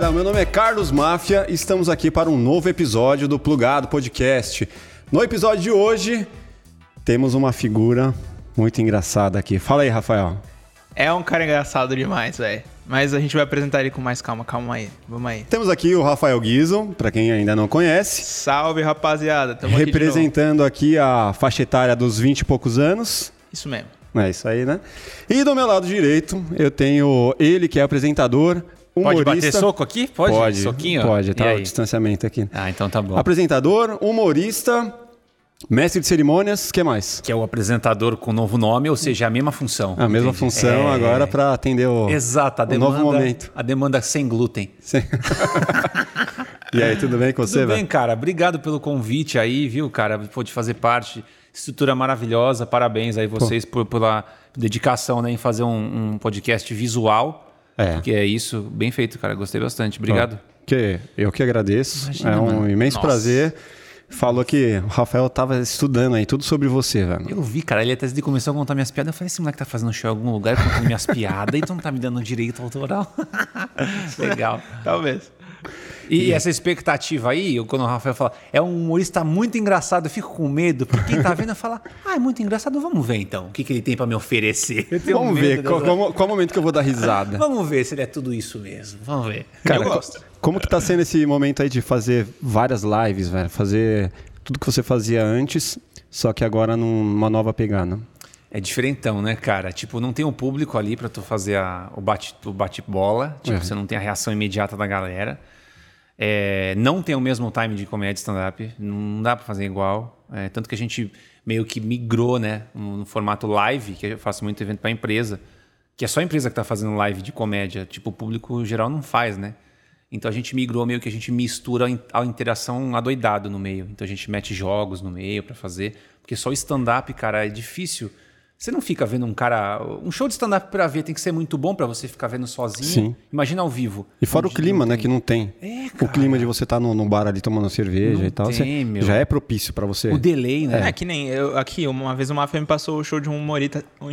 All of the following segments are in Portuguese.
galera, meu nome é Carlos Máfia e estamos aqui para um novo episódio do Plugado Podcast. No episódio de hoje, temos uma figura muito engraçada aqui. Fala aí, Rafael. É um cara engraçado demais, velho. Mas a gente vai apresentar ele com mais calma. Calma aí. Vamos aí. Temos aqui o Rafael Guizon, para quem ainda não conhece. Salve, rapaziada. Tamo aqui representando aqui, a faixa etária dos 20 e poucos anos. Isso mesmo. É isso aí, né? E do meu lado direito, eu tenho ele que é apresentador, humorista. Pode bater soco aqui? Pode? Pode, Soquinho? pode, tá o distanciamento aqui. Ah, então tá bom. Apresentador, humorista, mestre de cerimônias, que mais? Que é o apresentador com novo nome, ou seja, a mesma função. A mesma Entendi. função É. agora para atender o, Exato, a o demanda, novo momento. a demanda sem glúten. Sim. e aí, tudo bem com você, Tudo bem, cara. Obrigado pelo convite aí, viu, cara? Pôde fazer parte. Estrutura maravilhosa. Parabéns aí vocês por, pela dedicação né, em fazer um, um podcast visual. É. Porque é isso. Bem feito, cara. Gostei bastante. Obrigado. Que eu que agradeço. Imagina, é um mano. imenso Nossa. prazer. Falou que o Rafael tava estudando aí tudo sobre você, velho. Eu vi, cara, ele até começou a contar minhas piadas. Eu falei, esse moleque tá fazendo show em algum lugar contando minhas piadas e tu não tá me dando direito autoral. Legal. Talvez. E essa expectativa aí, eu- quando o Rafael fala, é um humorista muito engraçado, eu fico com medo, porque quem tá vendo fala, ah, é muito engraçado, vamos ver então, o que, que ele tem pra me oferecer. Vamos ver qual, dessa- qual, qual momento que eu vou dar risada. Vamos ver se ele é tudo isso mesmo, vamos ver. Cara, Eu gosto. co- como que tá sendo esse momento aí de fazer várias lives, velho? Fazer tudo que você fazia antes, só que agora numa nova pegada. É diferentão, né, cara? Tipo, não tem um público ali pra tu fazer a- o bate- o bate-bola. tipo, É. você não tem a reação imediata da galera. É, não tem o mesmo time de comédia stand-up. Não dá pra fazer igual. É, tanto que a gente meio que migrou, né? No, formato live, que eu faço muito evento pra empresa. Que é só a empresa que tá fazendo live de comédia. Tipo, o público geral não faz, né? Então a gente migrou meio que a gente mistura a in- a interação adoidado no meio. Então a gente mete jogos no meio pra fazer. Porque só o stand-up, cara, é difícil. Você não fica vendo um cara. Um show de stand-up pra ver tem que ser muito bom pra você ficar vendo sozinho. Sim. Imagina ao vivo. E fora o clima, não né? Que não tem. É, o cara. clima de você estar no, no bar ali tomando cerveja Não e tal. tem, meu. já é propício pra você. O delay, né? É, que nem eu aqui, uma vez o Mafia me passou o show de um humorista. Um,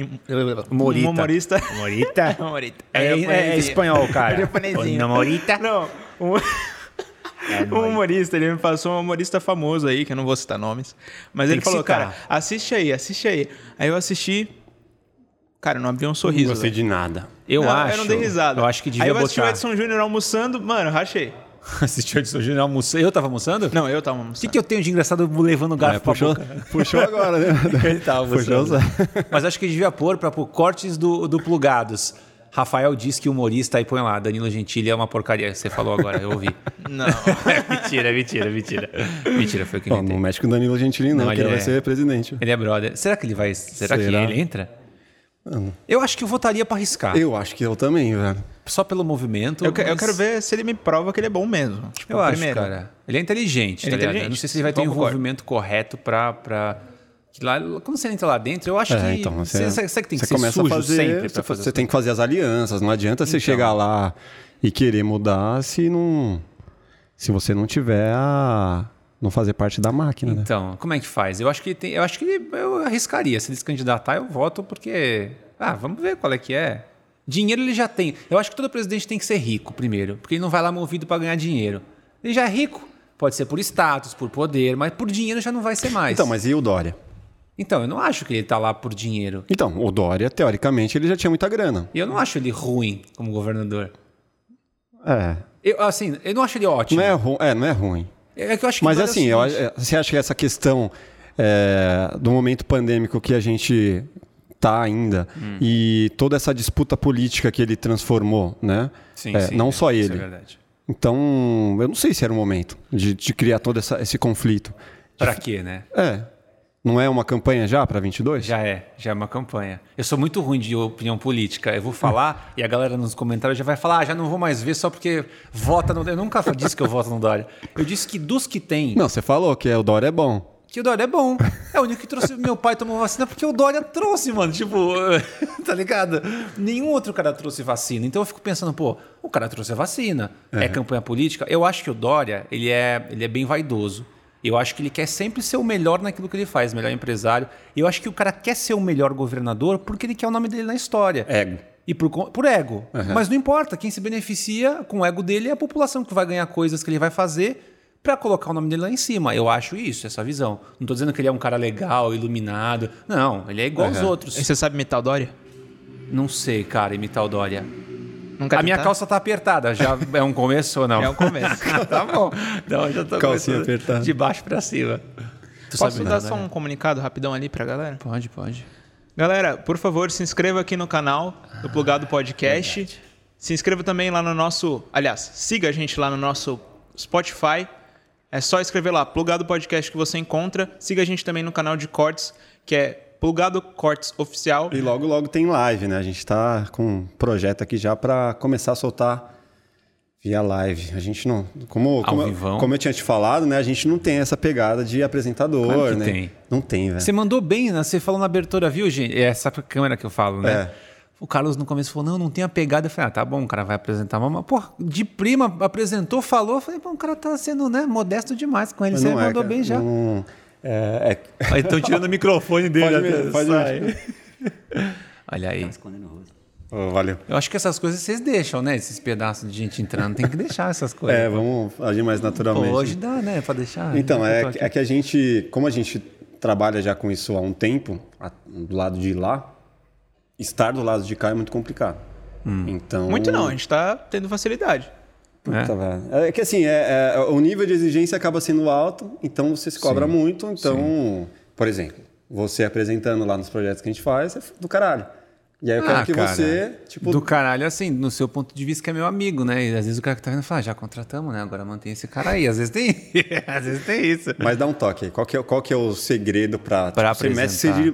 Humorita. um humorista. Morita? humorista. É, é japonesinho. espanhol, cara. É japonesinho. Ô, Morita? Não, um, É, um humorista, ele me passou um humorista famoso aí, que eu não vou citar nomes. Mas Tem ele falou, citar. cara, assiste aí, assiste aí. Aí eu assisti. Cara, não abri um Não sorriso. gostei velho. de nada. Eu Não, acho. Eu não dei risada. Eu acho que devia Aí eu assisti o botar. Edson Júnior almoçando, mano, rachei. Assistiu Edson Júnior almoçando. Eu tava almoçando? Não, eu tava O almoçando. que, que eu tenho de engraçado levando o garfo É, pra puxou, boca? puxou agora, né? Ele tava Puxou, almoçando. Zé. Mas acho que devia pôr pra pôr cortes do, do plugados. Rafael diz que humorista, aí põe lá, Danilo Gentili é uma porcaria. Você falou agora, eu ouvi. Não. mentira, mentira, mentira. Mentira, foi o que eu inventei. não mexe com o Danilo Gentili, não, Não, que ele ele vai é- ser presidente. Ele é brother. Será que ele vai. Será, que Será? ele entra? Eu acho que eu votaria pra arriscar. Eu acho que eu também, velho. Só pelo movimento. Eu, que- eu mas quero ver se ele me prova que ele é bom mesmo. Tipo, Eu acho, primeiro. cara. Ele é inteligente, Ele é tá ligado? inteligente. Eu não sei se ele vai ter o concordo. envolvimento correto pra. pra... que Lá, quando você entra lá dentro, eu acho É, que. então, você, você, você tem que você ser começa sujo a fazer, sempre você, fazer. você tem que fazer as alianças. Não adianta você Então. chegar lá e querer mudar se não se você não tiver a não fazer parte da máquina, né? Então, como é que faz? Eu acho que tem, eu acho que eu arriscaria. Se ele se candidatar, eu voto porque. Ah, vamos ver qual é que é. Dinheiro ele já tem. Eu acho que todo presidente tem que ser rico primeiro, porque ele não vai lá movido para ganhar dinheiro. Ele já é rico. Pode ser por status, por poder, mas por dinheiro já não vai ser mais. Então, mas e o Dória? Então, eu não acho que ele tá lá por dinheiro. Então, o Dória, teoricamente, ele já tinha muita grana. E eu não acho ele ruim como governador. É. Eu, assim, eu não acho ele ótimo. Não é, ru é, não é ruim. É que eu acho que Mas assim, eu, você acha que essa questão é, do momento pandêmico que a gente tá ainda Hum. e toda essa disputa política que ele transformou, né? Sim, É, sim, não é, só isso ele. é verdade. Então, eu não sei se era o momento de, de criar todo essa- esse conflito. Pra quê, né? É. Não é uma campanha já para 22? Já é, já é uma campanha. Eu sou muito ruim de opinião política. Eu vou falar e a galera nos comentários já vai falar, ah, já não vou mais ver só porque vota no. Eu nunca disse que eu voto no Dória. Eu disse que dos que tem, Não, você falou que o Dória é bom. que o Dória é bom. É o único que trouxe. Meu pai tomou vacina porque o Dória trouxe, mano. Tipo, tá ligado? Nenhum outro cara trouxe vacina. Então eu fico pensando, pô, o cara trouxe a vacina. É, campanha política. Eu acho que o Dória, ele é, ele é bem vaidoso. Eu acho que ele quer sempre ser o melhor naquilo que ele faz, melhor empresário. Eu acho que o cara quer ser o melhor governador porque ele quer o nome dele na história. Ego. e por, por ego. Mas não importa, quem se beneficia com o ego dele é a população que vai ganhar coisas que ele vai fazer pra colocar o nome dele lá em cima. Eu acho isso, essa visão. Não tô dizendo que ele é um cara legal, iluminado. Não, ele é igual aos Uhum. outros. E você sabe imitar o Dória? Não sei, cara, imitar o Dória. Nunca a minha tentar? calça tá apertada, já é um começo ou não? É um começo. tá bom. Então eu já tô Calcinha apertada. de baixo pra cima. Tu Posso dar só um comunicado rapidão ali pra galera? Pode, pode. Galera, por favor, se inscreva aqui no canal do Plugado Podcast. Se inscreva também lá no nosso. Aliás, siga a gente lá no nosso Spotify. É só escrever lá, Plugado Podcast que você encontra. Siga a gente também no canal de cortes, que é Plugado Cortes Oficial. E logo, logo tem live, né? A gente tá com um projeto aqui já para começar a soltar via live. A gente não. Como, como, eu, como eu tinha te falado, né? A gente não tem essa pegada de apresentador, Claro né? tem. Não tem, velho. Você mandou bem, né? Você falou na abertura, viu, gente? É essa câmera que eu falo, né? É. O Carlos no começo falou, não, não tem a pegada. Eu falei, ah, tá bom, o cara vai apresentar. Mas, pô, de prima, apresentou, falou. Eu falei, pô, o cara tá sendo, né, modesto demais com ele. Mas Você é, mandou cara. bem já. Não- é, é- Aí estão tirando o microfone dele. Pode até mesmo, pode mesmo. Olha aí. Ô, valeu. Eu acho que essas coisas vocês deixam, né? Esses pedaços de gente entrando. Tem que deixar essas coisas. É, vamos agir mais Pô, naturalmente. hoje dá, né? Pra deixar. Então, Eu é, é que a gente, como a gente trabalha já com isso há um tempo, do lado de lá, estar do lado de cá é muito complicado. Hum. Então, Muito não, a gente tá tendo facilidade. Puta, velho. É que assim, é, é- o nível de exigência acaba sendo alto, então você se cobra muito. Então, por exemplo, você apresentando lá nos projetos que a gente faz, é do caralho. E aí eu quero Ah, que cara, você, tipo, Do caralho, assim, no seu ponto de vista que é meu amigo, né? E às vezes o cara que tá vendo fala, ah, já contratamos, né? Agora mantém esse cara aí. Às vezes tem, às vezes tem isso. mas dá um toque aí. Qual que é, qual que é o segredo pra, Pra tipo, ser mestre, apresentar.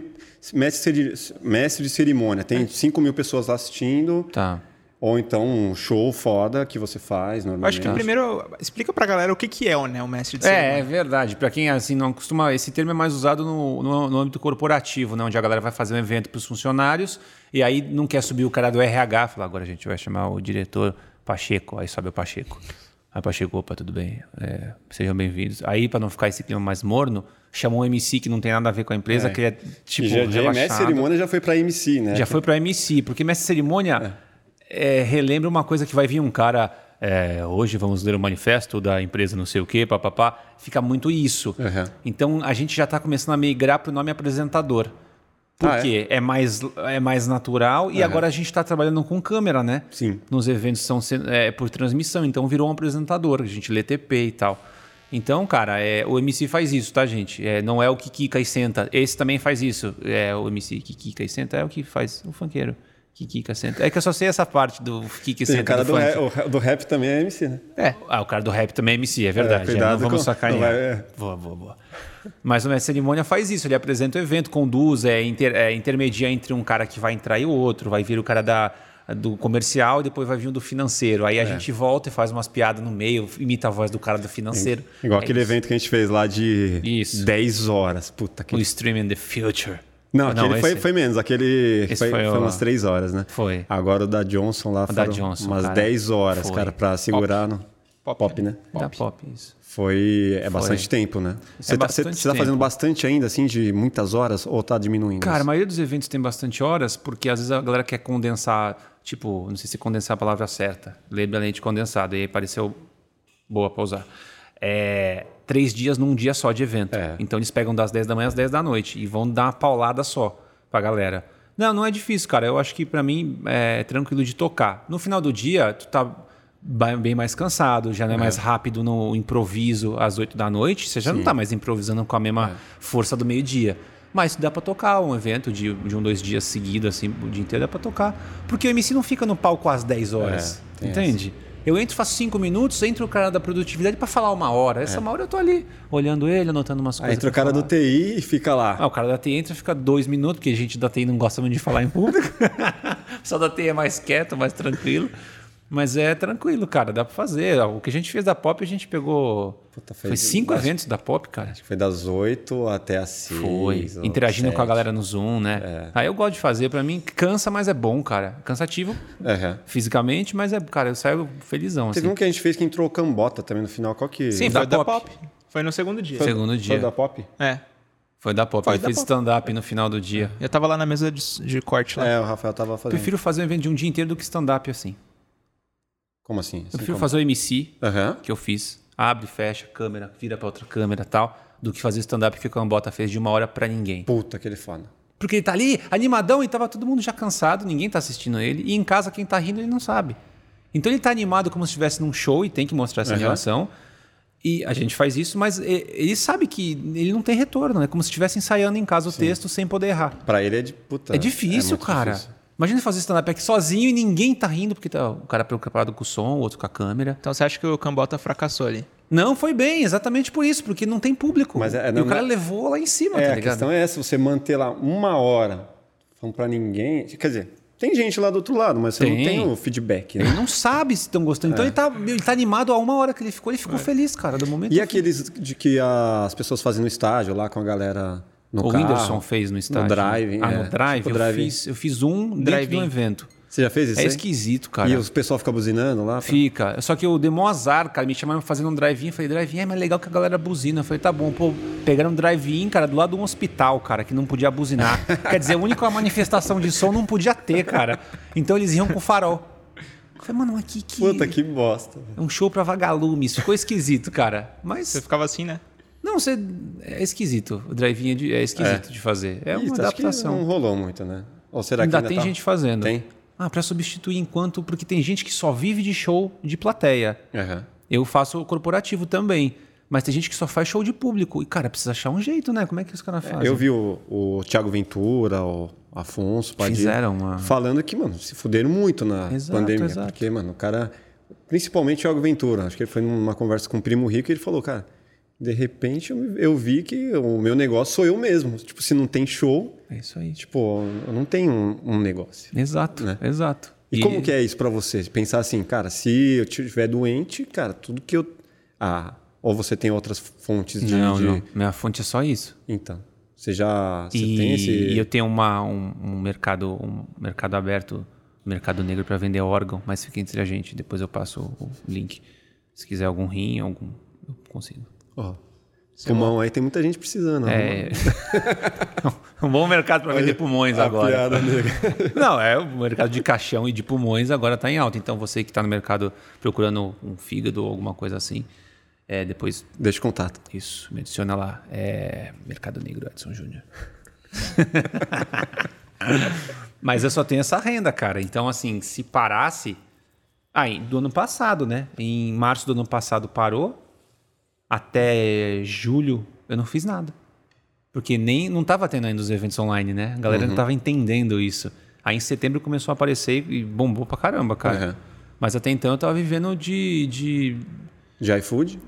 de, mestre, de, mestre de cerimônia? Tem 5 mil pessoas lá assistindo. Tá. Ou então um show foda que você faz Eu normalmente. acho que primeiro, explica pra galera o que, que é o, né, o mestre de É, é cerimônia. verdade. Pra quem assim não costuma, esse termo é mais usado no, no, no âmbito corporativo, né? Onde a galera vai fazer um evento pros funcionários e aí não quer subir o cara do RH, fala, agora a gente vai chamar o diretor Pacheco, aí sobe o Pacheco. Aí Pacheco, opa, tudo bem, é, sejam bem-vindos. Aí, pra não ficar esse clima mais morno, chamou um MC que não tem nada a ver com a empresa, que é tipo E já, já é mestre relaxado. cerimônia já foi pra MC, né? Já foi para MC, porque mestre cerimônia é, relembra uma coisa que vai vir um cara. é, hoje vamos ler o manifesto da empresa não sei o quê, papapá. Fica muito isso. Uhum. Então a gente já está começando a migrar para o nome apresentador. Ah, Porque é? mais, é mais natural e agora a gente está trabalhando com câmera, né? Sim. Nos eventos são é, por transmissão, então virou um apresentador, a gente lê TP e tal. Então, cara, é, o MC faz isso, tá, gente? É, não é o que quica e senta. Esse também faz isso. É o MC que quica e senta é o que faz o funkeiro. Que quica, senta. É que eu só sei essa parte do e Tem senta o cara do do, rap, do rap também é MC, né? É. Ah, o cara do rap também é MC, é verdade. É, cuidado não vamos com- sacanear. vai- é. Boa, boa, boa. Mas o mestre cerimônia faz isso, ele apresenta o evento, conduz, é, inter, é intermedia entre um cara que vai entrar e o outro, vai vir o cara da, do comercial e depois vai vir o do financeiro. É. Aí a gente volta e faz umas piadas no meio, imita a voz do cara do financeiro. Igual É aquele isso. evento que a gente fez lá de Isso. 10 horas. Puta que. O Stream in the Future. Não, aquele foi, esse- foi menos. Aquele Esse foi, foi foi o- umas 3 horas, né? Foi. Agora o da Johnson lá Johnson, umas cara. 10 horas, Foi. cara, pra segurar no Pop, pop, né? Da pop, isso. Foi. É bastante tempo, né? Você tá, você- bastante você tá fazendo bastante ainda, assim, de muitas horas, ou tá diminuindo? Cara, a maioria dos eventos tem bastante horas, porque às vezes a galera quer condensar, tipo, não sei se condensar é a palavra certa, leite condensado, e aí pareceu boa pra usar. É, três dias num dia só de evento. É. Então eles pegam das 10 da manhã às 10 da noite e vão dar uma paulada só pra galera. Não, não é difícil, cara. Eu acho que pra mim é tranquilo de tocar. No final do dia, tu tá bem mais cansado, já não é, mais rápido no improviso às 8 da noite, você já não tá mais improvisando com a mesma É. força do meio-dia. Mas dá pra tocar um evento de, de um, dois dias seguidos, assim, o dia inteiro dá pra tocar. Porque o MC não fica no palco às 10 horas. É, entende? Eu entro, faço cinco minutos, entra o cara da produtividade pra falar uma hora. Essa uma hora eu tô ali, olhando ele, anotando umas Aí coisas. entra o cara falar. do TI e fica lá. Ah, o cara da TI entra fica dois minutos, porque a gente da TI não gosta muito de falar em público. Só da TI é mais quieto, mais tranquilo. Mas é tranquilo, cara, dá pra fazer. O que a gente fez da Pop, a gente pegou. Puta, foi cinco acho- eventos da Pop, cara. Foi das 8 até as 6. Foi. Interagindo com a 7. galera no Zoom, né? Aí eu gosto de fazer. Pra mim, cansa, mas é bom, cara. Cansativo Aham. fisicamente, mas é, cara, eu saio felizão, Teve assim. um que a gente fez que entrou o Cambota também no final. Qual que. Sim, Da foi da Pop. pop. Foi no segundo dia. Segundo Foi dia. da Pop? É. Foi da pop. Foi Ele da Pop. stand-up no final do dia. Eu tava lá na mesa de, de corte lá. É, o Rafael tava fazendo. Prefiro fazer um evento de um dia inteiro do que stand-up assim. Como assim? Eu Assim prefiro como? fazer o MC, Aham. que eu fiz. Abre, fecha, câmera, vira pra outra câmera e tal. Do que fazer stand-up que o Cambota fez de uma hora pra ninguém. Puta, aquele foda. Porque ele tá ali, animadão, e tava todo mundo já cansado, ninguém tá assistindo ele. E em casa, quem tá rindo, ele não sabe. Então ele tá animado como se estivesse num show e tem que mostrar essa Aham. animação. E a gente faz isso, mas ele sabe que ele não tem retorno. É como se estivesse ensaiando em casa o texto sem poder errar. Pra ele é de puta. É difícil, muito cara. difícil. Imagina fazer stand-up aqui sozinho e ninguém tá rindo, porque tá o cara preocupado com o som, o outro com a câmera. Então você acha que o Cambota fracassou ali? Não, foi bem, exatamente por isso, porque não tem público. Mas é- e não- o cara não- levou lá em cima, É, tá a questão é essa, você manter lá uma hora falando pra ninguém. Quer dizer, tem gente lá do outro lado, mas você não Tem. tem o feedback, né? Ele não sabe se estão gostando. Então ele, tá, ele tá animado a uma hora que ele ficou, ele ficou feliz, cara, do momento. E aqueles de que as pessoas fazem no estágio lá com a galera no o carro. Whindersson fez no estádio. No drive. Ah, é. no drive? Tipo eu, drive. Fiz, eu fiz um Drive-in. de um evento. Você já fez isso É esquisito, cara. E o pessoal fica buzinando lá? Fica. Só que eu dei mó azar, cara. Me chamaram pra fazer um drive-in. Falei, drive-in é mais legal que a galera buzina. Eu falei, tá bom. Pô, pegaram um drive-in, cara, do lado de um hospital, cara, que não podia buzinar. Quer dizer, a única manifestação de som não podia ter, cara. Então eles iam com farol. Eu falei, mano, aqui que... Puta, que bosta. É um show pra vagalumes. Ficou esquisito, cara. Mas... Você ficava assim, né? Não, você... É esquisito. O drive-in é, de- é esquisito de fazer. É uma que adaptação. não rolou muito, né? Ou será Ainda, que ainda tem tá? gente fazendo. Tem? Ah, pra substituir enquanto... Porque tem gente que só vive de show de plateia. Aham. Eu faço corporativo também. Mas tem gente que só faz show de público. E, cara, precisa achar um jeito, né? Como é que os caras fazem? Eu vi o, o Thiago Ventura, o Afonso, Padilha, Fizeram uma- falando que, mano, se fuderam muito na Exato, pandemia. exato. Porque, mano, o cara, principalmente o Thiago Ventura, acho que ele foi numa conversa com o Primo Rico e ele falou, cara, de repente eu, eu vi que o meu negócio sou eu mesmo. Tipo, se não tem show, É isso aí. tipo, eu não tenho um, um negócio. Exato, Né? exato. E, como que é isso pra você? Pensar assim, cara, se eu estiver doente, cara, tudo que eu... Ah, ou você tem outras fontes de... Não, de- não. Minha fonte é só isso. Então, você já... Você E, tem esse... e eu tenho uma, um, um mercado um mercado aberto, mercado negro para vender órgão, mas fica entre a gente. Depois eu passo o link. Se quiser algum rim, algum, eu consigo. Ó, pulmão aí tem muita gente precisando. É um bom mercado para vender pulmões a agora. piada. Não, é o mercado de caixão e de pulmões agora está em alta. Então você que está no mercado procurando um fígado ou alguma coisa assim, é, depois Deixa contato. isso, me adiciona lá. É Mercado Negro Edson Júnior. Mas eu só tenho essa renda, cara. Então, assim, se parasse. Aí, do ano passado, né? Em março do ano passado parou. Até julho eu não fiz nada. Porque nem não tava tendo ainda os eventos online, né? A galera não tava entendendo isso. Aí em setembro começou a aparecer e bombou pra caramba, cara. Uhum. Mas até então eu tava vivendo de, de De iFood?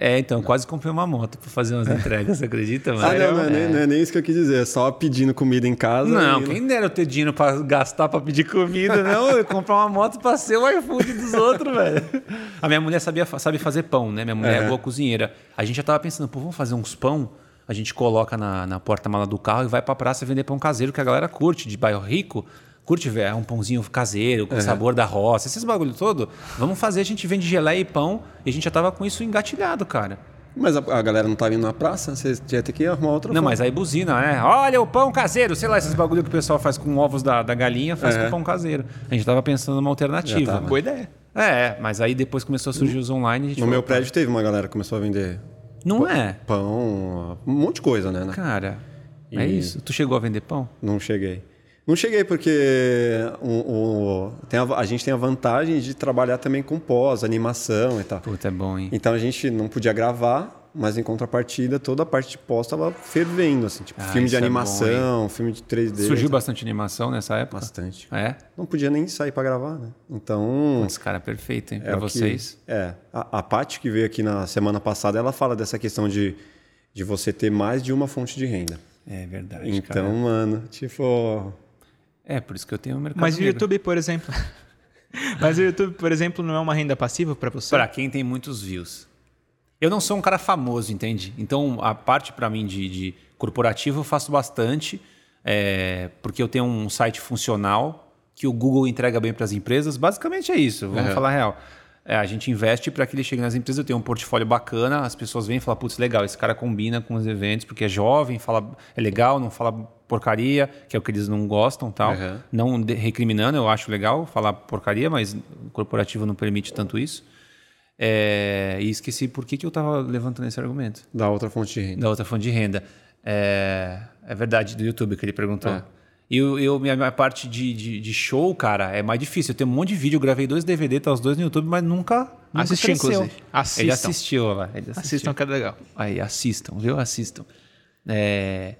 É, então, quase comprei uma moto pra fazer umas entregas, você acredita, mano? Ah, não, não é, nem, não é nem isso que eu quis dizer. É só pedindo comida em casa. Não, e- quem dera eu ter dinheiro pra gastar pra pedir comida, não. Eu comprar uma moto pra ser o iFood dos outros, velho. A minha mulher sabia, sabe fazer pão, né? Minha mulher é, É. boa cozinheira. A gente já tava pensando, pô, vamos fazer uns pão? A gente coloca na, na porta-mala do carro e vai pra praça vender pão caseiro, que a galera curte, de bairro rico. Curte, velho, um pãozinho caseiro, com sabor da roça, esses bagulho todo. Vamos fazer, a gente vende geleia e pão. E a gente já tava com isso engatilhado, cara. Mas a, a galera não tá indo na praça, você ia ter que arrumar outra Não, forma. mas aí buzina, né? Olha o pão caseiro, sei lá, esses bagulho que o pessoal faz com ovos da, da galinha, faz É. com pão caseiro. A gente tava pensando numa alternativa. tava. Boa ideia. É, mas aí depois começou a surgir os online. A gente No falou, meu prédio teve uma galera que começou a vender Não é, pão, um monte de coisa, né? cara. É E- isso. Tu chegou a vender pão? Não cheguei. Não cheguei porque o, o- tem a, a gente tem a vantagem de trabalhar também com pós, animação e tal. Puta, é bom, hein? Então a gente não podia gravar, mas em contrapartida toda a parte de pós estava fervendo, assim, tipo Ah, filme de isso é bom, animação, filme de 3D. Surgiu bastante animação nessa época? bastante. É? Não podia nem sair para gravar, né? Então Esse cara é perfeito, hein? é pra que- vocês. é, a, a Paty que veio aqui na semana passada, ela fala dessa questão de, de você ter mais de uma fonte de renda. É verdade, Então, cara. mano, tipo, É, por isso que eu tenho um mercado Mas o negro. YouTube, por exemplo. Mas o YouTube, por exemplo, não é uma renda passiva pra você? Pra quem tem muitos views. Eu não sou um cara famoso, entende? Então, a parte pra mim de, de corporativo eu faço bastante, é, porque eu tenho um site funcional que o Google entrega bem para as empresas. Basicamente é isso, vamos Uhum. falar a real. É, a gente investe para que ele chegue nas empresas, eu tenho um portfólio bacana, as pessoas vêm e falam, putz, legal, esse cara combina com os eventos, porque é jovem, fala, é legal, não fala porcaria, que é o que eles não gostam tal. Uhum. Não recriminando, eu acho legal falar porcaria, mas o corporativo não permite tanto isso. É, e esqueci por que, que eu estava levantando esse argumento. Da outra fonte de renda. Da outra fonte de renda. É, é verdade, do YouTube que ele perguntou. É. E eu, eu- minha, minha parte de, de, de show, cara, é mais difícil. Eu tenho um monte de vídeo, eu gravei dois DVD, tá os dois no YouTube, mas nunca. nunca Assisti, cresceu. inclusive. Assistam. Ele assistiu lá. Ele assistiu. Assistam que é legal. Aí, assistam, viu? Assistam. É,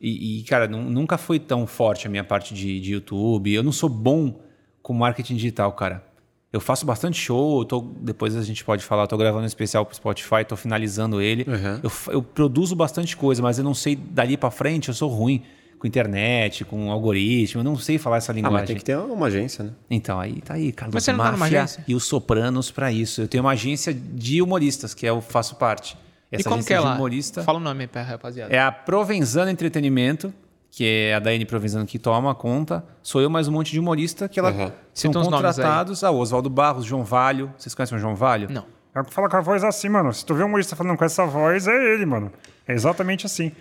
e, e, cara, nu- nunca foi tão forte a minha parte de, de YouTube. Eu não sou bom com marketing digital, cara. Eu faço bastante show, tô, depois a gente pode falar, eu tô gravando um especial pro Spotify, tô finalizando ele. Uhum. Eu, eu produzo bastante coisa, mas eu não sei dali pra frente, eu sou ruim com internet, com algoritmo, eu não sei falar essa Ah, linguagem. mas tem que ter uma agência, né? Então, aí tá aí, Carlos Mas você não tá numa Máfia agência? e os Sopranos pra isso. Eu tenho uma agência de humoristas, que eu faço parte. e Essa como agência que é de lá? humorista Fala o nome pra rapaziada. é a Provenzano Entretenimento, que é a Daiane Provenzano que toma conta. Sou eu mais um monte de humorista que ela Uhum. são Cita contratados. Ah, o Oswaldo Barros, João Valho. Vocês conhecem o João Valho? Não. Fala com a voz assim, mano. Se tu vê um humorista falando com essa voz, é ele, mano. É exatamente assim.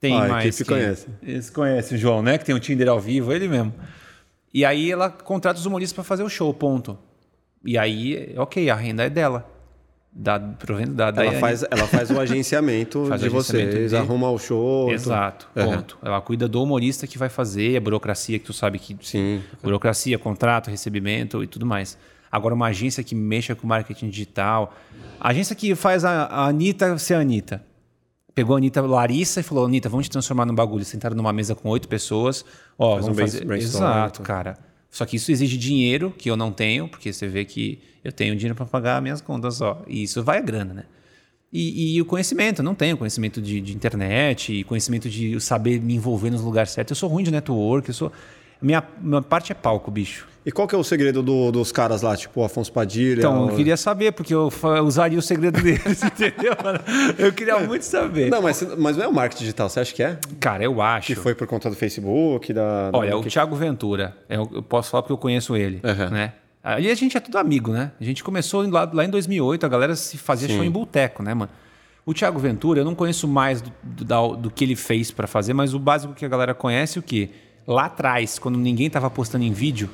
Tem Ah, a mais. equipe que- conhece. Eles conhecem o João, né? Que tem o Tinder ao vivo, ele mesmo. E aí ela contrata os humoristas para fazer o show, ponto. E aí, ok, a renda é dela. Da, provendo da Ela Daiane. faz, ela faz o agenciamento Faz o de agenciamento vocês, de- arruma o show. tudo. Exato, Uhum. ponto. Ela cuida do humorista que vai fazer, a burocracia que tu sabe que Sim. burocracia, contrato, recebimento e tudo mais. Agora, uma agência que mexa com marketing digital, a agência que faz a, a Anitta ser a Anitta. Pegou a Anitta Larissa e falou: Anitta, vamos te transformar num bagulho. Sentaram numa mesa com oito pessoas. Ó, Faz vamos um fazer. Exato, tudo. cara. Só que isso exige dinheiro que eu não tenho, porque você vê que eu tenho dinheiro para pagar minhas contas só. E isso vai a grana, né? E, e o conhecimento, eu não tenho conhecimento de, de internet, e conhecimento de saber me envolver nos lugares certos. Eu sou ruim de network, eu sou. Minha, minha parte é palco, bicho. E qual que é o segredo do- dos caras lá, tipo o Afonso Padilha? Então, eu queria saber, porque eu usaria o segredo deles, entendeu? Eu queria muito saber. Não, mas, mas não é o marketing digital, você acha que é? Cara, eu acho. Que foi por conta do Facebook, da... da- Olha, o que- Thiago Ventura, eu, eu posso falar porque eu conheço ele, Uhum. né? Ali a gente é tudo amigo, né? A gente começou lá, lá em 2008, a galera se fazia Sim. show em boteco, né, mano? O Thiago Ventura, eu não conheço mais do, do, do que ele fez pra fazer, mas o básico que a galera conhece é o quê? Lá atrás, quando ninguém tava postando em vídeo,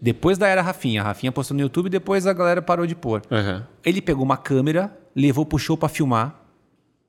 depois da era Rafinha, a Rafinha postou no YouTube, depois a galera parou de pôr. Uhum. Ele pegou uma câmera, levou pro show pra filmar,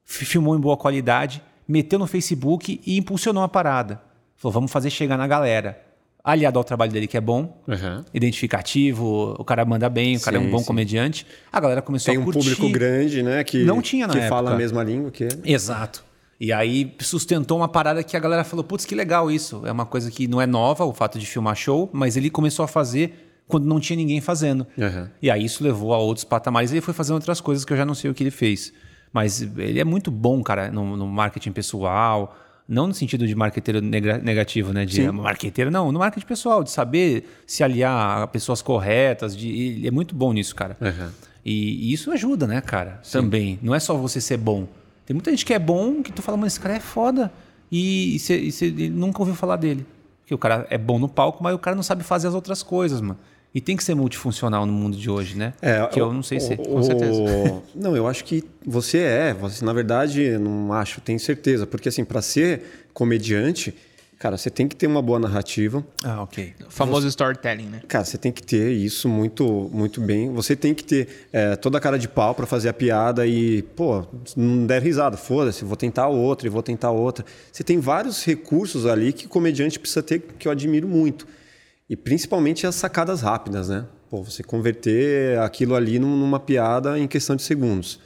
fi- filmou em boa qualidade, meteu no Facebook e impulsionou a parada. Falou, vamos fazer chegar na galera. Aliado ao trabalho dele, que é bom, Uhum. identificativo, o cara manda bem, o cara é um bom sim. comediante. A galera começou Tem a um curtir. público grande, né? Que, Não tinha na Que época. fala a mesma língua que ele. Exato. E aí sustentou uma parada que a galera falou, putz, que legal isso. É uma coisa que não é nova, o fato de filmar show, mas ele começou a fazer quando não tinha ninguém fazendo. Uhum. E aí isso levou a outros patamares. Ele foi fazendo outras coisas que eu já não sei o que ele fez. Mas ele é muito bom, cara, no, no marketing pessoal. Não no sentido de marqueteiro nega- negativo, né? De Sim. marqueteiro, não. No marketing pessoal, de saber se aliar a pessoas corretas. De, ele é muito bom nisso, cara. Uhum. E, e isso ajuda, né, cara? Também. Não é só você ser bom. Tem muita gente que é bom que tu fala, mano, esse cara é foda. E, você- nunca ouviu falar dele. Porque o cara é bom no palco, mas o cara não sabe fazer as outras coisas, mano. E tem que ser multifuncional no mundo de hoje, né? É, que eu o- não sei o- ser. o- certeza. Não, eu acho que você é. Você, na verdade, não acho, tenho certeza. Porque, assim, para ser comediante, cara, você tem que ter uma boa narrativa. Ah, ok. O famoso storytelling, né? Cara, você tem que ter isso muito, muito bem. Você tem que ter é, toda a cara de pau para fazer a piada e, pô, não der risada, foda-se, vou tentar outra e vou tentar outra. Você tem vários recursos ali que o comediante precisa ter, que eu admiro muito. E principalmente as sacadas rápidas, né? Pô, você converter aquilo ali num- numa piada em questão de segundos.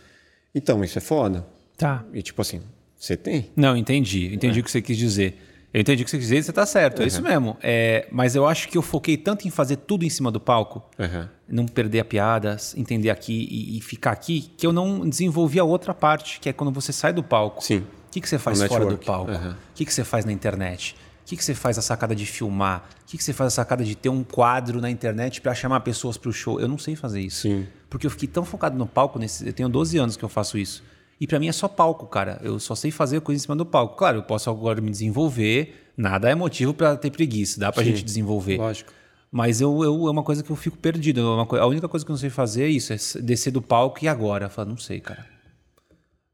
Então, isso é foda. Tá. E tipo assim, você tem. Não, entendi. Entendi o que você quis dizer. Eu entendi o que você quis dizer e você tá certo. É isso mesmo. É, mas eu acho que eu foquei tanto em fazer tudo em cima do palco, Uhum. não perder a piada, entender aqui e, e ficar aqui, que eu não desenvolvi a outra parte, que é quando você sai do palco. Sim. O que, que você faz O fora do network. palco? Uhum. O que, que você faz na internet? O que, que você faz a sacada de filmar? O que, que você faz a sacada de ter um quadro na internet para chamar pessoas para o show? Eu não sei fazer isso. Sim. Porque eu fiquei tão focado no palco, nesse, eu tenho 12 anos que eu faço isso. E para mim é só palco, cara. Eu só sei fazer coisa em cima do palco. Claro, eu posso agora me desenvolver, nada é motivo para ter preguiça, dá pra Sim. gente desenvolver. Lógico. Mas eu, eu, é uma coisa que eu fico perdido. É a única coisa que eu não sei fazer é isso, é descer do palco e agora. Eu falo, não sei, cara.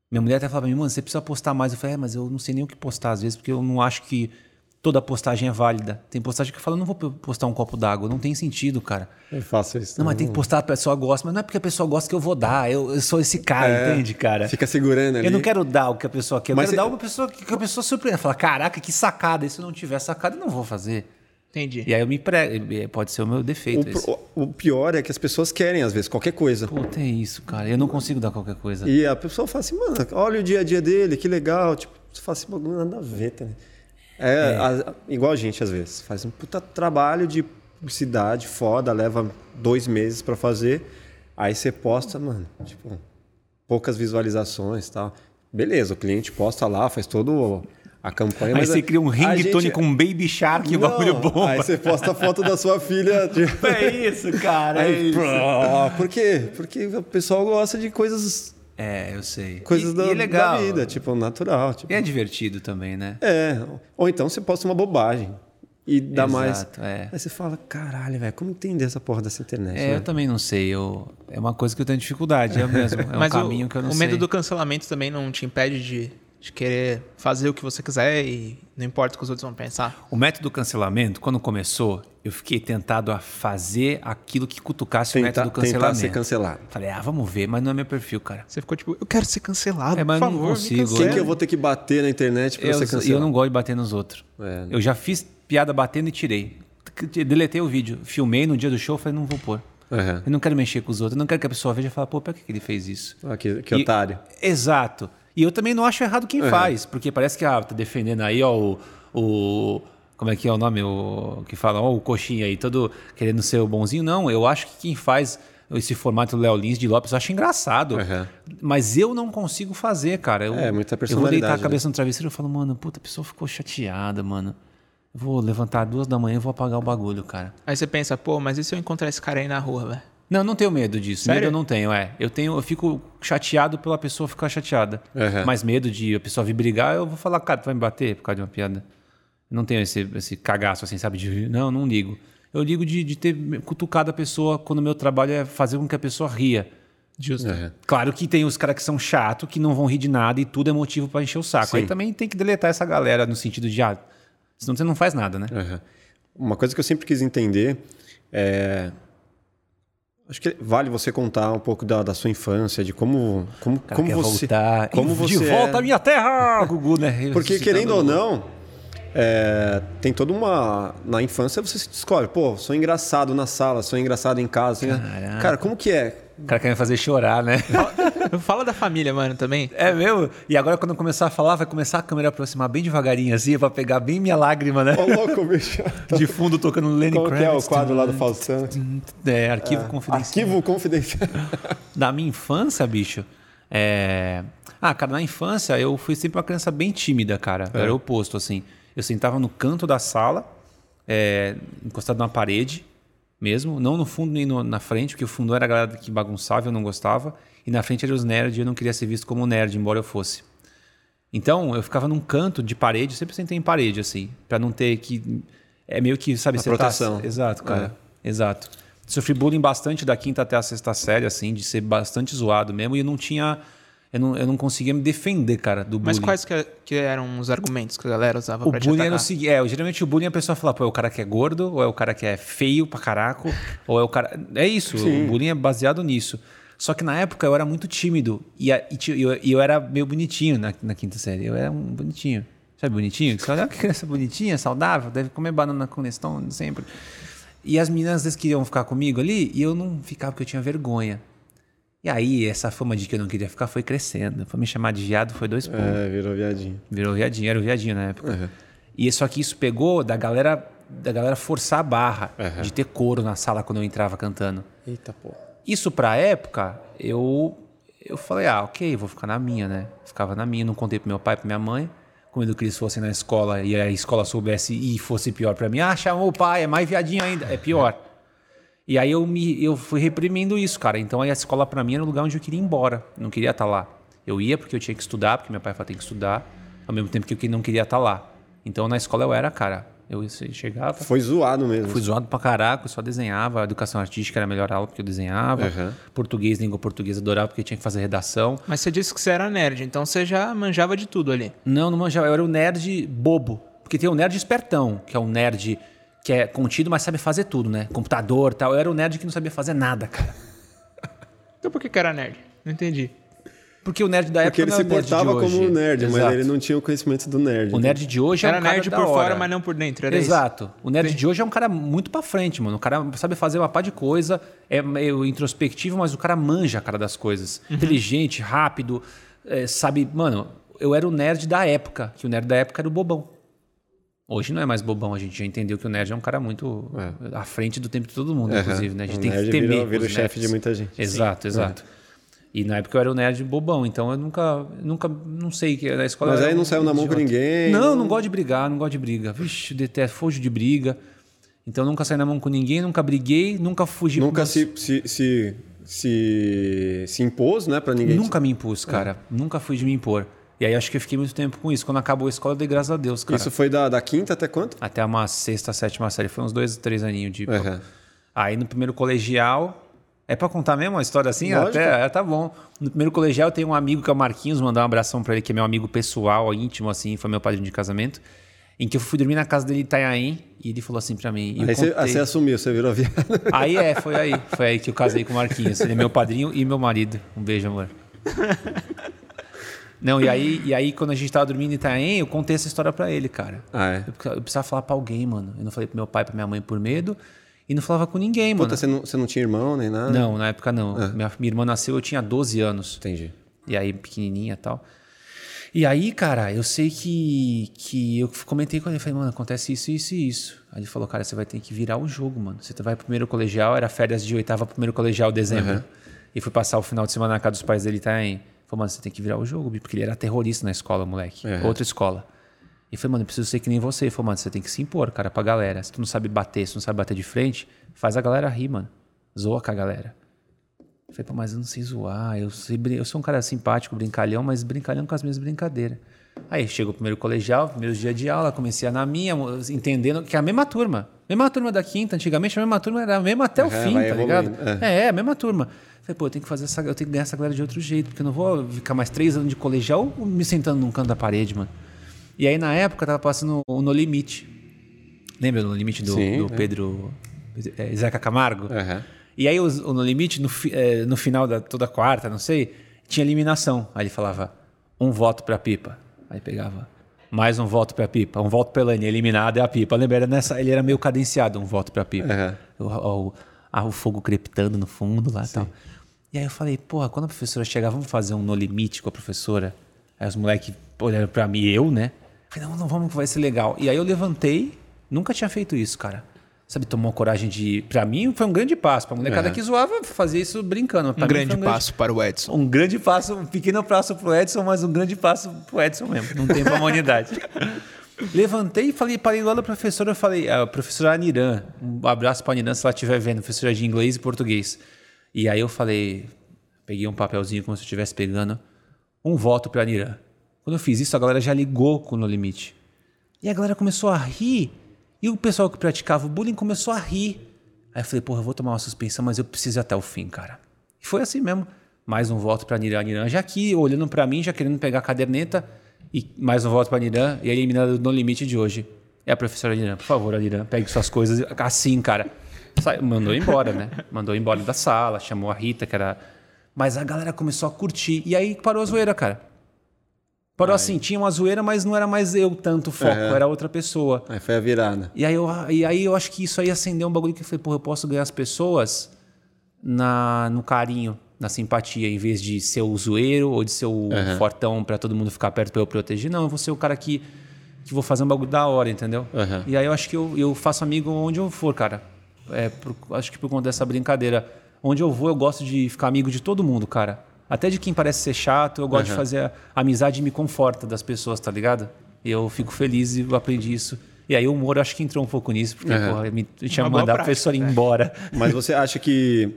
Minha mulher até fala pra mim, mano, você precisa postar mais. Eu falei, é, mas eu não sei nem o que postar às vezes, porque eu não acho que toda postagem é válida. Tem postagem que eu falo, eu não vou postar um copo d'água, não tem sentido, cara. Eu faço isso. Não, mas tem que postar, a pessoa gosta. Mas não é porque a pessoa gosta que eu vou dar. Eu, eu sou esse cara, entende, cara? Fica segurando ali. Eu não quero dar o que a pessoa quer. Eu Mas quero você- dar uma pessoa que que a pessoa surpreenda. Fala, caraca, que sacada. E se eu não tiver sacada, eu não vou fazer. Entendi. E aí eu me prego. Pode ser o meu defeito. O, esse. pro- o pior é que as pessoas querem, às vezes, qualquer coisa. Puta, é isso, cara. Eu não consigo dar qualquer coisa. E a pessoa fala assim, mano, olha o dia a dia dele, que legal. Tipo, você fala assim, nada a ver, tá? Ligado? É, a- igual a gente, às vezes. Faz um puta trabalho de publicidade foda, leva dois meses pra fazer. Aí você posta, mano, tipo, poucas visualizações e tal. Beleza, o cliente posta lá, faz todo a campanha. Aí mas você a- cria um ringtone gente- com um Baby Shark e o Não, bagulho bom. Aí você posta a foto da sua filha. Tipo, É isso, cara. É aí, isso. pô, por quê? Porque o pessoal gosta de coisas, É, eu sei. coisas e, da, e é legal. da vida, tipo, natural. Tipo, E é divertido também, né? é, ou então você posta uma bobagem e dá Exato, mais. é. Aí você fala, caralho, velho, como entender essa porra dessa internet? É, né? eu também não sei. Eu... É uma coisa que eu tenho dificuldade, é mesmo. É um Mas o- caminho que eu não o sei. medo do cancelamento também não te impede de, de querer fazer o que você quiser e não importa o que os outros vão pensar. O método cancelamento, quando começou, eu fiquei tentado a fazer aquilo que cutucasse o Tentar, método tentar cancelamento. ser cancelado. Falei, ah, vamos ver, mas não é meu perfil, cara. Você ficou tipo, eu quero ser cancelado, É, mas por não favor, me consigo. Quem que eu vou ter que bater na internet pra Eu, você e cancelar? eu não gosto de bater nos outros. É. Eu já fiz piada batendo e tirei. Deletei o vídeo. Filmei no dia do show, falei, não vou pôr. Aham. Eu não quero mexer com os outros. Eu não quero que a pessoa veja e fale, pô, por que que ele fez isso? Ah, que, que E- otário. Exato. E eu também não acho errado quem faz, porque parece que ah, tá defendendo aí, ó, o, o- Como é que é o nome? O que fala, ó, o coxinha aí, todo querendo ser o bonzinho. Não, eu acho que quem faz esse formato do Léo Lins de Lopes eu acho engraçado. Aham. Mas eu não consigo fazer, cara. Eu, É, muita Eu vou personalidade, deitar a né? cabeça no travesseiro e falo, mano, puta, a pessoa ficou chateada, mano. Vou levantar duas da manhã e vou apagar o bagulho, cara. Aí você pensa, pô, mas e se eu encontrar esse cara aí na rua, velho? Não, não tenho medo disso. Sério? Medo eu não tenho, é. Eu tenho, eu fico chateado pela pessoa ficar chateada. Aham. Mas medo de a pessoa vir brigar, eu vou falar, cara, tu vai me bater por causa de uma piada. Não tenho esse, esse cagaço assim, sabe? De, não, não ligo. Eu ligo de, de ter cutucado a pessoa quando o meu trabalho é fazer com que a pessoa ria. Justo. Aham. Claro que tem os caras que são chatos, que não vão rir de nada e tudo é motivo pra encher o saco. Sim. Aí também tem que deletar essa galera no sentido de, ah, senão você não faz nada, né? Aham. Uma coisa que eu sempre quis entender é. Acho que vale você contar um pouco da, da sua infância, de como, como, cara como você. voltar. Como E você de volta é- à minha terra, Gugu, né? Porque querendo ou não, é, tem toda uma. Na infância você se descobre, pô, sou engraçado na sala, sou engraçado em casa. Cara, como que é? O cara quer me fazer chorar, né? Fala da família, mano, também. É mesmo? E agora quando eu começar a falar, vai começar a câmera a aproximar bem devagarinho assim, pra pegar bem minha lágrima, né? Ô, louco, bicho. De fundo tocando Lenny Como que é o Kravitz. quadro lá do Faustão? É, arquivo confidencial. Arquivo confidencial. Da minha infância, bicho. É... Ah, cara, na infância eu fui sempre uma criança bem tímida, cara. É. Era o oposto, assim. Eu sentava no canto da sala, é, encostado na parede mesmo. Não no fundo nem no- na frente, porque o fundo era a galera que bagunçava e eu não gostava. E na frente eram os nerds e eu não queria ser visto como nerd, embora eu fosse. Então, eu ficava num canto de parede, sempre sentei em parede, assim, pra não ter que. É meio que, sabe, você proteção. Tá... Exato, cara. Exato. Sofri bullying bastante da quinta até a sexta série, assim, de ser bastante zoado mesmo, e eu não tinha. Eu não, eu não conseguia me defender, cara, do bullying. Mas quais que, que eram os argumentos que a galera usava O pra te bullying era o seguinte: é, geralmente o bullying a pessoa fala, pô, é o cara que é gordo, ou é o cara que é feio pra caraco, ou é o cara. É isso, o bullying é baseado nisso. Só que na época eu era muito tímido e, a- e eu, eu era meio bonitinho na, na quinta série. Eu era um bonitinho. Sabe bonitinho? Que Você olha "Ah, que criança bonitinha, saudável, deve comer banana com Neston sempre. E as meninas às vezes queriam ficar comigo ali e eu não ficava porque eu tinha vergonha. E aí essa fama de que eu não queria ficar foi crescendo. Foi me chamar de viado, foi dois pontos. É, virou viadinho. Virou viadinho, era o viadinho na época. Uhum. E só que isso pegou da galera, da galera forçar a barra Uhum. de ter coro na sala quando eu entrava cantando. Eita porra. Isso pra época, eu eu falei, ah, ok, vou ficar na minha, né? Ficava na minha, não contei pro meu pai, pra minha mãe. Com medo que eles fossem na escola e a escola soubesse e fosse pior pra mim. Ah, chamou o pai, é mais viadinho ainda, é pior. E aí eu me eu fui reprimindo isso, cara. Então aí a escola pra mim era o lugar onde eu queria ir embora. Não queria estar lá. Eu ia porque eu tinha que estudar, porque meu pai falou tem que estudar, ao mesmo tempo que eu não queria estar lá. Então na escola eu era, cara, Eu chegava. Foi zoado mesmo. Fui zoado pra caraca, eu só desenhava. A educação artística era a melhor aula porque eu desenhava. Uhum. Português, língua portuguesa, adorava porque tinha que fazer redação. Mas você disse que você era nerd, então você já manjava de tudo ali. Não, não manjava. Eu era o nerd bobo. Porque tem o nerd espertão, que é um nerd que é contido, mas sabe fazer tudo, né? Computador e tal. Eu era o nerd que não sabia fazer nada, cara. Então por que que era nerd? Não entendi. Porque o nerd da Porque época ele não se é o nerd de portava como um nerd, Exato. mas ele não tinha o conhecimento do nerd. O nerd de hoje é Era um cara nerd da por fora, mas não por dentro, era isso? Exato. O nerd de hoje é um cara muito pra frente, mano. O cara sabe fazer uma pá de coisa, é meio introspectivo, mas o cara manja a cara das coisas. Uhum. Inteligente, rápido, é, sabe... Mano, eu era o nerd da época, que o nerd da época era o bobão. Hoje não é mais bobão, a gente já entendeu que o nerd é um cara muito à frente do tempo de todo mundo, Aham. inclusive, né? A gente O tem que nerd temer vira- vira o chefe de muita gente. Exato, exato. E na época eu era o nerd bobão, então eu nunca, nunca, não sei que na escola. Mas aí não um saiu na mão com ninguém, Não, não- gosto de brigar, não gosto de briga. Vixe, detesto, fujo de briga. Então nunca saí na mão com ninguém, nunca briguei, nunca fugi. Nunca se, se, se, se, se impôs, né, pra ninguém. Nunca me impus, cara. Nunca fui de me impor. E aí acho que eu fiquei muito tempo com isso. Quando acabou a escola, eu dei graças a Deus, cara. Isso foi da, da quinta até quanto? Até uma sexta, sétima série. Foi uns dois, três aninhos de. Aham. Aí no primeiro colegial. É pra contar mesmo uma história assim? Lógico. Até, é, tá bom. No primeiro colegial eu tenho um amigo que é o Marquinhos, mandar um abração pra ele, que é meu amigo pessoal, íntimo, assim, foi meu padrinho de casamento. Em que eu fui dormir na casa dele em Itanhaém e ele falou assim pra mim. Aí você, contei- aí você assumiu, você virou viado. Aí é, foi aí. Foi aí que eu casei com o Marquinhos. Ele é meu padrinho e meu marido. Um beijo, amor. Não, e aí, e aí quando a gente tava dormindo em Itaém, eu contei essa história pra ele, cara. Ah, é? Eu, precisava- eu precisava falar pra alguém, mano. Eu não falei pro meu pai, pra minha mãe por medo. E não falava com ninguém, mano. Puta, você não, você não tinha irmão nem nada? Não, na época não. Minha, minha irmã nasceu, eu tinha 12 anos. Entendi. E aí, pequenininha e tal. E aí, cara, eu sei que, que eu comentei com ele, falei, mano, acontece isso, isso e isso. Aí ele falou, cara, você vai ter que virar o jogo, mano. Você vai pro primeiro colegial, era férias de oitava, pro primeiro colegial, dezembro. E fui passar o final de semana na casa dos pais dele, tá em... Falei, mano, você tem que virar o jogo, porque ele era terrorista na escola, moleque. Outra escola. E falei, mano, eu preciso ser que nem você. Ele falou, mano, você tem que se impor, cara, pra galera. Se tu não sabe bater, se tu não sabe bater de frente, faz a galera rir, mano. Zoa com a galera. Eu falei, pô, mas eu não sei zoar, eu, sei, eu sou um cara simpático, brincalhão, mas brincalhão com as minhas brincadeiras. Aí chegou o primeiro colegial, primeiros dias de aula, comecei a na minha, entendendo que é a mesma turma. Mesma turma da quinta, antigamente a mesma turma era a mesma até o É, fim, tá ligado? evoluindo, É. é, a mesma turma. Falei, pô, eu tenho que fazer essa, eu tenho que ganhar essa galera de outro jeito, porque eu não vou ficar mais três anos de colegial me sentando num canto da parede, mano. E aí na época tava passando o No Limite. Lembra do No Limite do, Sim, do é. Pedro é, Zeca Camargo? Aham. E aí, os- o No Limite, no, eh, no final da toda quarta, não sei, tinha eliminação. Aí ele falava, um voto pra Pipa. Aí pegava, mais um voto pra Pipa, um voto pra Elaine, eliminado é a Pipa. Lembra, era nessa, ele era meio cadenciado, um voto pra Pipa. Aham. O, o, ah, o fogo crepitando no fundo lá e tal. E aí eu falei, porra, quando a professora chegar, vamos fazer um No Limite com a professora? Aí os moleques olharam pra mim, eu, né? Falei, não, não, vamos que vai ser legal. E aí eu levantei, nunca tinha feito isso, cara. Sabe, tomou coragem de. Pra mim foi um grande passo. Pra molecada Aham. que zoava, fazia isso brincando. Um grande foi passo para o Edson. Um grande passo, um pequeno passo pro Edson, mas um grande passo pro Edson mesmo. Não tem pra humanidade. Levantei e falei, parei lá da professora, eu falei, a professora Aniran, um abraço pra Aniran se ela estiver vendo, professora de inglês e português. E aí eu falei, peguei um papelzinho como se eu estivesse pegando, um voto pra Aniran. Quando eu fiz isso, a galera já ligou com o No Limite. E a galera começou a rir. E o pessoal que praticava o bullying começou a rir. Aí eu falei, porra, eu vou tomar uma suspensão, mas eu preciso ir até o fim, cara. E foi assim mesmo. Mais um voto pra Niran. Niran já aqui, olhando pra mim, já querendo pegar a caderneta. E mais um voto pra Niran. E a eliminada no limite de hoje. É a professora Niran. Por favor, Niran, pegue suas coisas assim, cara. Sai- mandou embora, né? Mandou embora da sala, chamou a Rita, que era... Mas a galera começou a curtir. E aí parou a zoeira, cara. Parou assim, tinha uma zoeira, mas não era mais eu tanto foco, era outra pessoa. Aí foi a virada. E aí, eu, e aí eu acho que isso aí acendeu um bagulho que eu falei, porra, eu posso ganhar as pessoas na, no carinho, na simpatia, em vez de ser o zoeiro ou de ser o fortão pra todo mundo ficar perto pra eu proteger. Não, eu vou ser o cara que, que vou fazer um bagulho da hora, entendeu? Aham. E aí eu acho que eu, eu faço amigo onde eu for, cara. É, por- acho que por conta dessa brincadeira. Onde eu vou, eu gosto de ficar amigo de todo mundo, cara. Até de quem parece ser chato, eu gosto de fazer a amizade e me conforta das pessoas, tá ligado? E eu fico feliz e aprendi isso. E aí o humor acho que entrou um pouco nisso, porque Aham. porra, me, eu tinha Uma mandado a pessoa ir né? embora. Mas você acha que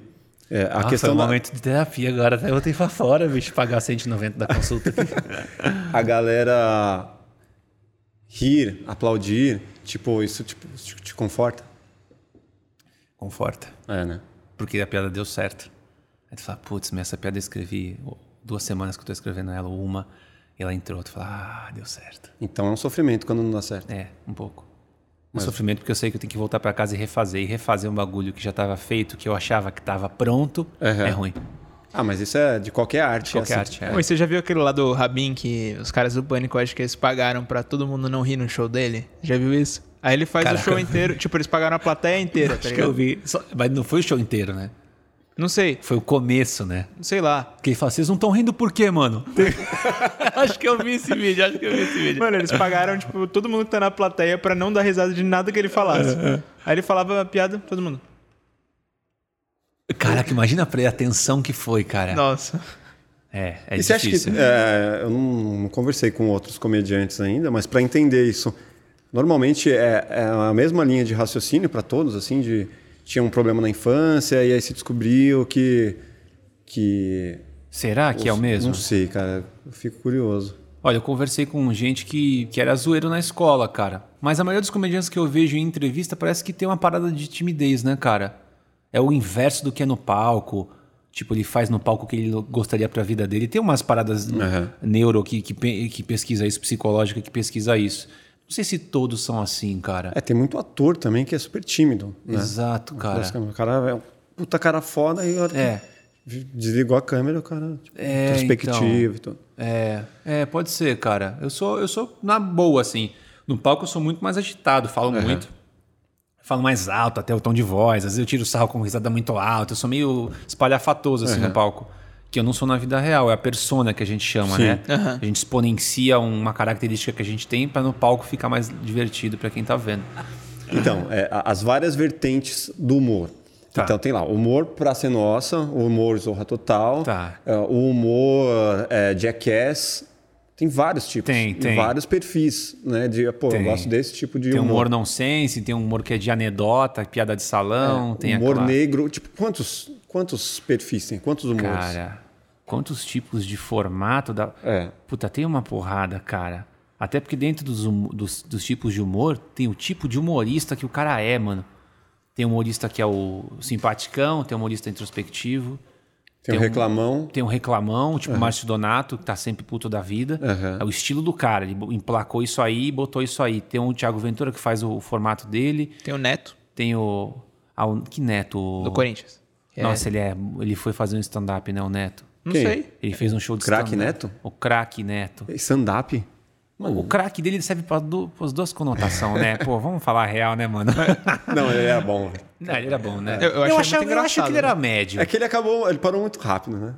é, a Ah, questão foi um da momento de terapia agora. Até eu tenho pra fora, bicho, pagar 190 da consulta. a galera rir, aplaudir, tipo, isso tipo, te, te conforta? Conforta. É, né? Porque a piada deu certo. Aí tu fala, putz, mas essa piada eu escrevi duas semanas que eu tô escrevendo ela, ou uma, e ela entrou. Tu fala, ah, deu certo. Então é um sofrimento quando não dá certo. É, um pouco. Um sofrimento porque eu sei que eu tenho que voltar pra casa e refazer. E refazer um bagulho que já tava feito, que eu achava que tava pronto, Aham. é ruim. Ah, mas isso é de qualquer arte. Qualquer assim. arte. É. E você já viu aquele lá do Rabin que os caras do Pânico, acho que eles pagaram pra todo mundo não rir no show dele? Já viu isso? Aí ele faz Caraca. o show inteiro, tipo, eles pagaram a plateia inteira, tá Acho que eu vi. Só- Mas não foi o show inteiro, né? Não sei, Foi o começo, né? sei lá. Porque ele fala, vocês não estão rindo por quê, mano? acho que eu vi esse vídeo, acho que eu vi esse vídeo. Mano, eles pagaram, tipo, todo mundo que tá na plateia pra não dar risada de nada que ele falasse. Aí ele falava a piada, todo mundo. Caraca, imagina a tensão que foi, cara. Nossa. É, é e você acha difícil. que. é, eu não, não conversei com outros comediantes ainda, mas para entender isso, normalmente é, é a mesma linha de raciocínio para todos, assim, de tinha um problema na infância e aí se descobriu que. que Será que é o mesmo? Não sei, cara. Eu fico curioso. Olha, eu conversei com gente que, que era zoeiro na escola, cara. Mas a maioria dos comediantes que eu vejo em entrevista parece que tem uma parada de timidez, né, cara? É o inverso do que é no palco. Tipo, ele faz no palco o que ele gostaria pra vida dele. Tem umas paradas neuro que, que, que pesquisa isso, psicológica que pesquisa isso. Não sei se todos são assim, cara. É, tem muito ator também que é super tímido. Né? Exato, cara. O cara é um puta cara foda e a hora que É. desligou a câmera, o cara tipo, É, introspectivo e tudo. É, é, pode ser, cara. Eu sou, eu sou na boa, assim. No palco eu sou muito mais agitado, falo muito. Falo mais alto, até o tom de voz. Às vezes eu tiro sarro com risada muito alta. Eu sou meio espalhafatoso, assim, no palco. Que eu não sou na vida real. É a persona que a gente chama, Sim. né? A gente exponencia uma característica que a gente tem para no palco ficar mais divertido para quem tá vendo. Então, é, as várias vertentes do humor. Tá. Então tem lá, humor Praça é Nossa, o humor Zorra Total, Tá. é, o humor é, Jackass. Tem vários tipos. Tem, tem. vários perfis, né? De, pô, Tem. eu gosto desse tipo de Tem humor. humor não sense, tem humor que é de anedota, piada de salão, tem humor aquela... negro. Tipo, quantos, quantos perfis tem? Quantos humores? Cara, quantos tipos de formato da. É. Puta, tem uma porrada, cara. Até porque dentro dos, dos, dos tipos de humor, tem o tipo de humorista que o cara é, mano. Tem humorista que é o simpaticão, tem humorista introspectivo, Tem, tem um reclamão. tem um reclamão, tipo o Márcio Donato, que tá sempre puto da vida. Uhum. É o estilo do cara, ele emplacou isso aí e botou isso aí. Tem o Thiago Ventura que faz o formato dele, Tem o Neto, tem o. ah, o- que neto? O- do Corinthians. É- Nossa, ele, é, ele foi fazer um stand-up, né, o Neto? Não Quem? sei. Ele fez um show de stand-up. Neto? O craque Neto. Stand-up? O craque dele serve para as duas conotações, né? Pô, vamos falar a real, né, mano? Não, ele era bom. Não, ele era bom, né? Eu- eu achei achava- muito eu acho que ele era médio. É que ele acabou, ele parou muito rápido, né?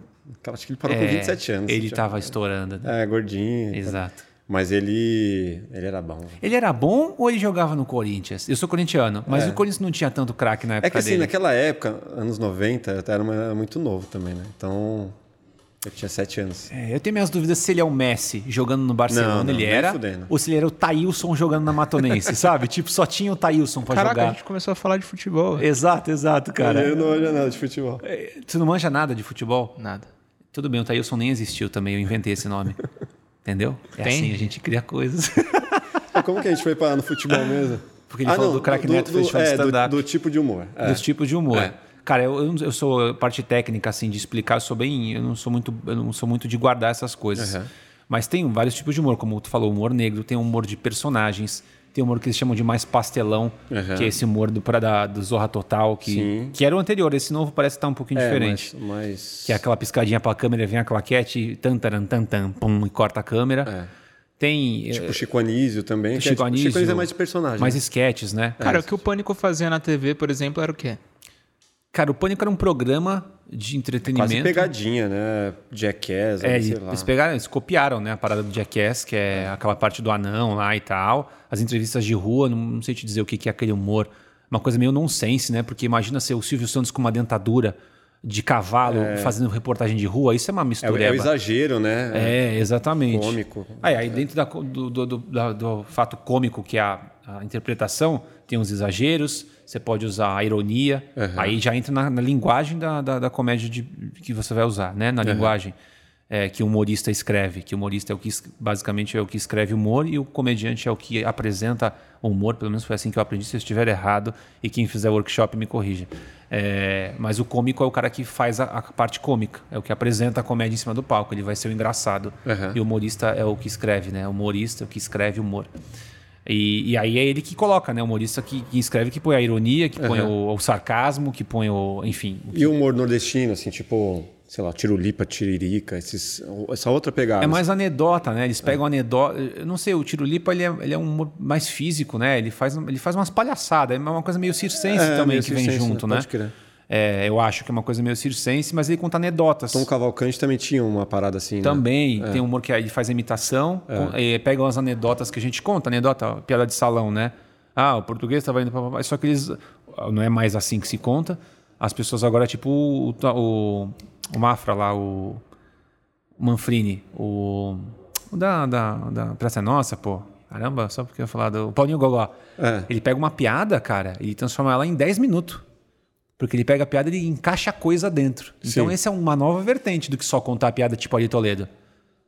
Eu Acho que ele parou com É, 27 anos. Ele tava estourando. né? É, gordinho. Exato. Mas ele, ele era bom. Ele era bom ou ele jogava no Corinthians? Eu sou corintiano, mas o Corinthians não tinha tanto craque na época É que assim, dele. naquela época, anos 90, eu era muito novo também, né? Então, eu tinha 7 anos. É, eu tenho minhas dúvidas se ele é o Messi jogando no Barcelona, Não, não, ele era, fudendo. ou se ele era o Taílson jogando na Matonense, sabe? Tipo, só tinha o Taílson pra Caraca, a jogar. gente começou a falar de futebol. Exato, exato, cara. Eu não olho nada de futebol. É, Você não manja nada de futebol? Nada. Tudo bem, o Taílson nem existiu também, eu inventei esse nome. Entendeu? É Tem? assim, a gente cria coisas. Como que a gente foi parar no futebol mesmo? Porque ele falou do craque Neto, fez show de é, do, stand-up. do tipo de humor. É. Dos tipos de humor. É. Cara, eu, eu não- eu sou parte técnica, assim, de explicar, eu sou bem. Eu não sou muito, eu não sou muito de guardar essas coisas. Uhum. Mas tem vários tipos de humor, como tu falou, humor negro, tem humor de personagens, tem humor que eles chamam de mais pastelão, Uhum. que é esse humor do, pra, da, do Zorra Total, que, Sim. que era o anterior. Esse novo parece estar um pouquinho É, diferente. Mas, mas- Que é aquela piscadinha pra câmera, vem a claquete, tan, taran, tan, tan, pum, e corta a câmera. Tem. Tipo o Chico Anísio também. é, Chico tipo, Anísio, Chico Anísio é mais de personagem. mais sketches, né? Cara, o que o Pânico fazia na TV, por exemplo, era o quê? Cara, o Pânico era um programa de entretenimento. Quase pegadinha, né? Jackass, É, sei lá. eles pegaram, eles copiaram, né, a parada do Jackass, que é aquela parte do anão lá e tal. As entrevistas de rua, não, não sei te dizer o que, que é aquele humor. Uma coisa meio nonsense, né? Porque imagina ser o Silvio Santos com uma dentadura de cavalo fazendo reportagem de rua. Isso é uma É, o- mistureba. é o exagero, né? É, exatamente. Cômico. Aí, aí dentro da do, do, do- do fato cômico, que é a, a interpretação, tem os exageros, você pode usar a ironia, aí já entra na, na linguagem da, da, da comédia de- que você vai usar, né? Na linguagem. é, que o humorista escreve, que o humorista é o que basicamente é o que escreve humor e o comediante é o que apresenta o humor, pelo menos foi assim que eu aprendi, se eu estiver errado e quem fizer workshop me corrija. É, mas o cômico é o cara que faz a, a parte cômica, é o que apresenta a comédia em cima do palco, ele vai ser o engraçado. Uhum. E o humorista é o que escreve, né? O humorista é o que escreve humor. E, e aí é ele que coloca, né? O humorista que, que escreve, que põe a ironia, que põe o, o sarcasmo, que põe o. Enfim. o E o humor nordestino, assim, tipo, sei lá, tirulipa, tiririca, esses, essa outra pegada. É mais anedota, né? Eles pegam anedota. Eu não sei, o Tirulipa ele é, ele é um humor mais físico, né? Ele faz, ele faz umas palhaçadas. É uma coisa meio circense É, também meio que vem circense, junto, né? né? Pode crer. É, eu acho que é uma coisa meio circense, mas ele conta anedotas. Tom Cavalcante também tinha uma parada assim, né? Também tem humor que ele faz imitação, com- eh, pega umas anedotas que a gente conta, anedota, piada de salão, né? Ah, o português estava indo para só que eles não é mais assim que se conta. As pessoas agora tipo o, o, o Mafra lá, o, o Manfrini, o, o da, da, da Praça é Nossa, pô. Caramba, só porque eu ia falar do o Paulinho Gogó. É. Ele pega uma piada, cara, e transforma ela em 10 minutos. Porque ele pega a piada e ele encaixa a coisa dentro. Então, Sim. essa é uma nova vertente do que só contar a piada tipo Ari Toledo.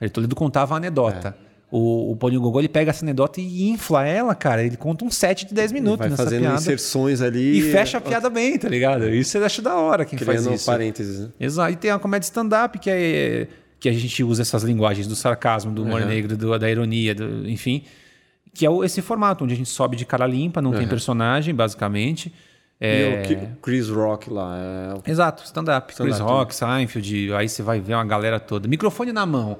Ari Toledo contava a anedota. É. O, o Paulinho Gogol ele pega essa anedota e infla ela, cara. Ele conta um set de 10 minutos Vai nessa fazendo piada. inserções ali. E fecha a piada bem, tá ligado? Isso eu acho da hora quem faz Criando isso. parênteses, né? Exato. E tem a comédia stand-up, que é que a gente usa essas linguagens do sarcasmo, do humor negro, do- da ironia, do- enfim. Que é esse formato, onde a gente sobe de cara limpa, não tem personagem, basicamente. É... E o Ki- Chris Rock lá. é Exato, stand-up. Chris Stand-up, Rock, Seinfeld, aí você vai ver uma galera toda. Microfone na mão.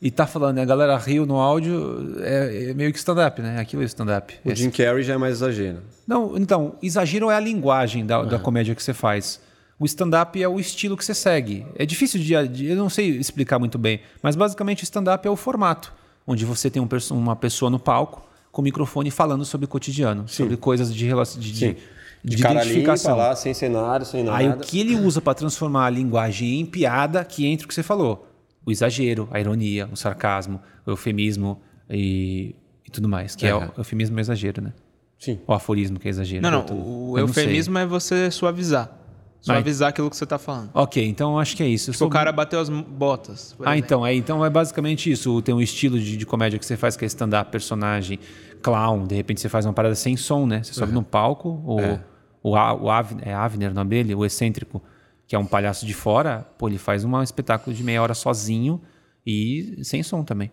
E tá falando, né? A galera riu no áudio, é, é meio que stand-up, né? Aquilo é stand-up. O É Jim Carrey já é mais exagero. não, então, exagero é a linguagem da, da comédia que você faz. O stand-up é o estilo que você segue. É difícil de, de- Eu não sei explicar muito bem, mas basicamente o stand-up é o formato, onde você tem um uma pessoa no palco com o microfone falando sobre o cotidiano, sobre coisas de, relação, de, de, Sim. De De cara limpa identificação. lá, sem cenário, sem nada. Aí o que ele usa para transformar a linguagem em piada que entra o que você falou. O exagero, a ironia, o sarcasmo, o eufemismo e, e tudo mais. Que é Aham. o eufemismo é exagero, né? Sim. O aforismo que é exagero. Não, não. O eu eufemismo é você suavizar. Suavizar aquilo que você tá falando. Ok, então acho que é isso. Tipo, sou- o cara bateu as botas. Ah, exemplo. então é, então é basicamente isso. Tem um estilo de, de comédia que você faz que é stand-up, personagem, clown. De repente você faz uma parada sem som, né? Você sobe num palco, o, o, A- o Av- é Avner, o nome dele, o excêntrico, que é um palhaço de fora, pô, ele faz um espetáculo de meia hora sozinho e sem som também.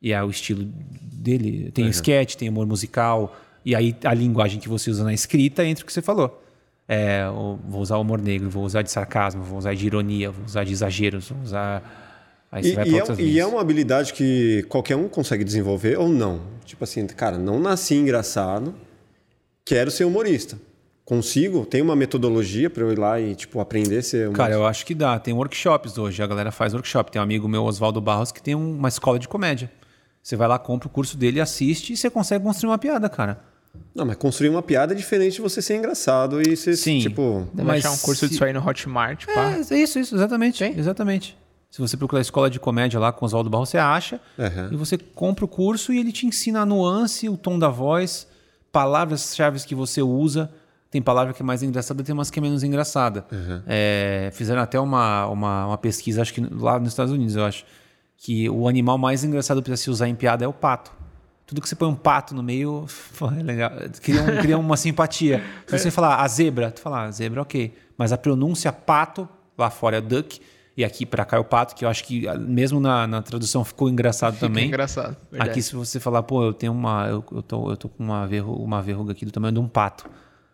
E é o estilo dele. Tem sketch, tem humor musical, e aí a linguagem que você usa na escrita entra o que você falou. É, vou usar humor negro, vou usar de sarcasmo, vou usar de ironia, vou usar de exageros, vou usar. Aí você E, vai e é, e é uma habilidade que qualquer um consegue desenvolver ou não? Tipo assim, cara, não nasci engraçado, quero ser humorista. Consigo? Tem uma metodologia para eu ir lá e tipo aprender ser humorista? Cara, eu acho que dá. Tem workshops hoje, a galera faz workshop. Tem um amigo meu, Oswaldo Barros, que tem um- uma escola de comédia. Você vai lá, compra o curso dele, assiste e você consegue construir uma piada, cara. Não, mas construir uma piada é diferente de você ser engraçado e ser Sim. tipo. Deve Mas achar um curso se- disso aí no Hotmart, pá. É, é isso, isso, exatamente. Exatamente. Se você procurar a escola de comédia lá com Oswaldo Barros, você acha. Aham. E você compra o curso e ele te ensina a nuance, o tom da voz, palavras-chave que você usa. Tem palavra que é mais engraçada, tem umas que é menos engraçada. É, fizeram até uma, uma, uma pesquisa, acho que lá nos Estados Unidos, eu acho, que o animal mais engraçado para se usar em piada é o pato. Tudo que você põe um pato no meio, é legal. Cria, um- cria uma simpatia. Se você falar a zebra, tu fala, ah, zebra, ok. Mas a pronúncia pato, lá fora é duck, e aqui para cá é o pato, que eu acho que ah, mesmo na, na tradução ficou engraçado Fica também. engraçado. verdade. Aqui, se você falar, pô, eu tenho uma. Eu, eu, tô, eu tô com uma verruga, uma verruga aqui do tamanho de um pato.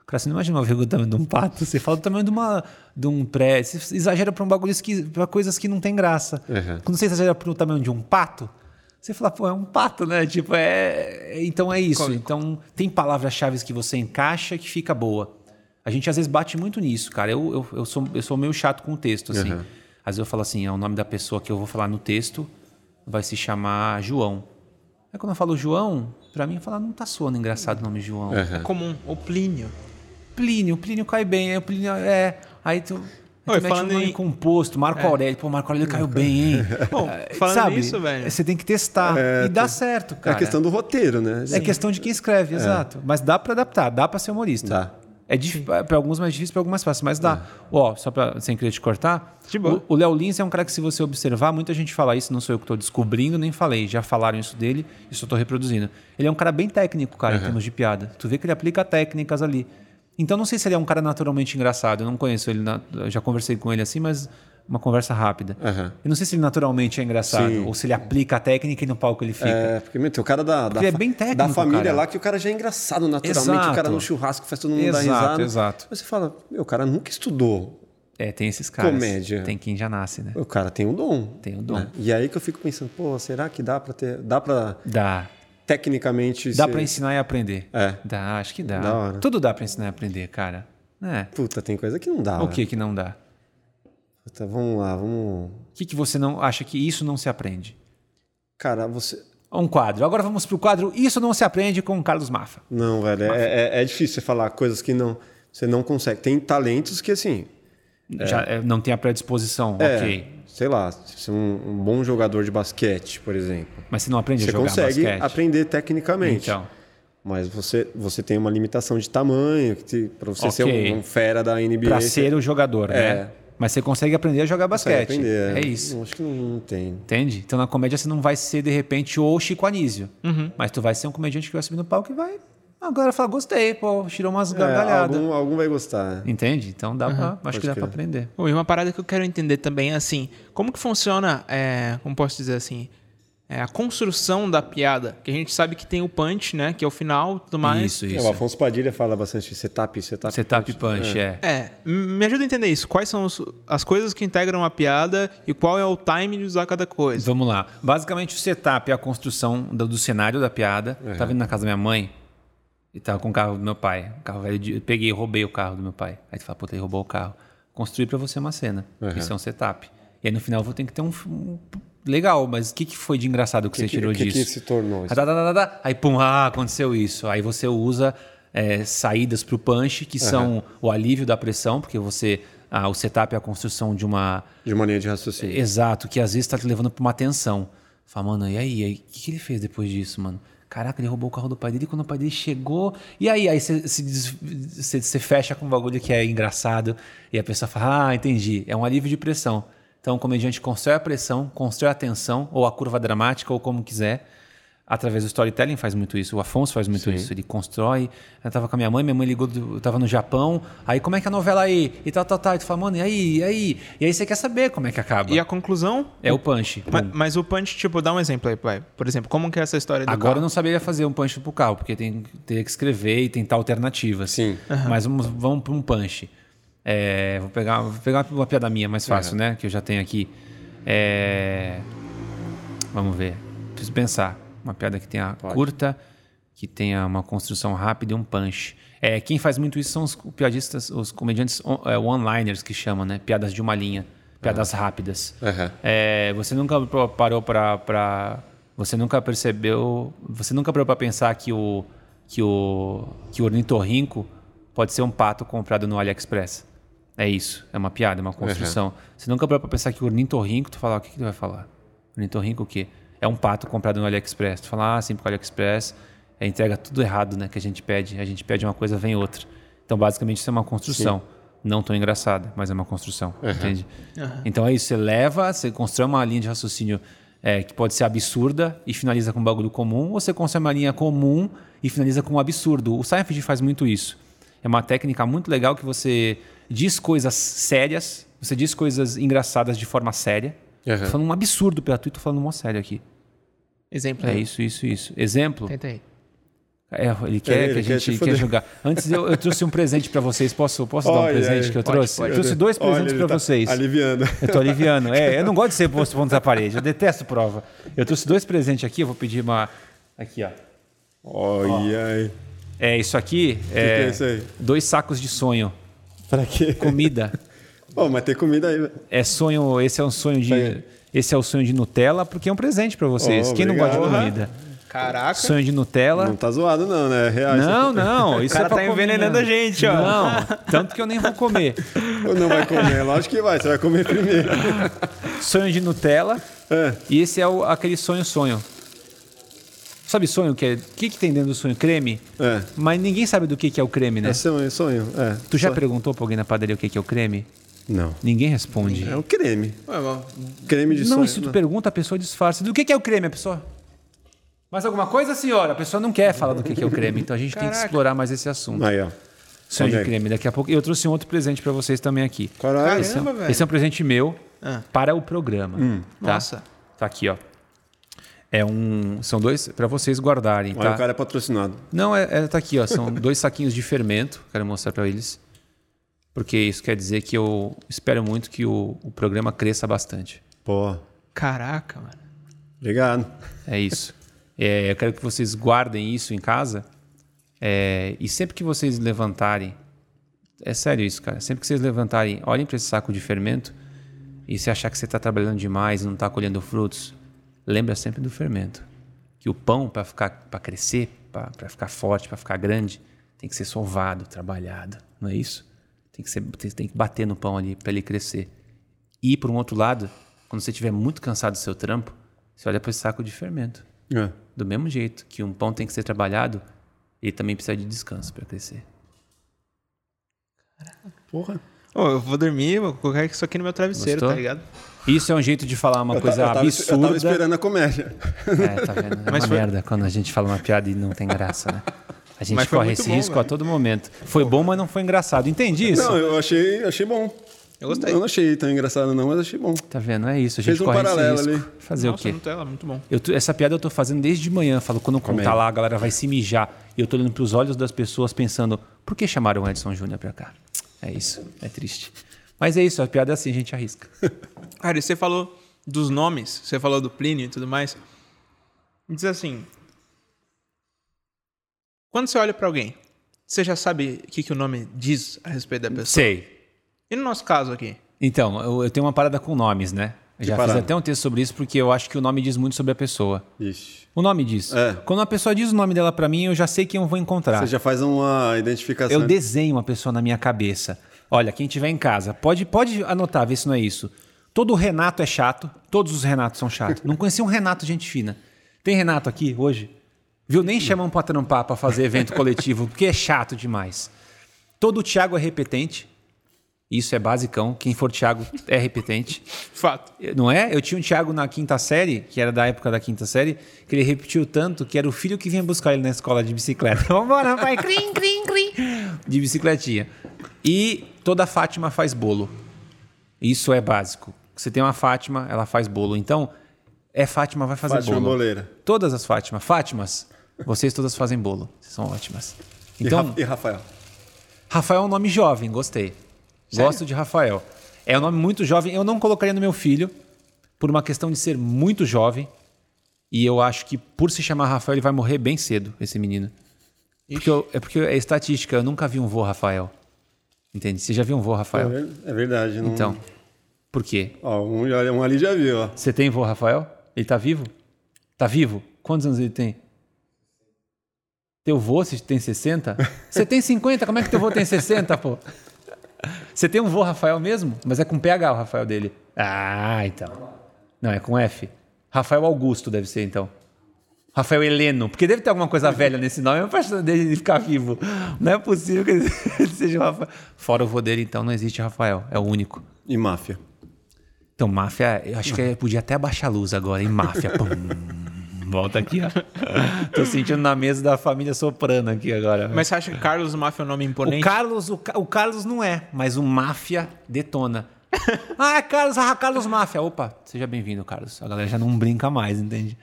Cara, você não imagina uma verruga do tamanho de um pato. Você fala do tamanho de, uma, de um pré. Você exagera pra um bagulho que, pra coisas que não tem graça. Uhum. Quando você exagera pro tamanho de um pato, você fala, pô, é um pato, né? Tipo, é. Então é isso. Cômico. Então tem palavras-chave que você encaixa que fica boa. A gente às vezes bate muito nisso, cara. Eu, eu, eu, sou, eu sou meio chato com o texto, assim. Uhum. Às vezes eu falo assim, é o nome da pessoa que eu vou falar no texto vai se chamar João. Aí quando eu falo João, pra mim fala, não tá soando engraçado o nome João. É comum. O Plínio. Plínio, Plínio cai bem, aí o Plínio é. Aí tu. Oi, mete falando um nome em- É. composto, Marco Aurélio. Pô, Marco Aurélio caiu bem, hein? Bom, É, falando Sabe? nisso, velho. Você tem que testar. e dá certo, É cara. a questão do roteiro, né? É questão de quem escreve, exato. Mas dá pra adaptar, dá pra ser humorista. Dá. É difícil para alguns mais difícil, para alguns mais fácil, mas dá. Ó, só para sem querer te cortar. De boa. O Léo Lins é um cara que se você observar, muita gente fala isso, não sou eu que estou descobrindo, nem falei, já falaram isso dele, isso eu estou reproduzindo. Ele é um cara bem técnico, cara, em termos de piada. Tu vê que ele aplica técnicas ali. Então não sei se ele é um cara naturalmente engraçado, eu não conheço ele, na- eu já conversei com ele assim, mas uma conversa rápida. Aham. Eu não sei se ele naturalmente é engraçado, Sim. ou se ele aplica a técnica e no palco ele fica. É, porque, meu, tem o cara da, da, é bem técnico, da família cara. lá que o cara já é engraçado naturalmente. O cara Exato. no churrasco faz todo mundo dar Exato, risada. exato. Mas você fala, meu, o cara nunca estudou. É, tem esses caras. Comédia. Tem quem já nasce, né? O cara tem um dom. Tem um dom. né? E aí que eu fico pensando, pô, será que dá pra ter. Dá pra Dá. Tecnicamente. Dá ser- pra ensinar e aprender. É. Dá, acho que dá. Tudo dá pra ensinar e aprender, cara. É. Puta, tem coisa que não dá. O né? que que não dá? Puta, vamos lá, vamos. O que que você não acha que isso não se aprende? Cara, você. Um quadro. Agora vamos pro quadro Isso não se aprende com o Carlos Maffa. Não, velho, é, é, é difícil você falar coisas que não. Você não consegue. Tem talentos que, assim. Já é, não tem a predisposição, É, ok. Sei lá, você é um, um bom jogador de basquete, por exemplo. Mas você não aprende Você a jogar consegue basquete. aprender tecnicamente. Então, Mas você, você tem uma limitação de tamanho, para você ser Ok. um, um fera da NBA. pra você ser o jogador, É. né? Mas você consegue aprender a jogar consegue basquete. aprender. É isso. Eu Acho que não, não tem. Entende? Então na comédia você não vai ser, de repente, o Chico Anísio. Mas tu vai ser um comediante que vai subir no palco e vai. A galera fala, gostei, pô, tirou umas É, gargalhadas. algum, algum vai gostar. Entende? Então dá pra, acho Pode que dá pra aprender. Oi, uma parada que eu quero entender também é assim, como que funciona, é, como posso dizer assim, é, a construção da piada, que a gente sabe que tem o punch, né, que é o final, e tudo mais. Isso, É, isso. o Afonso Padilha fala bastante de setup, setup. Setup punch, é. É, m- me ajuda a entender isso. Quais são os- as coisas que integram a piada e qual é o time de usar cada coisa? Vamos lá. Basicamente, o setup é a construção do, do cenário da piada. Tava indo na casa da minha mãe e tava com o carro do meu pai. Um carro velho. de- Eu peguei e roubei o carro do meu pai. Aí tu fala, puta, ele roubou o carro. Construir pra você uma cena. Isso é um setup. E aí no final eu vou ter que ter um. um- Legal, mas o que, que foi de engraçado que, você que- tirou que que disso? se tornou isso? Tá, tá, tá. Aí, pum, ah, aconteceu isso. Aí você usa é, saídas pro punch, que são o alívio da pressão, porque você. Ah, o setup é a construção de uma. De uma linha de raciocínio. Exato, que às vezes tá te levando pra uma tensão. Fala, mano, e aí? E aí? O que, que ele fez depois disso, mano? Caraca, ele roubou o carro do pai dele quando o pai dele chegou. E aí? Aí você fecha com um bagulho que é engraçado e a pessoa fala, ah, entendi. É um alívio de pressão. Então o comediante constrói a pressão, constrói a tensão, ou a curva dramática, ou como quiser. Através do storytelling faz muito isso. O Afonso faz muito isso. Ele constrói. Eu tava com a minha mãe, minha mãe ligou, do- eu tava no Japão. Aí, como é que é a novela aí? E tal, tal, tal. E tu fala, mano, e aí? E aí? E aí você quer saber como é que acaba. E a conclusão? É o punch. Ma- Pum. Mas, o punch, tipo, dá um exemplo aí, pai. Por exemplo, como que é essa história do Agora eu carro? não saberia fazer um punch pro carro, porque tem teria que escrever e tentar alternativas. Sim. Mas vamos, vamos para um punch. É, vou, pegar, vou pegar uma piada minha mais fácil, né? Que eu já tenho aqui. É, vamos ver. Preciso pensar. Uma piada que tenha curta, que tenha uma construção rápida e um punch. É, quem faz muito isso são os piadistas, os comediantes on- é, one-liners que chamam, né? Piadas de uma linha, piadas rápidas. Aham. É, você nunca parou pra, pra- Você nunca percebeu. Você nunca parou pra pensar que o. Que o. Que o ornitorrinco pode ser um pato comprado no AliExpress. É isso. É uma piada, é uma construção. Você nunca parou pra pensar que o ornitorrinco, tu fala, o que, que tu vai falar? Ornitorrinco o quê? É um pato comprado no AliExpress. Tu fala, ah, sim, porque o AliExpress é, entrega tudo errado, né? Que a gente pede. A gente pede uma coisa, vem outra. Então, basicamente, isso é uma construção. Não tão engraçada, mas é uma construção. Entende? Então é isso. Você leva, você constrói uma linha de raciocínio é, que pode ser absurda e finaliza com um bagulho comum, ou você constrói uma linha comum e finaliza com um absurdo. O Seinfeld faz muito isso. É uma técnica muito legal que você diz coisas sérias, você diz coisas engraçadas de forma séria. Aham. Tô falando um absurdo pela tu e tô falando mó sério aqui. Exemplo. É aí. isso, isso, isso. Exemplo. Tenta aí. É, ele quer Ele que a quer te gente quer, foder. jogar. Antes eu, eu trouxe um presente pra vocês. Posso, posso dar um Olha presente aí. que eu Pode, trouxe? pode. Eu trouxe dois Olha, presentes pra tá vocês. Aliviando. Eu tô aliviando. É, eu não gosto de ser posto pontos da parede. Eu detesto prova. Eu trouxe dois presentes aqui. Eu vou pedir uma. Aqui, ó. Olha aí. É isso aqui. que é isso aí? Dois sacos de sonho. Pra quê? Comida. Pô, mas tem comida aí, velho. É sonho. Esse é um sonho de. Esse é o sonho de Nutella, porque é um presente pra vocês. Oh, Quem não gosta de comida? Caraca. Sonho de Nutella. Não tá zoado, não, né? É real. Não, não. Isso O cara é tá comer envenenando mesmo. a gente, ó. Não, tanto que eu nem vou comer. Ou não vai comer? Lógico que vai, você vai comer primeiro. Sonho de Nutella. É. E esse é o- aquele sonho sonho. Sabe sonho que é? O que, que tem dentro do sonho? Creme? É. Mas ninguém sabe do que, que é o creme, né? É sonho, sonho. É. Tu já Só- perguntou pra alguém na padaria o que, que é o creme? Não. Ninguém responde. É o creme. Creme de Não, sonho. e se tu né? pergunta, a pessoa disfarça. Do que, que é o creme, a pessoa? Mais alguma coisa, senhora? A pessoa não quer falar do que, que é o creme, então a gente tem que Caraca. explorar mais esse assunto. Aí, ó. Sonho de é? creme. Daqui a pouco. Eu trouxe um outro presente pra vocês também aqui. Caralho. Esse é, um- Caramba, velho. esse é um presente meu Ah. para o programa. tá? Nossa. Tá aqui, ó. É um. São dois para vocês guardarem, Olha, tá? o cara é patrocinado. Não, é, é- tá aqui, ó. São dois saquinhos de fermento. Quero mostrar para eles. Porque isso quer dizer que eu espero muito que o, o programa cresça bastante. Pô, Caraca, mano. obrigado. É isso. É, eu quero que vocês guardem isso em casa. É, e sempre que vocês levantarem. É sério isso, cara. Sempre que vocês levantarem, olhem para esse saco de fermento. E se achar que você está trabalhando demais e não está colhendo frutos, lembra sempre do fermento. Que o pão, para ficar, para crescer, para ficar forte, para ficar grande, tem que ser sovado, trabalhado. Não é isso? Tem que, ser, tem, tem que bater no pão ali para ele crescer. E, por um outro lado, quando você estiver muito cansado do seu trampo, você olha para esse saco de fermento. É. Do mesmo jeito que um pão tem que ser trabalhado, ele também precisa de descanso para crescer. Porra. Ô, eu vou dormir, vou colocar isso aqui no meu travesseiro, Gostou? tá ligado? Isso é um jeito de falar uma Eu, coisa ta- eu tava, eu absurda. tava esperando a comédia. É, tá vendo? É Mas uma foi- merda quando a gente fala uma piada e não tem graça, né? A gente corre esse bom, risco a velho. todo momento. Foi bom, mas não foi engraçado. Entendi isso? Não, eu achei, achei bom. Eu gostei. Eu não achei tão engraçado, não, mas achei bom. Tá vendo? É isso. A gente Fez um corre paralelo esse risco. ali. Fazer Nossa, o quê? Nutella, muito bom. Eu essa piada eu tô fazendo desde de manhã. Falo, quando eu contar Comédia. lá, a galera vai se mijar. E eu tô olhando pros olhos das pessoas pensando, por que chamaram o Edson Júnior pra cá? É isso. É triste. Mas é isso, a piada é assim, a gente arrisca. Cara, e você falou dos nomes, você falou do Plínio e tudo mais. Me diz assim. Quando você olha pra alguém, você já sabe o que, que o nome diz a respeito da pessoa? Sei. E no nosso caso aqui? Então, eu, eu tenho uma parada com nomes, né? Eu já fiz parada? até um texto sobre isso porque eu acho que o nome diz muito sobre a pessoa. Ixi. O nome diz. É. Quando uma pessoa diz o nome dela pra mim, eu já sei quem eu vou encontrar. Você já faz uma identificação. Eu desenho uma pessoa na minha cabeça. Olha, quem tiver em casa, pode, pode anotar, ver se não é isso. Todo Renato é chato, todos os Renatos são chatos. Não conheci um Renato gente fina. Tem Renato aqui hoje? Viu? Nem chamam pra trampar pra fazer evento coletivo, porque é chato demais. Todo Thiago é repetente. Isso é basicão. Quem for Thiago é repetente. Fato. Não é? Eu tinha um Thiago na quinta série, que era da época da quinta série, que ele repetiu tanto que era o filho que vinha buscar ele na escola de bicicleta. Vambora, pai! Crim, crim, crim! De bicicletinha. E toda Fátima faz bolo. Isso é básico. Você tem uma Fátima, ela faz bolo. Então, é Fátima, vai fazer Fátima bolo. Boleira. Todas as Fátimas. Fátimas, vocês todas fazem bolo. Vocês são ótimas. Então, e Rafael? Rafael é um nome jovem, gostei. Gosto de Rafael. É um nome muito jovem. Eu não colocaria no meu filho, por uma questão de ser muito jovem. E eu acho que por se chamar Rafael, ele vai morrer bem cedo, esse menino. Porque eu- é porque é estatística, eu nunca vi um vô Rafael. Entende? Você já viu um vô É Rafael? ver- É verdade. Não... Então, por quê? Ó, um, um ali já viu, ó. Você tem vô Rafael? Ele tá vivo? Tá vivo? Quantos anos ele tem? Teu vô tem 60? Você tem 50? Como é que teu vô tem 60, pô? Você tem um vô Rafael mesmo? Mas é com PH o Rafael dele. Ah, então. Não, é com F. Rafael Augusto deve ser, então. Rafael Heleno. Porque deve ter alguma coisa velha nesse nome pra dele ficar vivo. Não é possível que ele seja o Rafael. Fora o vô dele, então, não existe Rafael. É o único. E máfia. Então, máfia, eu acho que podia até abaixar a luz agora, hein? Máfia. Pum. Volta aqui, ó. Tô sentindo na mesa da família soprano aqui agora. Mas você acha que Carlos Máfia é um nome o imponente? Carlos, o, o Carlos não é, mas o Máfia detona. ah, é Carlos, ah, Carlos Máfia. Opa, seja bem-vindo, Carlos. A galera já não brinca mais, entende?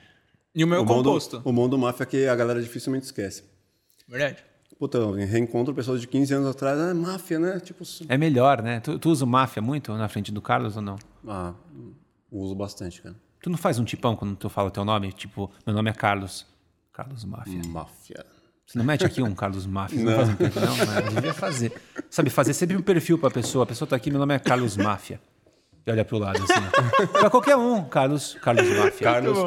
E o meu o composto. o bom do máfia é que a galera dificilmente esquece. Verdade. Puta, eu reencontro pessoas de 15 anos atrás, ah, é máfia, né? Tipo, É melhor, né? Tu, tu usa o Máfia muito na frente do Carlos ou não? ah, uso bastante, cara. Tu não faz um tipão quando tu fala o teu nome? Tipo, meu nome é Carlos. Carlos Máfia. Máfia. Você não mete aqui um Carlos Máfia? Não, faz um perfil, não, mas devia fazer. Sabe, fazer sempre um perfil pra pessoa. A pessoa tá aqui, meu nome é Carlos Máfia. E olha pro lado assim. pra qualquer um, Carlos, Carlos Máfia. Carlos.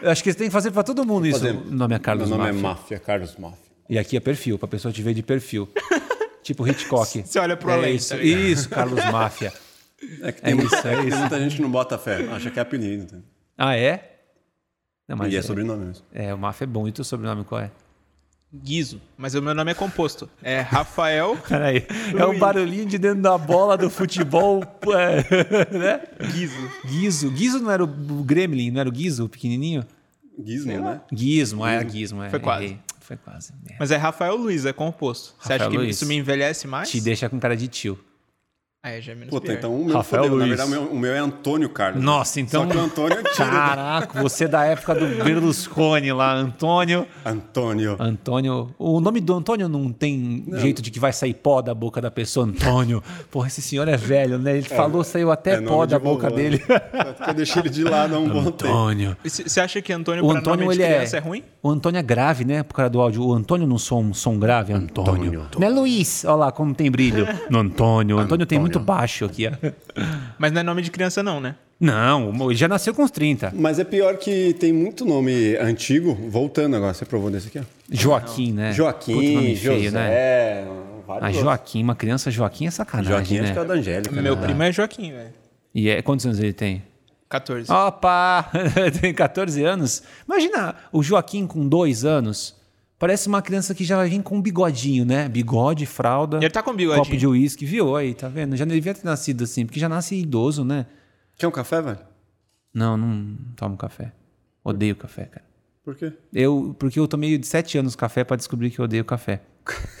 Eu acho que você tem que fazer pra todo mundo isso. Fazer. O nome é Carlos Meu nome Máfia. é máfia, Carlos Máfia. E aqui é perfil, pra pessoa te ver de perfil. tipo Hitchcock. Você olha pro é além, Isso, tá isso, Carlos Máfia. É que tem, É isso, é isso. muita gente que não bota fé, acha que é apelido. Ah, é? Não, mas e é, é, sobrenome mesmo. é, o Mafia é bom. E teu sobrenome qual é? Guizo. Mas o meu nome é composto. É Rafael Peraí. É o barulhinho de dentro da bola do futebol. é, né? Guizo. Guizo. Guizo não era o Gremlin, não era o Guizo, o pequenininho? Gizmo, né? Gizmo, é Gizmo. É, Foi quase. errei. Foi quase. merda. Mas é Rafael Luiz, é composto. Você acha Rafael que Luiz. isso me envelhece mais? Te deixa com cara de tio. Ah, é, já é menos Puta, pior. então o meu Rafael fodeu. Na Luiz. verdade, o meu, o meu é Antônio Carlos. Nossa, então. Só que o Antônio é tiro. Caraca, você é da época do Berlusconi lá, Antônio. Antônio. Antônio. O nome do Antônio não tem jeito de que vai sair pó da boca da pessoa, Antônio. Porra, esse senhor é velho, né? Ele falou, saiu até É pó de da vovô, boca né? dele. Porque eu deixei ele de lado há um bom tempo. Antônio. Você acha que Antônio, O pra Antônio, nome de ele é. criança é... ruim? O Antônio é grave, né? Por causa do áudio. O Antônio não som, som grave, Antônio. Antônio. Não é Luiz? Olha lá como tem brilho. No Antônio. O Antônio tem muito Antônio. baixo aqui. ó. Mas não é nome de criança, não, né? Não, ele já nasceu com uns 30. Mas é pior que tem muito nome antigo. Voltando agora, você provou desse aqui, ó. Joaquim, né? Puta Joaquim, nome José, feio, né? vários A outros. Joaquim, uma criança Joaquim é sacanagem, Joaquim né? acho que é o da Angélica. Meu né? primo é Joaquim, velho. E é, quantos anos ele tem? 14. Opa! tem 14 anos. Imagina o Joaquim com dois anos. Parece uma criança que já vai vir com um bigodinho, né? Bigode, fralda. Ele tá com bigodinho. Copo de uísque, viu? Aí, tá vendo? Já não devia ter nascido assim, porque já nasce idoso, né? Quer um café, velho? Não, não tomo café. Odeio café, cara. Por quê? Eu, porque eu tomei de 7 anos café pra descobrir que eu odeio café.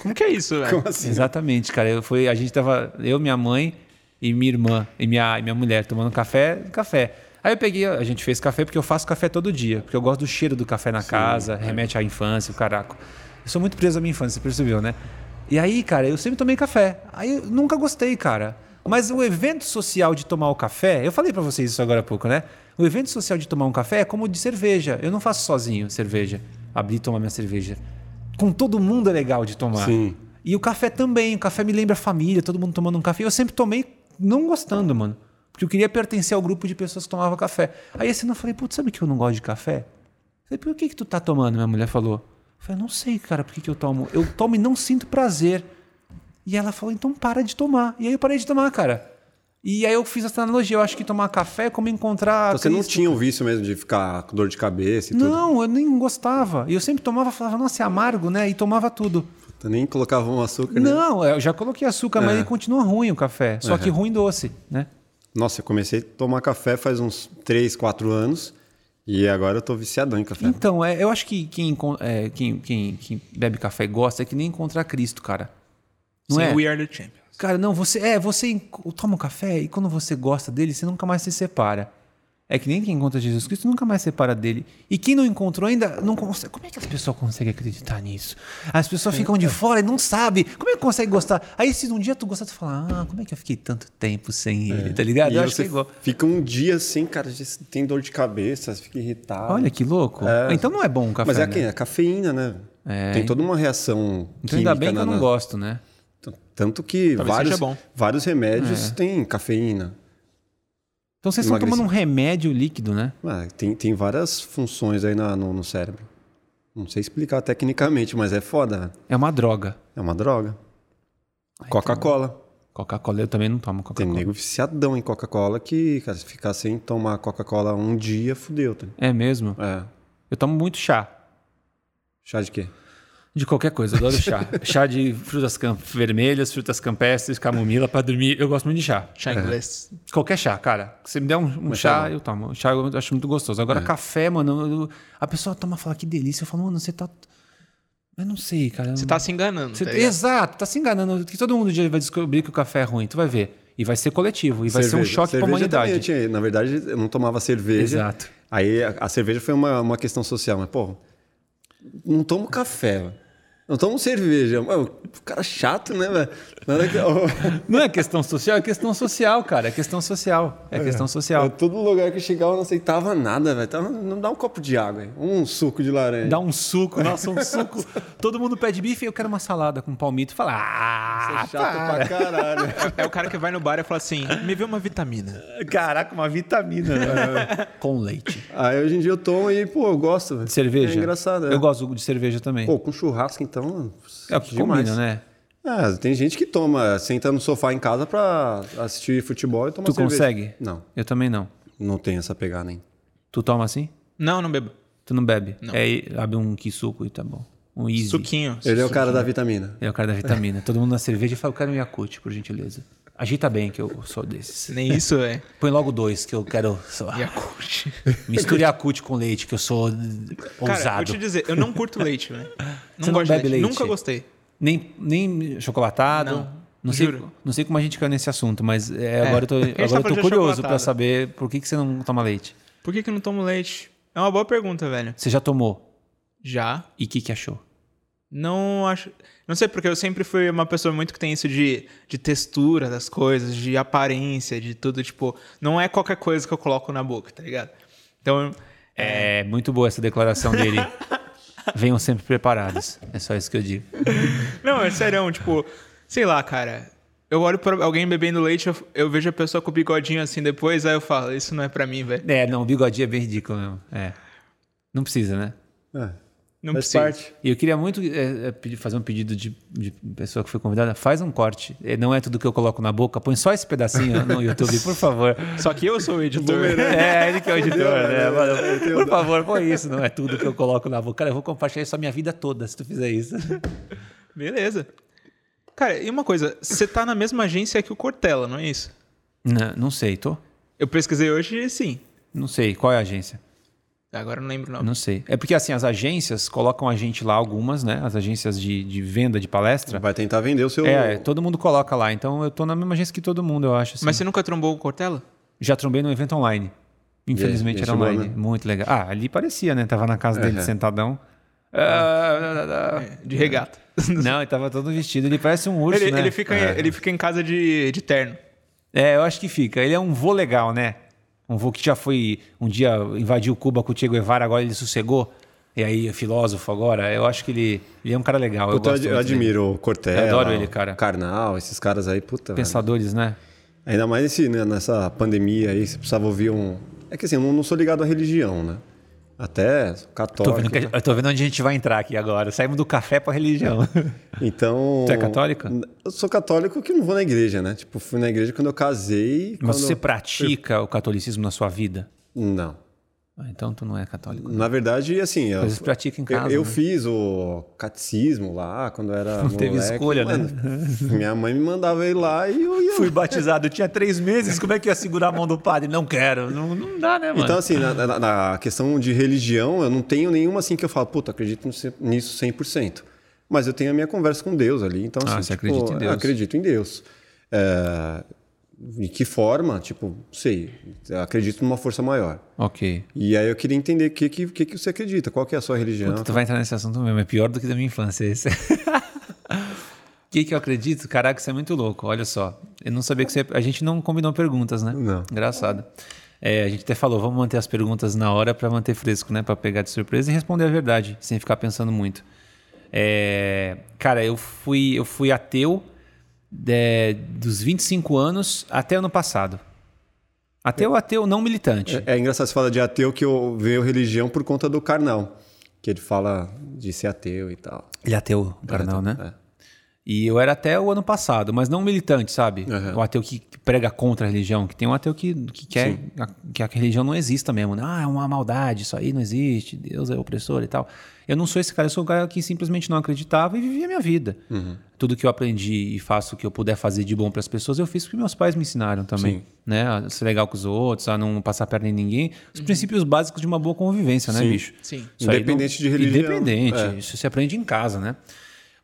Como que é isso, velho? Como assim? Exatamente, cara. Eu fui, a gente tava, eu, minha mãe e minha irmã e minha, e minha mulher tomando café, café. Aí eu peguei, a gente fez café porque eu faço café todo dia, porque eu gosto do cheiro do café na casa, remete à infância, o caraco. Eu sou muito preso à minha infância, você percebeu, né? E aí, cara, eu sempre tomei café. Aí eu nunca gostei, cara. Mas o evento social de tomar o café, eu falei pra vocês isso agora há pouco, né? O evento social de tomar um café é como o de cerveja. Eu não faço sozinho cerveja. Abrir e tomar minha cerveja. Com todo mundo é legal de tomar. Sim. E o café também. O café me lembra a família, todo mundo tomando um café. Eu sempre tomei não gostando, mano. Porque eu queria pertencer ao grupo de pessoas que tomavam café. Aí esse ano eu falei, putz, sabe que eu não gosto de café? Eu falei, por que, que tu tá tomando? Minha mulher falou. Eu falei, não sei, cara, por que, que eu tomo? Eu tomo e não sinto prazer. E ela falou, então para de tomar. E aí eu parei de tomar, cara. E aí eu fiz essa analogia. Eu acho que tomar café é como encontrar. Você não tinha o vício mesmo de ficar com dor de cabeça e tudo? Não, eu nem gostava. E eu sempre tomava, falava, nossa, é amargo, né? E tomava tudo. Tu nem colocava um açúcar, né? Não, eu já coloquei açúcar, mas É. ele continua ruim o café. Só que ruim doce, né? Nossa, eu comecei a tomar café faz uns 3, 4 anos. E agora eu tô viciadão em café. Então, é, eu acho que quem, é, quem, quem, quem bebe café e gosta é que nem encontrar Cristo, cara. Não Sim, é? We Are the Champions. Cara, não, você é, você toma um café e quando você gosta dele, você nunca mais se separa. É que nem quem encontra Jesus Cristo nunca mais se separa dele. E quem não encontrou ainda não consegue. Como é que as pessoas conseguem acreditar nisso? As pessoas ficam de fora e não sabem. Como é que consegue gostar? Aí se um dia tu gostar, tu fala, ah, como é que eu fiquei tanto tempo sem ele, tá ligado? E Eu aí acho que você é igual. fica um dia assim, cara, tem dor de cabeça, você fica irritado. Olha que louco. É. Então não é bom o café. Mas é, né? é cafeína, né? É. Tem toda uma reação Então ainda bem que eu não na- gosto, né? Tanto que Talvez vários remédios É. têm cafeína. Então vocês estão tomando um remédio líquido, né? Ah, tem, tem várias funções aí na- no, no cérebro. Não sei explicar tecnicamente, mas é foda. velho. É uma droga. É uma droga. Coca-Cola. Coca-Cola eu também não tomo Tem Coca-Cola. nego viciadão em Coca-Cola que, cara, se ficar sem tomar Coca-Cola um dia, fudeu. Tá? É mesmo? É. Eu tomo muito chá. Chá de quê? De qualquer coisa, eu adoro chá. chá de frutas vermelhas, frutas campestres, camomila pra dormir. Eu gosto muito de chá. Chá inglês. Qualquer chá, cara. Se me der um, um Mas chá, tá eu tomo. Chá eu acho muito gostoso. Agora, café, mano, eu- a pessoa toma e fala que delícia. Eu falo, mano, você tá. Eu não sei, cara. Você tá se enganando. Você- tá ligado? Exato, tá se enganando. Que todo mundo um dia vai descobrir que o café é ruim. Tu vai ver. E vai ser coletivo. E vai ser um Cerveja. choque pra Cerveja também humanidade. tinha- na verdade, eu não tomava cerveja. Exato. Aí a, a cerveja foi uma, uma questão social, mas, pô, não tomo café. Não tomo cerveja. Mano, cara chato, né, velho? Que- Não é questão social, é questão social, cara. É questão social. É, questão Eu, social. todo lugar que eu chegava eu não aceitava nada, velho. Tava- Não dá um copo de água, aí. um suco de laranja. Dá um suco, nossa, um suco. Todo mundo pede bife e eu quero uma salada com palmito. Fala, ah, Você é chato pra caralho. É o cara que vai no bar e fala assim: me vê uma vitamina. Caraca, uma vitamina, né? Com leite. Aí hoje em dia eu tomo e, pô, eu gosto, velho. De cerveja? É engraçado, é. Eu gosto de cerveja também. Pô, com churrasco, então. É o demais. combina, né? É, tem gente que toma, senta no sofá em casa pra assistir futebol e tomar Tu cerveja. consegue? Não, Eu também não. não tem essa pegada, hein? Tu toma assim? Não, não bebo. Tu não bebe? Não. É, abre um que suco e tá bom. Um easy. Suquinho. Ele é o cara da vitamina. É o cara da vitamina. Todo mundo na cerveja fala, eu quero um Yakult, por gentileza. Agita bem, que eu sou desses. Nem isso é. Põe logo dois, que eu quero. Só... Yakult. Misture Yakult com leite, que eu sou Cara, vou ousado. te dizer, eu não curto leite, velho. Não não gosto de bebe leite? Nunca gostei. Nem, nem chocolatado. Não, Não sei, juro. não sei como a gente caiu nesse assunto, mas é, agora eu tô, gente agora tá eu tô curioso pra achocolatado. saber por que, que você não toma leite. Por que, que eu não tomo leite? É uma boa pergunta, velho. Você já tomou? Já. E o que, que achou? Não acho. Não sei, porque eu sempre fui uma pessoa muito que tem isso de, de textura das coisas, de aparência, de tudo. Tipo, não é qualquer coisa que eu coloco na boca, tá ligado? Então, É muito boa essa declaração dele. Venham sempre preparados. É só isso que eu digo. Não, é sério, tipo, sei lá, cara. Eu olho pra alguém bebendo leite, eu, eu vejo a pessoa com o bigodinho assim depois, aí eu falo, isso não é pra mim, velho. É, não, o bigodinho é bem ridículo mesmo. É. Não precisa, né? É, Não faz parte. E eu queria muito é, é, pedir- fazer um pedido de, de pessoa que foi convidada. Faz um corte. É, Não é tudo que eu coloco na boca. Põe só esse pedacinho no YouTube, por favor. Só que eu sou o editor. É, ele que é o editor, né? Mano, por favor, põe isso. Não é tudo que eu coloco na boca. Cara, eu vou compartilhar isso a minha vida toda se tu fizer isso. Beleza. Cara, e uma coisa, você tá na mesma agência que o Cortella, não é isso? Não, não sei, tô? Eu pesquisei hoje e sim. Não sei. Qual é a agência? Agora eu não lembro o nome. Não sei. É porque assim, as agências colocam a gente lá, algumas, né? As agências de, de venda de palestra. Vai tentar vender o seu. É, todo mundo coloca lá. Então eu tô na mesma agência que todo mundo, eu acho. assim. Mas você nunca trombou o Cortella? Já trombei num evento online. Infelizmente aí, era chegou, online. né? Muito legal. Ah, ali parecia, né? Tava na casa dele Uhum. sentadão. Ah, É, de regata. Não, ele tava todo vestido. Ele parece um urso, Ele, né? ele, fica, em- ele fica em casa de, de terno. É, eu acho que fica. Ele é um vô legal, né? Um vô que já foi um dia invadiu Cuba com o Che Guevara, agora ele sossegou. E aí, é filósofo agora. Eu acho que ele, ele é um cara legal. Eu, Puta, eu, eu dele. admiro o Cortella. Eu adoro ele, cara. Karnal, esses caras aí, puta. velho. Pensadores, né? Ainda mais nesse, né, nessa pandemia aí, você precisava ouvir um. É que assim, eu não sou ligado à religião, né? Até sou Tô católico. vendo, que- eu tô vendo onde a gente vai entrar aqui agora. Saímos do café pra religião. Então. Tu é católica? Eu sou católico que não vou na igreja, né? Tipo, fui na igreja quando eu casei. Mas quando- você pratica o catolicismo na sua vida? Não. Ah, então tu não é católico. Na verdade, assim. Eu, pratica em eu, casa. eu né? fiz o catecismo lá quando eu era. Não teve moleque. escolha, né? Minha mãe me mandava ir lá e eu ia. Fui batizado, eu tinha três meses. Como é que eu ia segurar a mão do padre? Não quero. Não, não dá, né, mano? Então, assim, na, na- na questão de religião, eu não tenho nenhuma assim que eu falo, puta, acredito nisso- nisso 100%. Mas eu tenho a minha conversa com Deus ali. Então, Ah, assim, você tipo, acredita em eu Deus. acredito em Deus. É, de que forma? Tipo, sei, acredito numa força maior. ok. E aí eu queria entender o que, que, que, que você acredita, qual que é a sua religião. Puta, tu vai entrar nesse assunto mesmo. É pior do que da minha infância esse. O que, que eu acredito? Caraca, isso é muito louco. Olha só. Eu não sabia que você... A gente não combinou perguntas, né? Não. Engraçado. É, a gente até falou, vamos manter as perguntas na hora para manter fresco, né? Para pegar de surpresa e responder a verdade, sem ficar pensando muito. É, cara, eu fui, eu fui ateu é, dos 25 anos até ano passado. Ateu, ateu não militante. É, é engraçado você falar de ateu que eu vejo religião por conta do carnal. Que ele fala de ser ateu e tal. Ele é ateu, o carnal, né? É. E eu era até o ano passado, mas não militante, sabe? Uhum. O ateu que prega contra a religião, que tem um ateu que, que quer a- que a religião não exista mesmo. né? Ah, é uma maldade, isso aí não existe, Deus é opressor e tal. Eu não sou esse cara, eu sou um cara que simplesmente não acreditava e vivia a minha vida. Uhum. Tudo que eu aprendi e faço o que eu puder fazer de bom para as pessoas, eu fiz porque meus pais me ensinaram também. Sim. Né? A ser legal com os outros, a não passar perna em ninguém. Os princípios básicos de uma boa convivência, né, Sim. bicho? Sim. Isso Independente de religião. Independente. É. Isso se aprende em casa, né?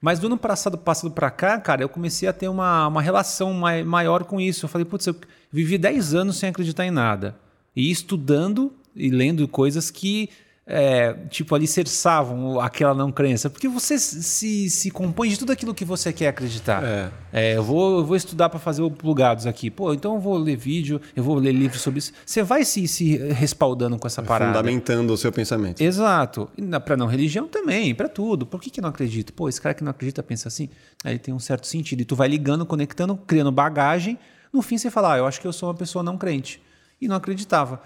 Mas do ano passado, passado pra cá, cara, eu comecei a ter uma, uma relação mai- maior com isso. Eu falei, putz, eu vivi 10 anos sem acreditar em nada. E estudando e lendo coisas que, é, tipo, alicerçavam aquela não crença. Porque você se, se compõe de tudo aquilo que você quer acreditar. É. É, eu, vou, eu vou estudar para fazer o plugados aqui. Pô, então eu vou ler vídeo, eu vou ler livro sobre isso. Você vai se, se respaldando com essa parada. Fundamentando o seu pensamento. Exato. Pra não religião também, pra tudo. Por que, que não acredito? Pô, esse cara que não acredita pensa assim. Aí tem um certo sentido. E tu vai ligando, conectando, criando bagagem. No fim você fala, ah, eu acho que eu sou uma pessoa não crente. E não acreditava.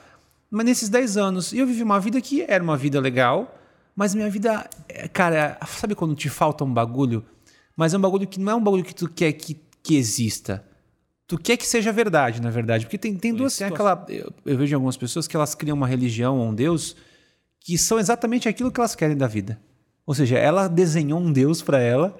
Mas nesses 10 anos, eu vivi uma vida que era uma vida legal, mas minha vida, é, cara, sabe quando te falta um bagulho? Mas é um bagulho que não é um bagulho que tu quer que, que exista. Tu quer que seja verdade, na verdade. Porque tem, tem duas. Tem aquela, eu, eu vejo algumas pessoas que elas criam uma religião ou um Deus que são exatamente aquilo que elas querem da vida. Ou seja, ela desenhou um Deus para ela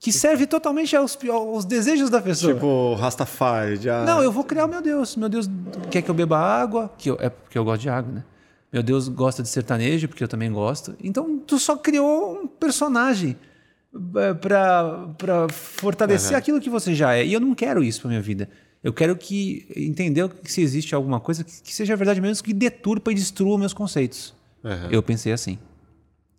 que serve totalmente aos, aos desejos da pessoa. Tipo, Rastafari, já. Não, eu vou criar o meu Deus. Meu Deus quer que eu beba água, que eu, é porque eu gosto de água, né? Meu Deus gosta de sertanejo, porque eu também gosto. Então, tu só criou um personagem é, para fortalecer Uhum. aquilo que você já é. E eu não quero isso para minha vida. Eu quero que entender que se existe alguma coisa que, que seja verdade mesmo, que deturpa e destrua meus conceitos. Uhum. Eu pensei assim.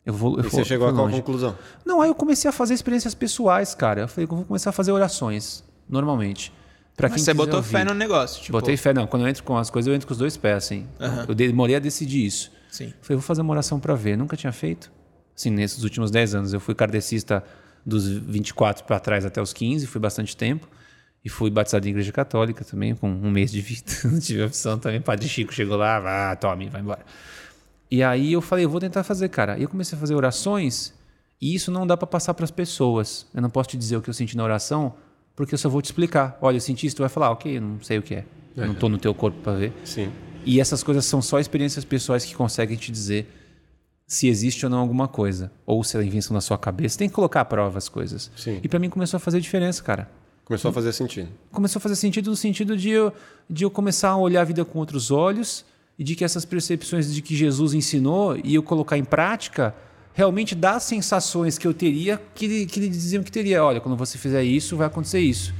Eu vou, eu E vou- você chegou a qual longe. conclusão? Não, aí eu comecei a fazer experiências pessoais, cara. Eu falei que eu vou começar a fazer orações, normalmente. Pra Mas quem você botou ouvir. fé no negócio, tipo. Botei fé, não. Quando eu entro com as coisas, eu entro com os dois pés, assim. Eu demorei a decidir isso. Sim. Falei, vou fazer uma oração pra ver. Nunca tinha feito. Assim, nesses últimos 10 anos. Eu fui kardecista dos 24 pra trás até os 15, fui bastante tempo. E fui batizado em igreja católica também, com um mês de vida. Não tive opção também. Padre Chico chegou lá, vá, tome, vai embora. E aí eu falei, eu vou tentar fazer, cara. E eu comecei a fazer orações, e isso não dá pra passar pras pessoas. Eu não posso te dizer o que eu senti na oração, porque eu só vou te explicar. Olha, eu senti isso, tu vai falar, ok, eu não sei o que é. Eu não tô no teu corpo pra ver. Sim. E essas coisas são só experiências pessoais que conseguem te dizer se existe ou não alguma coisa. Ou se ela é invenção na sua cabeça. Tem que colocar à prova as coisas. Sim. E pra mim começou a fazer diferença, cara. Começou a fazer sentido. Começou a fazer sentido no sentido de eu, de eu começar a olhar a vida com outros olhos e de que essas percepções de que Jesus ensinou e eu colocar em prática realmente dá as sensações que eu teria que, ele- que ele diziam que teria. Olha, quando você fizer isso, vai acontecer isso.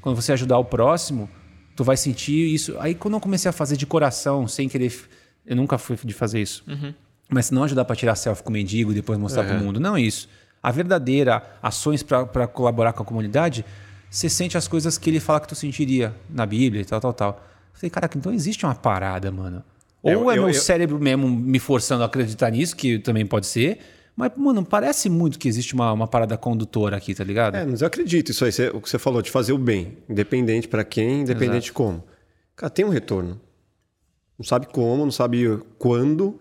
Quando você ajudar o próximo, tu vai sentir isso. Aí quando eu comecei a fazer de coração, sem querer, eu nunca fui de fazer isso. Mas não ajudar para tirar selfie com o mendigo e depois mostrar para o mundo. Não é isso. A verdadeira ações para colaborar com a comunidade, você sente as coisas que ele fala que tu sentiria na Bíblia e tal, tal, tal. Eu falei, caraca, então existe uma parada, mano. Ou Eu- é eu- meu eu- cérebro mesmo me forçando a acreditar nisso, que também pode ser. Mas, mano, parece muito que existe uma, uma parada condutora aqui, tá ligado? É, mas eu acredito isso aí, você- o que você falou, de fazer o bem, independente pra quem, independente de como. Cara, tem um retorno. Não sabe como, não sabe quando,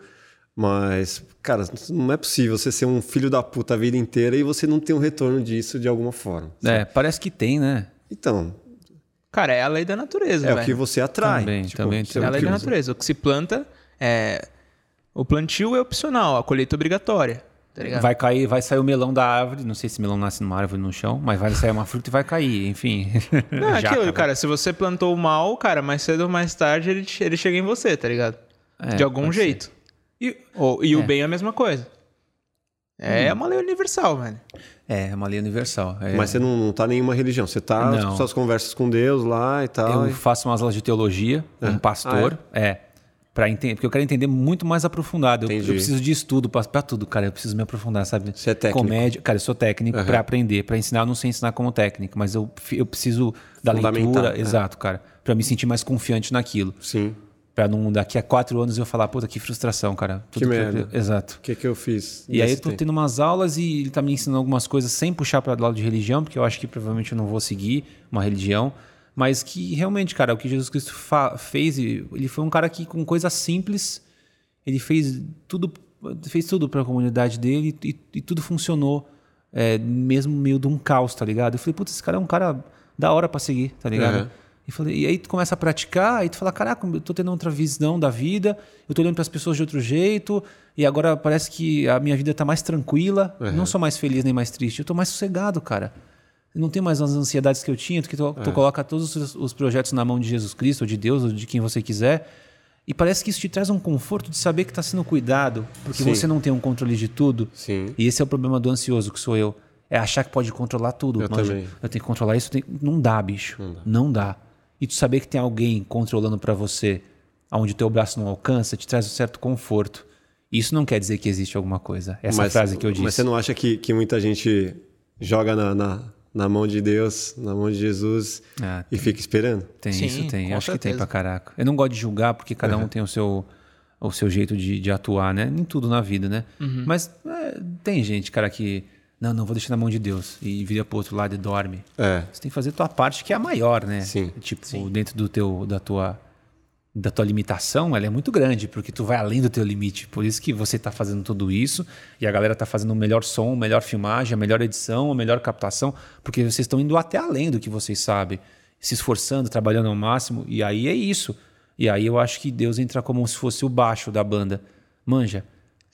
mas, cara, não é possível você ser um filho da puta a vida inteira e você não ter um retorno disso de alguma forma. É, parece que tem, né? Então, Cara, é a lei da natureza, é velho. o que você atrai. Também, Tipo, também tem É a lei da natureza. O que se planta é. O plantio é opcional, a colheita é obrigatória. Tá? Vai cair, vai sair o melão da árvore. Não sei se melão nasce numa árvore no chão, mas vai sair uma fruta e vai cair, enfim. Não, é aquilo, cara. Se você plantou o mal, cara, mais cedo ou mais tarde ele, ele chega em você, tá ligado? É, De algum jeito. E, Ou- e É. o bem é a mesma coisa. É uma lei universal, velho. É, é uma lei universal. É, Mas você não, não tá em nenhuma religião, você tá Não. suas conversas com Deus lá e tal. eu e- faço umas aulas de teologia com um pastor. é. Pra entender, porque eu quero entender muito mais aprofundado. Eu, eu preciso de estudo pra tudo, cara. Eu preciso me aprofundar, sabe? Você é técnico. Comédia. Cara, eu sou técnico pra aprender. Pra ensinar, eu não sei ensinar como técnico, mas eu, eu preciso da leitura. é. Exato, cara. Pra me sentir mais confiante naquilo. Sim. Pra não, daqui a quatro anos eu falar, puta, que frustração, cara. Que eu- merda. Exato. O que, que eu fiz? E aí eu tô tempo? tendo umas aulas e ele tá me ensinando algumas coisas sem puxar para lado de religião, porque eu acho que provavelmente eu não vou seguir uma religião, mas que realmente, cara, o que Jesus Cristo fez, ele foi um cara que com coisas simples, ele fez tudo, fez tudo para a comunidade dele e, e tudo funcionou, é, mesmo meio de um caos, tá ligado? Eu falei, putz, esse cara é um cara da hora para seguir, tá ligado? Uhum. E, falei, e aí tu começa a praticar, aí tu fala, caraca, eu tô tendo outra visão da vida, eu tô olhando para as pessoas de outro jeito, e agora parece que a minha vida tá mais tranquila, não sou mais feliz nem mais triste, eu tô mais sossegado, cara. Eu não tenho mais as ansiedades que eu tinha, porque tu, tu coloca todos os, os projetos na mão de Jesus Cristo, ou de Deus, ou de quem você quiser, e parece que isso te traz um conforto de saber que está sendo cuidado, porque Sim. você não tem um controle de tudo. Sim. E esse é o problema do ansioso, que sou eu. É achar que pode controlar tudo. Eu manja. também. Eu tenho que controlar isso. tenho- Não dá, bicho. Não dá. E tu saber que tem alguém controlando para você, aonde o teu braço não alcança, te traz um certo conforto. Isso não quer dizer que existe alguma coisa. Essa frase que eu disse. Mas você não acha que, que muita gente joga na, na, na mão de Deus, na mão de Jesus Ah, e fica esperando? Tem, Sim, isso tem. Acho que tem certeza. pra caraca. Eu não gosto de julgar porque cada um tem o seu, o seu jeito de, de atuar, né? Nem tudo na vida, né? Uhum. Mas é, tem gente, cara, que. Não, não, vou deixar na mão de Deus. E vira pro outro lado e dorme. É. Você tem que fazer a tua parte, que é a maior, né? Sim. Tipo, dentro do teu, da tua da tua limitação, ela é muito grande, porque tu vai além do teu limite. Por isso que você tá fazendo tudo isso e a galera tá fazendo o melhor som, a melhor filmagem, a melhor edição, a melhor captação, porque vocês estão indo até além do que vocês sabem, se esforçando, trabalhando ao máximo, e aí é isso. E aí eu acho que Deus entra como se fosse o baixo da banda. Manja,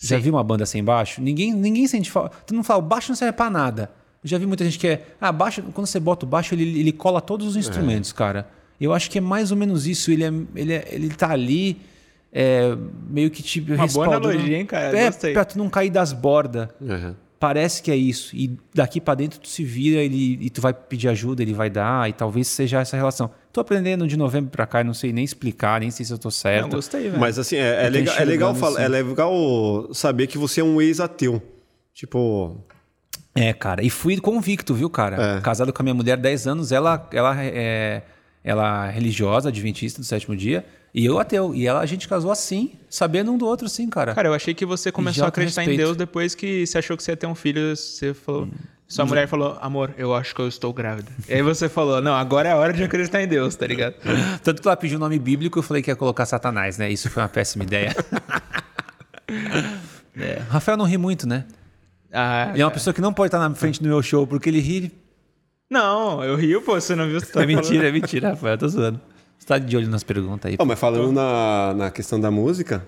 Já vi uma banda sem baixo? Ninguém, ninguém sente falta. Tu não fala, o baixo não serve pra nada. Eu já vi muita gente que é. Ah, baixo, quando você bota o baixo, ele, ele cola todos os instrumentos, cara. Eu acho que é mais ou menos isso. Ele, é, ele, é, ele tá ali, é, meio que tipo. Uma boa respaldando- analogia, hein, cara? É, Gostei. pra tu não cair das bordas. Uhum. Parece que é isso. E daqui pra dentro tu se vira ele, e tu vai pedir ajuda, ele vai dar, e talvez seja essa relação. Tô aprendendo de novembro pra cá, e não sei nem explicar, nem sei se eu tô Não, certo. gostei, velho. Mas assim, é, é legal, é, legal fala- assim. é legal saber que você é um ex-ateu. Tipo, É, cara. E fui convicto, viu, cara? É. Casado com a minha mulher 10 anos, ela, ela é, ela é religiosa, adventista do sétimo dia, e eu ateu. E ela, a gente casou assim, sabendo um do outro, assim, cara. Cara, eu achei que você começou a acreditar em. Deus depois que você achou que você ia ter um filho. Você falou. Sua mulher falou, amor, eu acho que eu estou grávida. E aí você falou, não, agora é a hora de acreditar em Deus, tá ligado? Tanto que ela pediu o nome bíblico, eu falei que ia colocar Satanás, né? Isso foi uma péssima ideia. É. Rafael não ri muito, né? Ah, Ele é uma pessoa que não pode estar na frente do meu show, porque ele ri. Não, eu rio, pô, você não viu? Você tá É mentira, é mentira, Rafael, tô zoando. Você tá de olho nas perguntas aí. ó, mas falando na, na questão da música,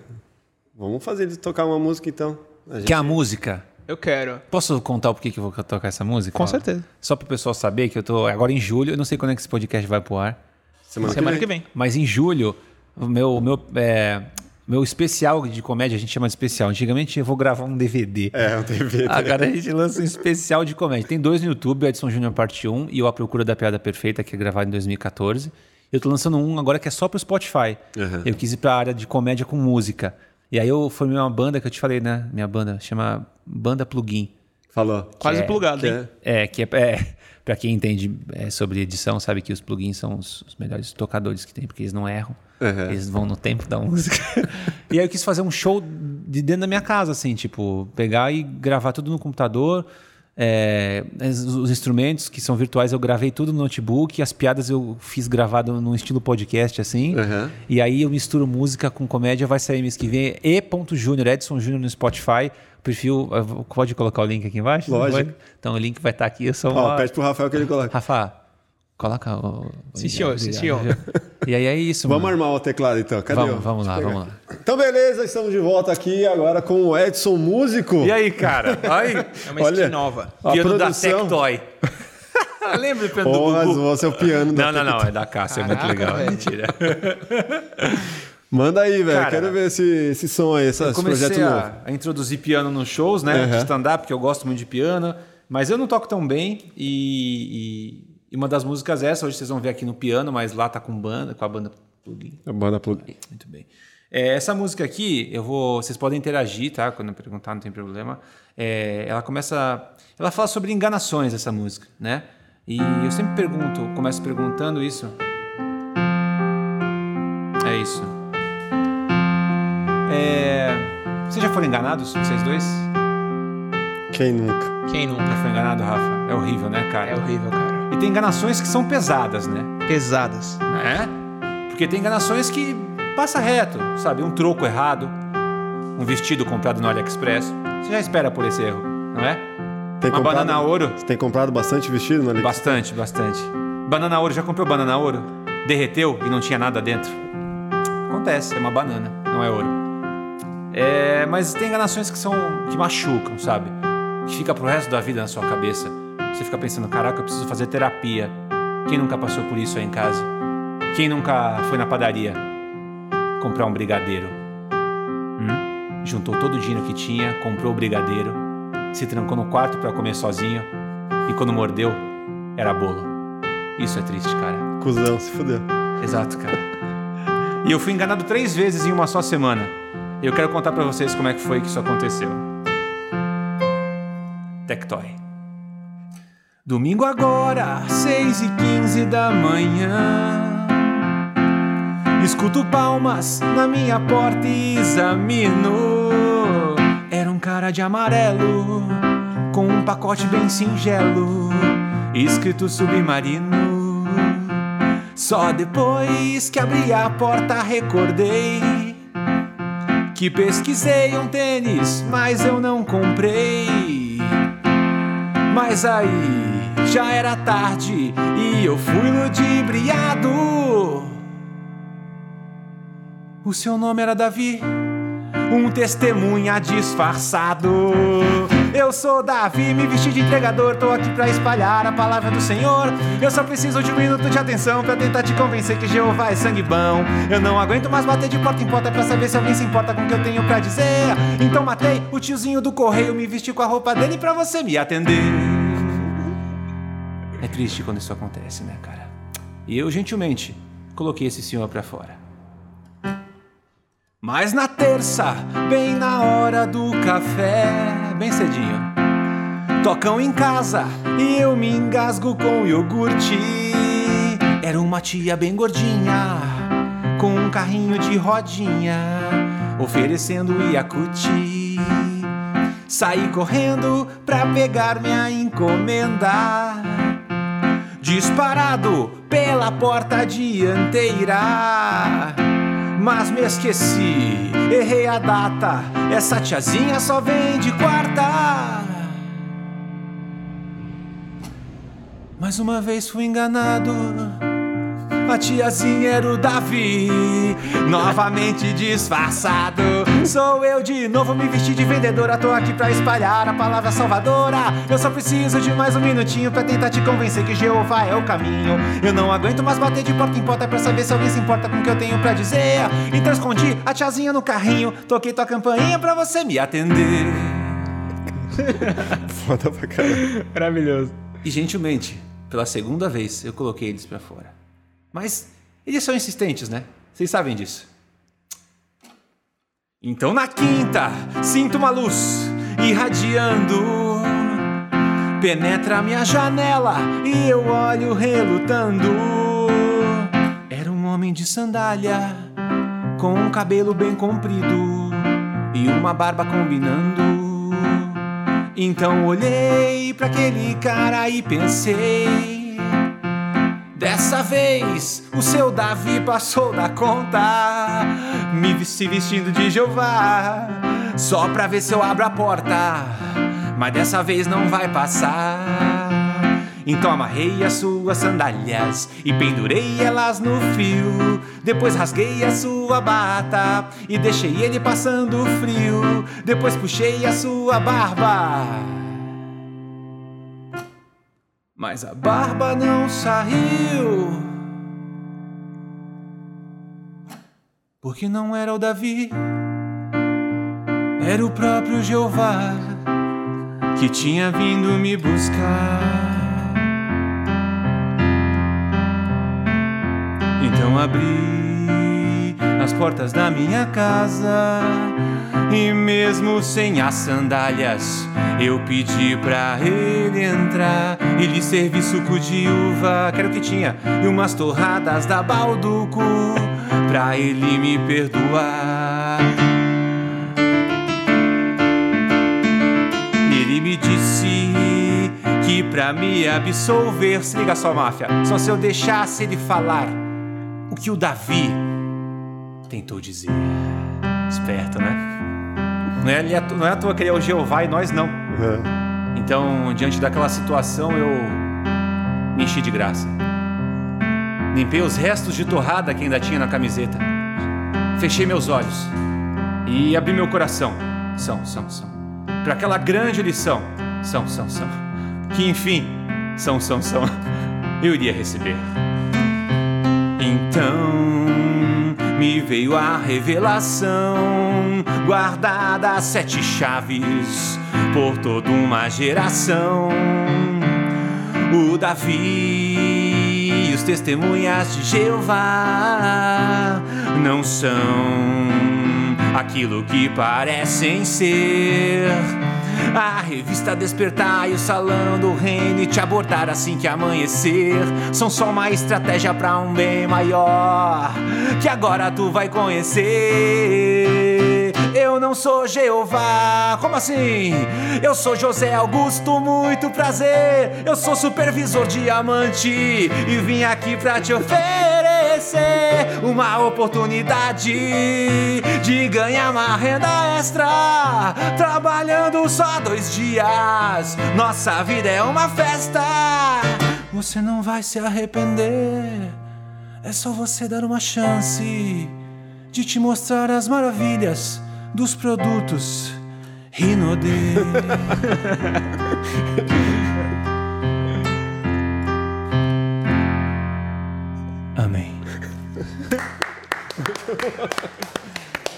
vamos fazer ele tocar uma música então. A gente- Que é a música. Eu quero. Posso contar o porquê que eu vou tocar essa música? Com certeza. Só pro pessoal saber que eu tô agora em julho, eu não sei quando é que esse podcast vai pro ar, Semana, Semana que vem. mas em julho, o meu, o meu, é, meu especial de comédia, a gente chama de especial. Antigamente eu vou gravar um DVD. É, um DVD. Agora a gente lança um especial de comédia. Tem dois no YouTube, Edson Júnior Parte 1 e o A Procura da Piada Perfeita, que é gravado em 2014. Eu tô lançando um agora que é só pro Spotify. Uhum. Eu quis ir pra área de comédia com música. E aí eu formei uma banda que eu te falei, né? Minha banda chama Banda Plugin. Falou. Quase é- plugado, hein? é- É, que é, é para quem entende é, sobre edição, sabe que os plugins são os, os melhores tocadores que tem, porque eles não erram. Uhum. Eles vão no tempo da música. e aí eu quis fazer um show de dentro da minha casa, assim, tipo, pegar e gravar tudo no computador. É, os instrumentos que são virtuais eu gravei tudo no notebook, as piadas eu fiz gravado num estilo podcast, assim. Uhum. E aí eu misturo música com comédia, vai sair mês que vem. E. Júnior, Edson Júnior no Spotify. Perfil, pode colocar o link aqui embaixo? Lógico. Então o link vai estar aqui. Eu uma... pede pro Rafael que ele coloque. Rafa, coloca o. Sim, senhor, sim, senhor. E aí é isso, Vamos mano. armar o teclado então. Cadê? Vamos, o- vamos lá, vamos lá. Então, beleza, estamos de volta aqui agora com o Edson Músico. E aí, cara? Aí, É uma Olha, skin nova. a piano da produção. Tectoy. Lembra do piano Porra, do Gugu? você é o piano da Não, não, não, é da Cássia, é muito legal. velho. Mentira. Manda aí, velho. Quero ver esse, esse som aí, esse, projeto comecei novo. a, a introduzir piano nos shows, né? De Uhum. stand-up, porque eu gosto muito de piano. Mas eu não toco tão bem. E, e- e uma das músicas é essa, hoje vocês vão ver aqui no piano, mas lá tá com banda, com a banda plugin. A banda plug. Muito bem. É, essa música aqui, eu vou. Vocês podem interagir, tá? Quando eu perguntar, não tem problema. É, ela começa. Ela fala sobre enganações, essa música, né? E eu sempre pergunto, começo perguntando isso. É isso. É, vocês já foram enganados, vocês dois? Quem nunca? Quem nunca? Já foi enganado, Rafa? É horrível, né, cara? É horrível, cara. E tem enganações que são pesadas, né? Pesadas. né? Porque tem enganações que passa reto, sabe? Um troco errado, um vestido comprado no AliExpress. Você já espera por esse erro, não é? Tem Uma banana ouro. Você tem comprado bastante vestido no AliExpress? Bastante, bastante. Banana ouro, já comprou banana ouro? Derreteu e não tinha nada dentro? Acontece, é uma banana, não é ouro. É, mas tem enganações que são que machucam, sabe? Que fica pro resto da vida na sua cabeça. Você fica pensando, caraca, eu preciso fazer terapia. Quem nunca passou por isso aí em casa? Quem nunca foi na padaria comprar um brigadeiro? Hum? Juntou todo o dinheiro que tinha, comprou o brigadeiro, se trancou no quarto para comer sozinho e quando mordeu, era bolo. Isso é triste, cara. Cusão, se fudeu. Exato, cara. E eu fui enganado três vezes em uma só semana. Eu quero contar pra vocês como é que foi que isso aconteceu. Tectoy. Domingo agora, 6 e 15 da manhã. Escuto palmas na minha porta e examino. Era um cara de amarelo, com um pacote bem singelo, escrito submarino. Só depois que abri a porta recordei que pesquisei um tênis, mas eu não comprei. Mas aí já era tarde e eu fui ludibriado. O seu nome era Davi, um testemunha disfarçado. Eu sou Davi, me vesti de entregador, tô aqui pra espalhar a palavra do Senhor. Eu só preciso de um minuto de atenção pra tentar te convencer que Jeová é sangue bom. Eu não aguento mais bater de porta em porta pra saber se alguém se importa com o que eu tenho pra dizer. Então matei o tiozinho do correio, me vesti com a roupa dele pra você me atender. É triste quando isso acontece, né, cara? E eu, gentilmente, coloquei esse senhor pra fora. Mas na terça, bem na hora do café, bem cedinho, tocam em casa e eu me engasgo com iogurte. Era uma tia bem gordinha, com um carrinho de rodinha, oferecendo Yakult. Saí correndo pra pegar minha encomenda disparado pela porta dianteira. Mas me esqueci, errei a data. Essa tiazinha só vem de quarta. Mais uma vez fui enganado. A tiazinha era o Davi, novamente disfarçado. Sou eu de novo, me vesti de vendedora. Tô aqui pra espalhar a palavra salvadora. Eu só preciso de mais um minutinho pra tentar te convencer que Jeová é o caminho. Eu não aguento mais bater de porta em porta pra saber se alguém se importa com o que eu tenho pra dizer. Então escondi a tiazinha no carrinho, toquei tua campainha pra você me atender. Foda pra caralho. Maravilhoso. E gentilmente, pela segunda vez, eu coloquei eles pra fora. Mas eles são insistentes, né? Vocês sabem disso. Então na quinta, sinto uma luz irradiando. Penetra minha janela e eu olho relutando. Era um homem de sandália, com um cabelo bem comprido e uma barba combinando. Então olhei para aquele cara e pensei. Dessa vez o seu Davi passou da conta, me se vestindo de Jeová, só pra ver se eu abro a porta, mas dessa vez não vai passar. Então amarrei as suas sandálias e pendurei elas no fio. Depois rasguei a sua bata e deixei ele passando frio. Depois puxei a sua barba. Mas a barba não saiu. Porque não era o Davi, era o próprio Jeová que tinha vindo me buscar. Então abri as portas da minha casa e mesmo sem as sandálias, eu pedi pra ele entrar e lhe servi suco de uva, que era o que tinha, e umas torradas da Balduco pra ele me perdoar. Ele me disse que pra me absolver, se liga só, máfia, só se eu deixasse ele falar o que o Davi tentou dizer. Esperto, né? Não é, não é à toa que ele é o Jeová e nós não. Então, diante daquela situação, eu me enchi de graça. Limpei os restos de torrada que ainda tinha na camiseta. Fechei meus olhos e abri meu coração. São, são, são. Para aquela grande lição. São, são, são. Que enfim, são, são, são. Eu iria receber. Então me veio a revelação, guardada a sete chaves por toda uma geração. O Davi e os testemunhas de Jeová não são aquilo que parecem ser. A revista Despertar e o Salão do Reino e te abortar assim que amanhecer são só uma estratégia pra um bem maior que agora tu vai conhecer. Eu não sou Jeová, como assim? Eu sou José Augusto, muito prazer. Eu sou supervisor diamante e vim aqui pra te oferecer uma oportunidade de ganhar uma renda extra trabalhando só dois dias. Nossa vida é uma festa. Você não vai se arrepender. É só você dar uma chance de te mostrar as maravilhas dos produtos Rinode. Amém.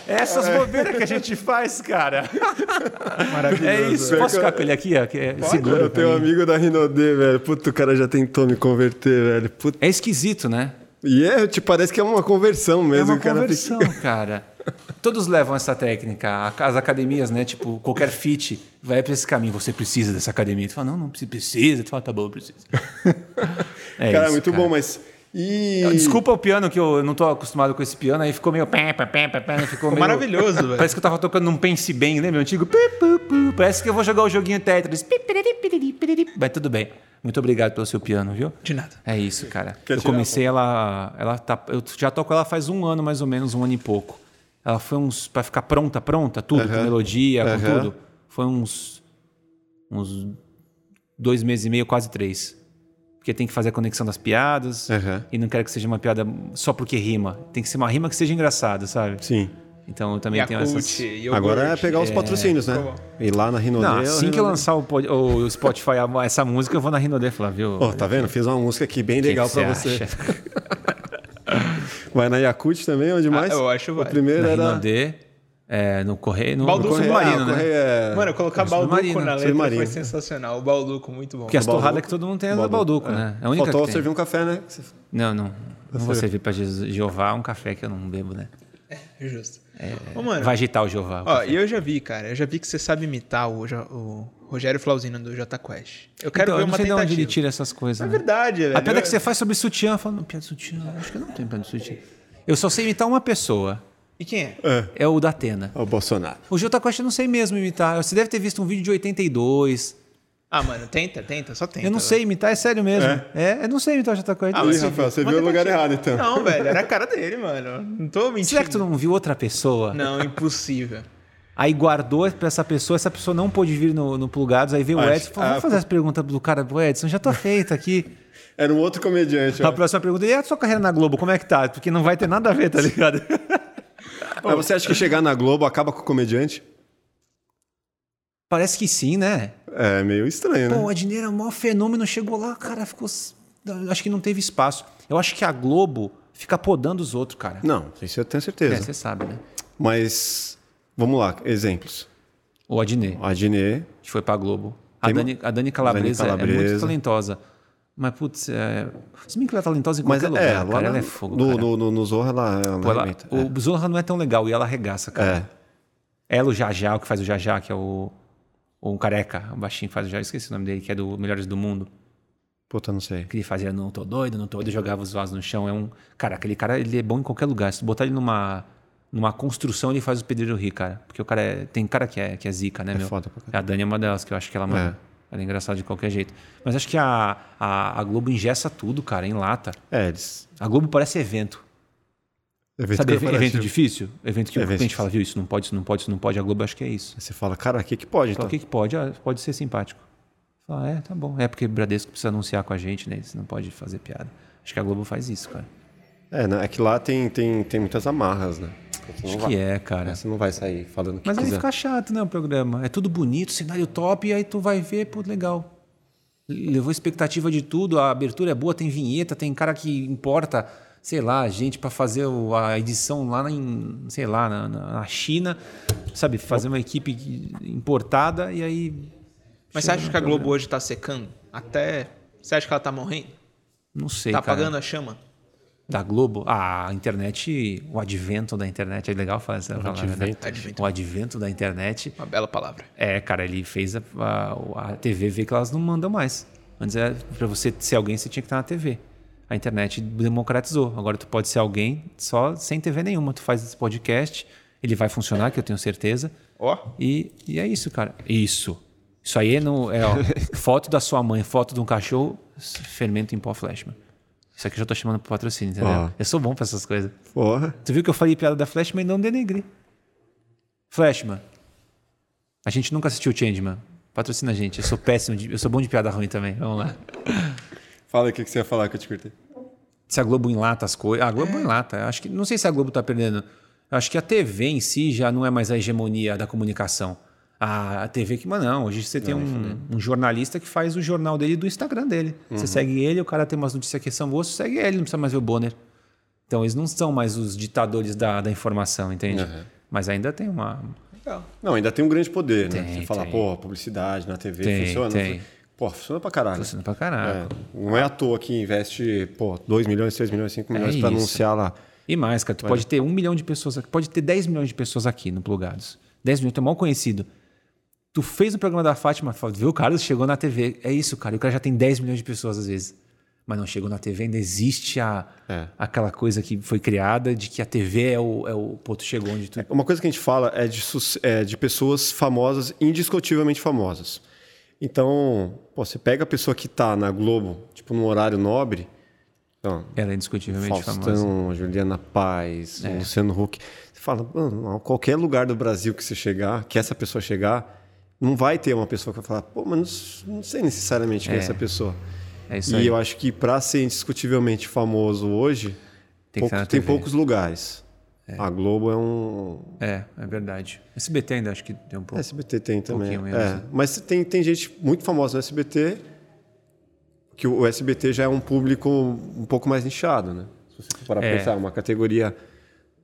Essas bobeiras que a gente faz, cara. Maravilhoso. É isso. Posso ficar com ele aqui? ó, que é- Segura. Eu tenho um amigo da Rinode, velho. Puta, o cara já tentou me converter, velho. Puta. É esquisito, né? E é, te parece que é uma conversão É mesmo. uma o cara conversão, cara. Todos levam essa técnica. As academias, né? Tipo, qualquer fit vai para esse caminho. Você precisa dessa academia. Tu fala, não, não precisa. Tu fala, tá bom, eu preciso. É cara, isso, muito cara. bom, mas. E. Desculpa o piano, que eu não tô acostumado com esse piano. Aí ficou meio... pé, pé, pé, pé, pé, Ficou meio... maravilhoso, velho. Parece que eu tava tocando num Pense Bem, lembra? O antigo... Parece que eu vou jogar o joguinho Tetris. Mas tudo bem. Muito obrigado pelo seu piano, viu? De nada. É isso, cara. Quer eu comecei ela, ela tá, eu já toco ela faz um ano mais ou menos, um ano e pouco. Ela foi uns para ficar pronta, pronta, tudo com melodia, com tudo. Foi uns uns dois meses e meio, quase três. Porque tem que fazer a conexão das piadas e não quero que seja uma piada só porque rima. Tem que ser uma rima que seja engraçada, sabe? Sim. Então eu também tenho essas. Yakult, Agora é pegar os patrocínios, né? ficou bom. Ir lá na Rinode. Não, é assim que eu lançar o, pod- o Spotify essa música, eu vou na Rinode falar, viu? Ó, tá vendo? Fiz uma música aqui bem legal que pra você você. acha? Vai na Yakut também, onde mais? eu acho O válido. primeiro Na era. Rinode, é, no Correio, no, Balduco Submarino, ah, né? É- Mano, colocar É, Balduco submarino, na letra submarino. foi sensacional. O Balduco, muito bom. Porque as torradas que todo mundo tem é da Balduco, né? É a única Faltou que tem. servir um café, né? Não, não. Não vou servir pra Jesus- Jeová um café que eu não bebo, né? Justo. Ô, mano, Vai agitar o Jeová. ó, e eu já vi, cara. Eu já vi que você sabe imitar o, o Rogério Flauzino do Jota Quest. Eu quero Então, ver eu não uma sei de onde ele tentativa. tira essas coisas. É né? verdade, velho. A piada Eu- que você faz sobre sutiã, eu falo, não, piada de sutiã, acho que eu não tenho piada de sutiã. Eu só sei imitar uma pessoa, E quem é? é o da Atena. O Bolsonaro. O Jota Costa eu não sei mesmo imitar. Você deve ter visto um vídeo de 82. Ah, mano, tenta, tenta, só tenta. eu não velho. sei imitar, é sério mesmo. É, eu não sei imitar o Jota Costa. Ah, mas Rafael, você viu o lugar errado, então. Não, velho, era a cara dele, mano. Não tô mentindo. Será que tu não viu outra pessoa? Não, impossível. Aí guardou pra essa pessoa, essa pessoa não pôde vir no, no Plugados, aí veio o Acho- Edson e falou, vamos fazer essa pergunta do cara pro Edson, já tô feito aqui. Era um outro comediante. A ó. próxima pergunta, e a sua carreira na Globo, como é que tá? Porque não vai ter nada a ver, tá ligado? Mas você acha que chegar na Globo acaba com o comediante? Parece que sim, né? É meio estranho, né? Pô, o Adnet é o maior fenômeno, chegou lá, cara, ficou... Acho que não teve espaço. Eu acho que a Globo fica podando os outros, cara. Não, isso eu tenho É, certeza. você sabe, né? Mas, vamos lá, exemplos. O Adnet, A Adnet, que foi pra Globo. A Dani, a Dani Calabresa, Dani é muito Calabresa. talentosa. Mas, putz, é... se bem que ela é talentosa em mas qualquer é, lugar, lá cara. na- Ela é fogo, no, no, no, no Zorra ela, ela Pô, ela- arrebenta. o Zorra não é tão legal e ela arregaça, cara. É. Ela, o Jajá, o que faz o Jajá, que é o, o careca, o baixinho faz Jajá, esqueci o nome dele, que é do Melhores do Mundo. Puta, não sei. Que ele fazia não tô doido, não tô doido, jogava os vasos no chão. É um. Cara, aquele cara ele é bom em qualquer lugar. Se tu botar ele numa, numa construção, ele faz o pedreiro rir, cara. Porque o cara é. Tem cara que é, que é zica, né, meu? foda caralho. A Dani é uma delas, que eu acho que ela, mano, ela é engraçada de qualquer jeito. Mas acho que a, a, a Globo ingessa tudo, cara, em lata. É, eles. A Globo parece evento. Evento Sabe, ev- evento difícil? Evento que a gente fala, viu, isso não pode, isso não pode, isso não pode. A Globo acho que é isso. Aí você fala, cara, o que, que pode, Fala, então? o que, que pode? Ah, pode ser simpático. Fala, é, tá bom. É porque o Bradesco precisa anunciar com a gente, né? Você não pode fazer piada. Acho que a Globo faz isso, cara. É, né? é que lá tem, tem, tem muitas amarras, né? Acho vai- que é, cara. Você não vai sair falando o que Mas aí quiser. fica chato, né, o programa. É tudo bonito, cenário top, e aí tu vai ver, pô, legal. Levou expectativa de tudo, a abertura é boa, tem vinheta, tem cara que importa, sei lá, gente pra fazer a edição lá em, sei lá, na, na- na China, sabe? Fazer uma equipe importada e aí. Mas você acha que a Globo hoje tá secando? Até. Você acha que ela tá morrendo? Não sei, tá cara. apagando a chama? Da Globo? Ah, a internet, o advento da internet, é legal falar essa palavra, né? advento. Advento. O advento da internet Uma bela palavra. É, cara, ele fez a, a, a TV ver que elas não mandam mais. Antes, era, pra você ser alguém, você tinha que estar na TV. A internet democratizou. Agora tu pode ser alguém só sem TV nenhuma. Tu faz esse podcast, ele vai funcionar, que eu tenho certeza. Ó. E, e é isso, cara. Isso. Isso aí é, no, é ó, foto da sua mãe, foto de um cachorro, fermento em pó Flashman. Isso aqui eu já tô chamando pro patrocínio, entendeu? Ó. Eu sou bom pra essas coisas. Porra. Tu viu que eu falei piada da Flashman e não denegri. Flashman. A gente nunca assistiu Changeman. Patrocina a gente. Eu sou péssimo, de- eu sou bom de piada ruim também. Vamos lá. Fala aí o que, que você ia falar que eu te curti. Se a Globo enlata as coisas. A Globo enlata. Acho que não sei se a Globo tá perdendo. Eu acho que a TV em si já não é mais a hegemonia da comunicação. A a TV que, mas não, hoje você tem um, um jornalista que faz o jornal dele do Instagram dele. Uhum. Você segue ele, o cara tem umas notícias que são boas, você segue ele, não precisa mais ver o Bonner. Então eles não são mais os ditadores da, da informação, entende? Uhum. Mas ainda tem uma. Legal. Não, ainda tem um grande poder, né? Tem, Você fala, tem. pô, publicidade na TV Tem, funciona? tem. Pô, funciona pra caralho. Funciona pra caralho. É, não é à toa que investe, pô, 2 milhões, 3 milhões, 5 milhões pra É isso. anunciar lá. E mais, cara, tu pode ter um milhão de pessoas aqui, pode ter 10 milhões de pessoas aqui no Plugados. 10 milhões, tu é mal conhecido. Tu fez o programa da Fátima, viu, o Carlos chegou na TV. É isso, cara. E o cara já tem 10 milhões de pessoas às vezes. Mas não chegou na TV, ainda existe a, É. aquela coisa que foi criada de que a TV é o. É o tu chegou onde tu. Uma coisa que a gente fala é de, é de pessoas famosas, indiscutivelmente famosas. Então, pô, você pega a pessoa que tá na Globo, tipo, num horário nobre, então, Ela é indiscutivelmente famosa. É. Faustão, Juliana Paz, Luciano Huck. Você fala, mano, qualquer lugar do Brasil que você chegar, que essa pessoa chegar, não vai ter uma pessoa que vai falar, pô, mas não, não sei necessariamente quem é, essa pessoa. É isso e aí. eu acho que para ser indiscutivelmente famoso hoje, Tem pouco- tem poucos lugares. A Globo é um. É, é verdade. SBT ainda acho que tem um pouco. SBT tem também. menos, É, né? mas tem, tem gente muito famosa no SBT, que o SBT já é um público um pouco mais nichado, né? Se você for parar É. pensar, uma categoria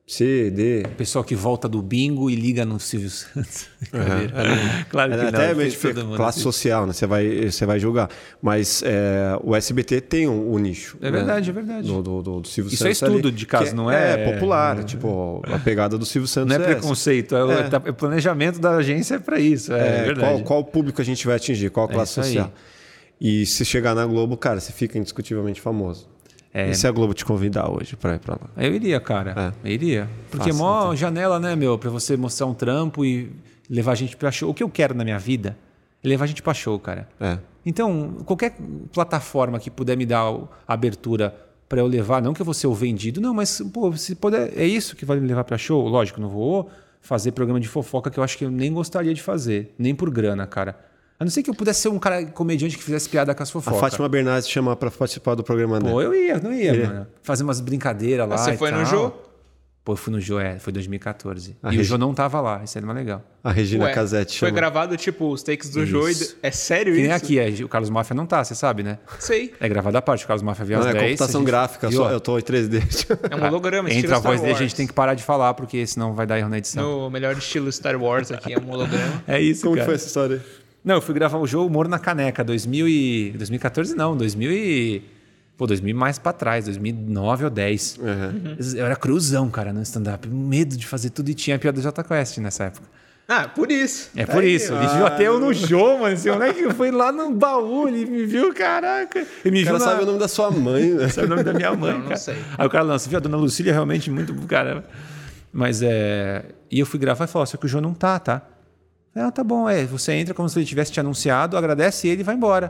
C, D. Pessoal que volta do bingo e liga no Silvio Santos. claro que É, não. até mesmo classe social, né? Você vai, você vai julgar. Mas é, o SBT tem o um, nicho. É né? verdade, é verdade. Do, do, do, do Silvio Isso é Santos. ali, estudo de caso, que não é- É popular. Tipo, a pegada do Silvio Santos Não é preconceito, é, o- É. tá- é planejamento da agência para isso. É, É, verdade. qual, qual público a gente vai atingir, qual classe isso aí. social. E se chegar na Globo, cara, você fica indiscutivelmente famoso. É. E se a Globo te convidar hoje pra ir pra lá? Eu iria, cara. Eu iria. Porque é Fácil, mó janela, né, meu? Pra você mostrar um trampo e levar a gente pra show. O que eu quero na minha vida é levar a gente pra show, cara. É. Então, qualquer plataforma que puder me dar a abertura para eu levar, não que eu vou ser o vendido, não, mas pô, se puder, é isso que vai me levar para show. Lógico, não vou fazer programa de fofoca que eu acho que eu nem gostaria de fazer, nem por grana, cara. A não ser que eu pudesse ser um cara comediante que fizesse piada com as A fofocas. Fátima Bernardes te chamar pra participar do programa dela. Pô, eu ia, não ia, mano. Fazer umas brincadeiras lá. Você e foi no tal. Jô? Pô, eu fui no Jô, é, foi 2014. A e o Regi- Jô não tava lá, isso era mais legal. A Regina Ué, Casete Foi chama. gravado, tipo, os takes do Jô. e- Isso. É sério Que nem isso? aqui, é, o Carlos Máfia não tá, você sabe, né? Sei. É gravado à parte, o Carlos Máfia veio Não, às é 10. computação a gente- gráfica, só, eu tô em 3D. É um holograma, estilo Entre a Star voz dele, a gente tem que parar de falar, porque senão vai dar erro na edição. No melhor estilo Star Wars aqui, é um holograma. É isso, Como que cara. foi essa história aí? Não, eu fui gravar o jogo Humor na Caneca, 2000 e... 2014 não, 2000 e... Pô, 2000 mais pra trás, 2009 ou 10. Eu era cruzão, cara, no stand-up. Medo de fazer tudo e tinha a piada do Jota Quest nessa época. Ah, por isso. É por isso. Ele viu até eu no show, mano. Esse moleque foi lá no baú, ele me viu, caraca. Ele me O cara viu na... sabe o nome da sua mãe, né? Sabe o nome da minha mãe, Não, não cara. sei. Aí o cara lança, viu, a dona Lucília é realmente muito cara. Mas é. E eu fui gravar e falou: só que o João não tá, tá? Ah, tá bom, é. Você entra como se ele tivesse te anunciado, agradece ele e vai embora.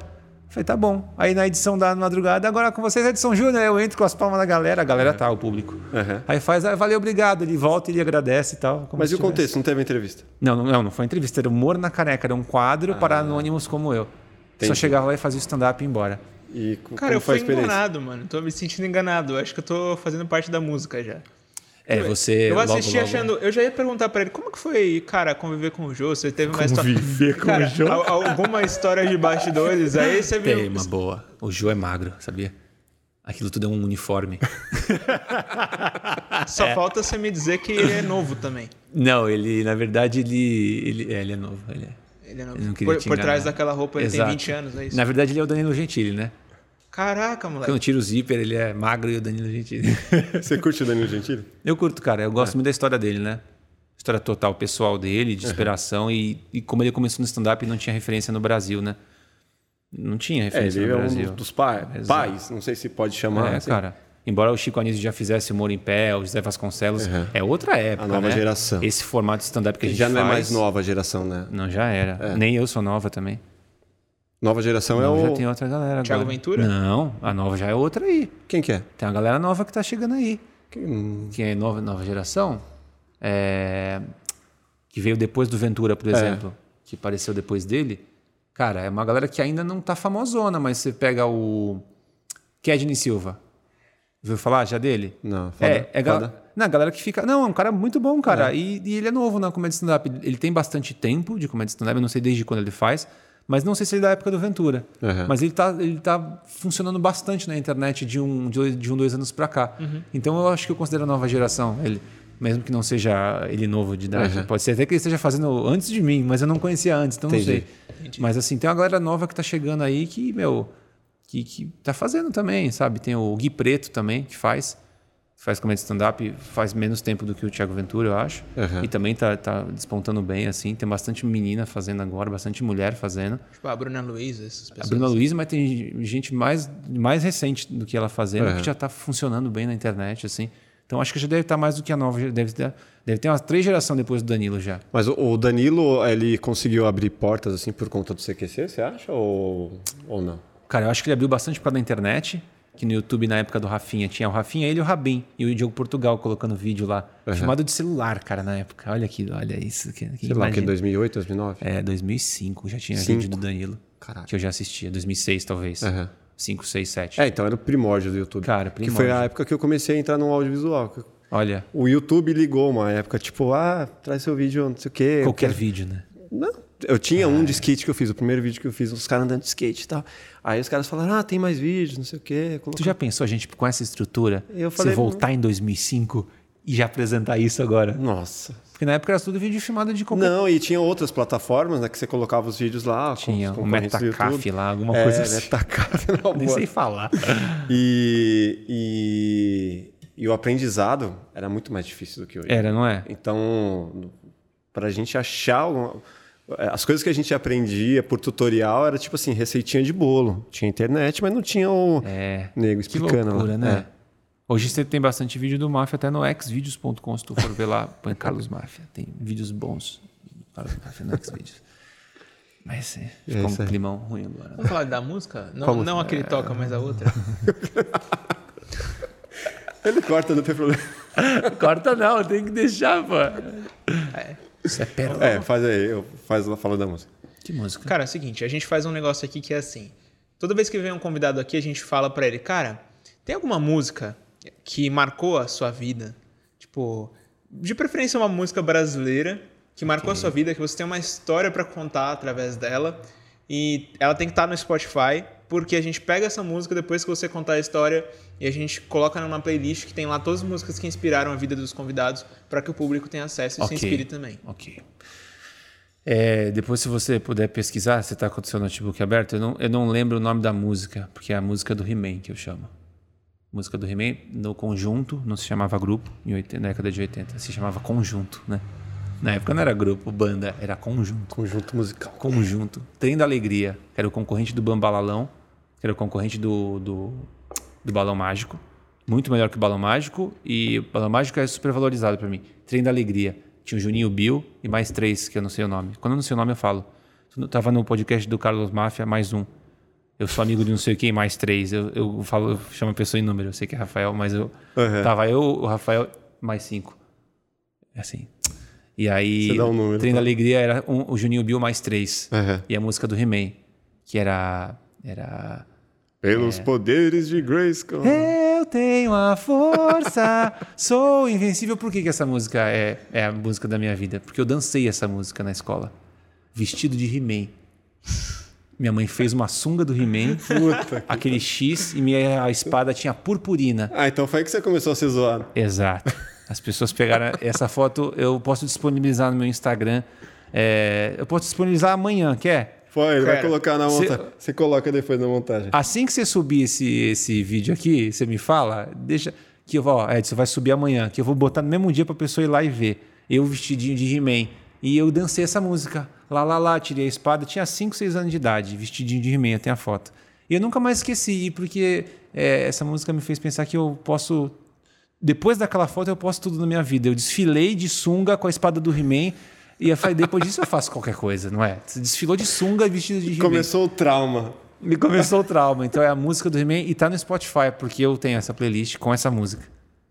Falei, tá bom. Aí na edição da madrugada, agora com vocês, edição Júnior, eu entro com as palmas da galera, a galera tá, o público. Aí faz, ah, valeu, obrigado. Ele volta, ele agradece e tal. como Mas e o contexto? Não teve entrevista? Não, não, não, foi entrevista, era humor na caneca, era um quadro para anônimos como eu. Só Entendi. chegava lá e fazia o stand-up e ia embora. E Cara, como eu fui enganado, mano. Tô me sentindo enganado. Acho que eu tô fazendo parte da música já. É, você. Eu assisti logo- achando. Eu já ia perguntar pra ele como que foi, cara, conviver com o Jô. Você teve uma história. Conviver com cara, o Jô? al- Alguma história de bastidores. Aí você viu. Tem uma boa. O Jô é magro, sabia? Aquilo tudo é um uniforme. Só falta você me dizer que ele é novo também. Não, ele, na verdade, ele. Ele é, ele é novo. Ele é. Ele é novo. Ele por por trás daquela roupa ele Exato. tem 20 anos, é isso? Na verdade, ele é o Danilo Gentili, né? Caraca, moleque. Quando tira o zíper, ele é magro e o Danilo Gentili. Você curte o Danilo Gentili? Eu curto, cara. Eu gosto muito da história dele, né? História total pessoal dele, de inspiração e, e como ele começou no stand-up e não tinha referência no Brasil, né? Não tinha É, referência ele no é um Brasil. dos pa- pais, não sei se pode chamar. É, assim. cara. Embora o Chico Anísio já fizesse Humor em Pé, o José Vasconcelos, é outra época, A nova né? geração. Esse formato de stand-up que a gente Já não é mais nova geração, né? Não, já era. Nem eu sou nova também. Nova geração é Nova o... Já tem outra galera Thiago agora. Ventura? Não, a nova já é outra aí. Quem que é? Tem uma galera nova que tá chegando aí. Quem- Que é nova, nova geração. É, Que veio depois do Ventura, É. por exemplo. Que apareceu depois dele. Cara, é uma galera que ainda não tá famosona, mas você pega o Kedney Silva. Ouviu falar já dele? Não, foda. É, é, gal- foda. Na galera que fica. Não, é um cara muito bom, cara. E, e ele é novo na comédia stand-up. Ele tem bastante tempo de comédia stand-up, eu não sei desde quando ele faz. Mas não sei se ele é da época do Ventura. Uhum. Mas ele tá, ele tá funcionando bastante na internet de um, de, de um dois anos pra cá. Então eu acho que eu considero a nova geração. Ele, mesmo que não seja ele novo de idade. Uhum. Pode ser até que ele esteja fazendo antes de mim, mas eu não conhecia antes, então Entendi. não sei. Mas assim, tem uma galera nova que tá chegando aí que, meu, que, que tá fazendo também, sabe? Tem o Gui Preto também, que faz. Faz comédia stand-up, faz menos tempo do que o Thiago Ventura, eu acho. Uhum. E também tá, tá despontando bem, assim. Tem bastante menina fazendo agora, bastante mulher fazendo. Tipo, a Bruna Luiza, essas A pessoas. Bruna Luiz, mas tem gente mais, mais recente do que ela fazendo, Uhum. que já tá funcionando bem na internet, assim. Então acho que já deve estar mais do que a nova. Deve ter, deve ter umas três gerações depois do Danilo já. Mas o- o Danilo, ele conseguiu abrir portas assim por conta do CQC, você acha? Ou, ou não? Cara, eu acho que ele abriu bastante por causa da internet. Que no YouTube, na época do Rafinha, tinha o Rafinha, ele e o Rabin. E o Diogo Portugal colocando vídeo lá. Filmado de celular, cara, na época. Olha aqui, olha isso. Que, que Sei lá, que imagina. 2008, 2009? É, 2005 já tinha Cinco. vídeo do Danilo. Caralho. Que eu já assistia. 2006, talvez. Aham. 5, 6, 7. É, então era o primórdio do YouTube. Cara, Que foi primórdio. a época que eu comecei a entrar no audiovisual. Olha, O YouTube ligou uma época, tipo, ah, traz seu vídeo, não sei o quê. qualquer quero- vídeo, né? Não, eu tinha um de skate que eu fiz, o primeiro vídeo que eu fiz, os caras andando de skate e tal. Aí os caras falaram, ah, tem mais vídeos, não sei o quê. Tu Coloca- já pensou a gente com essa estrutura? Eu você falei, voltar em 2005 e já apresentar isso agora? Nossa. Porque na época era tudo vídeo filmado de qualquer Não, e tinha outras plataformas, né, que você colocava os vídeos lá. Tinha do Metacaf lá, alguma é, coisa assim. Metacaf, não, Nem sei falar. E, e, e o aprendizado era muito mais difícil do que hoje. Era, não é? Então, para a gente achar as coisas que a gente aprendia por tutorial era tipo assim, receitinha de bolo. Tinha internet, mas não tinha o É. nego Que explicando. loucura, lá. né? Hoje você tem bastante vídeo do Máfia até no xvideos.com, se tu for ver lá, põe Carlos Máfia. Tem vídeos bons do Carlos Máfia no xvideos. Mas é, ficou um climão ruim agora. Vamos falar da música? Não, Qual não a que ele toca, mas a outra. É. Ele corta, não tem problema. Corta não, tem que deixar, pô. Isso é pérola. É, faz aí, eu faz fala da música. Que música? Cara, é o seguinte, a gente faz um negócio aqui que é assim. Toda vez que vem um convidado aqui, a gente fala pra ele, cara, tem alguma música que marcou a sua vida? Tipo, de preferência uma música brasileira que marcou a sua vida, que você tem uma história pra contar através dela. E ela tem que estar no Spotify, porque a gente pega essa música depois que você contar a história e a gente coloca numa playlist que tem lá todas as músicas que inspiraram a vida dos convidados para que o público tenha acesso e Ok. se inspire também. Ok. É, depois, se você puder pesquisar, você está com o seu notebook aberto, eu não, eu não lembro o nome da música, porque é a música do He-Man que eu chamo. Música do He-Man no conjunto, não se chamava grupo, em 80, na década de 80, se chamava conjunto, né? Na época não era grupo, banda, era conjunto. Conjunto musical. Conjunto. Trem da Alegria, que era o concorrente do Bambalalão, que era o concorrente do, do, do Balão Mágico. Muito melhor que o Balão Mágico. E o Balão Mágico é super valorizado pra mim. Trem da Alegria. Tinha o Juninho Bill e mais três, que eu não sei o nome. Quando eu não sei o nome, eu falo. Eu tava no podcast do Carlos Máfia, mais um. Eu sou amigo de não sei quem, mais três. Eu, eu falo, eu chamo a pessoa em número. Eu sei que é Rafael, mas eu. Uhum. Tava eu, o Rafael, mais cinco. É assim. E aí. Você dá um número, Trem da tá? Alegria era um- o Juninho Bill mais três. Uhum. E a música do He-Man, que era. Era. Pelos poderes de Grayskull. Eu tenho a força, sou invencível. Por que, que essa música é, é a música da minha vida? Porque eu dancei essa música na escola, vestido de He-Man. Minha mãe fez uma sunga do He-Man, aquele X, e minha a espada tinha purpurina. Ah, então foi aí que você começou a ser zoado. Exato. As pessoas pegaram essa foto, eu posso disponibilizar no meu Instagram. É, eu posso disponibilizar amanhã, quer? Foi, ele vai Cara, colocar na montagem. Você coloca depois na montagem. Assim que você subir esse, esse vídeo aqui, você me fala, deixa. Que eu vou, ó, Edson, vai subir amanhã, que eu vou botar no mesmo dia pra pessoa ir lá e ver. Eu vestidinho de He-Man. E eu dancei essa música. Lá, lá, lá, tirei a espada. Tinha 5, 6 anos de idade, vestidinho de He-Man, tenho a foto. E eu nunca mais esqueci, porque é, essa música me fez pensar que eu posso. Depois daquela foto, eu posso tudo na minha vida. Eu desfilei de sunga com a espada do He-Man. E eu falei, depois disso eu faço qualquer coisa, não é? Você desfilou de sunga vestido de He-Man. Começou o trauma. Me começou o trauma. Então é a música do He-Man e tá no Spotify, porque eu tenho essa playlist com essa música.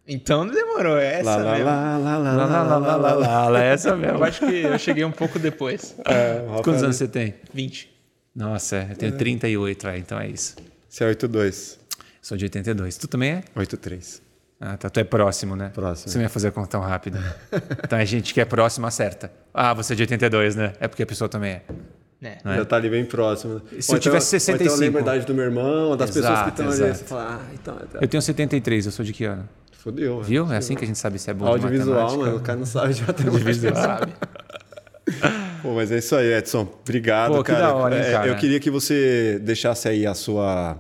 Então não demorou, é essa Lá, lá, mesmo. lá, lá, lá, Lá, lá, lá, lá, lá, lá, lá, essa Eu mesmo. acho que eu cheguei um pouco depois. É, Quantos anos você tem? 20. Nossa, é, eu tenho 38, é, então é isso. Você é 82. Sou de 82. Tu também é? 83. Ah, tá. Tu é próximo, né? Próximo. Você não ia fazer a conta tão rápido. então a gente que é próximo acerta. Ah, você é de 82, né? É porque a pessoa também é. né? Já tá ali bem próximo. Se Ou eu tivesse Ou então 65. lembra a idade do meu irmão, das pessoas Exato, que estão ali. exato. Você fala, ah, então. então. Eu tenho 73, eu sou de que ano? Fodeu. Viu? É assim que a gente sabe se é bom de Audiovisual, mano. O cara não sabe de matemática. Audiovisual. Sabe? Pô, mas é isso aí, Edson. Obrigado, Pô, que cara. da hora, hein, É, cara? Eu queria que você deixasse aí a sua,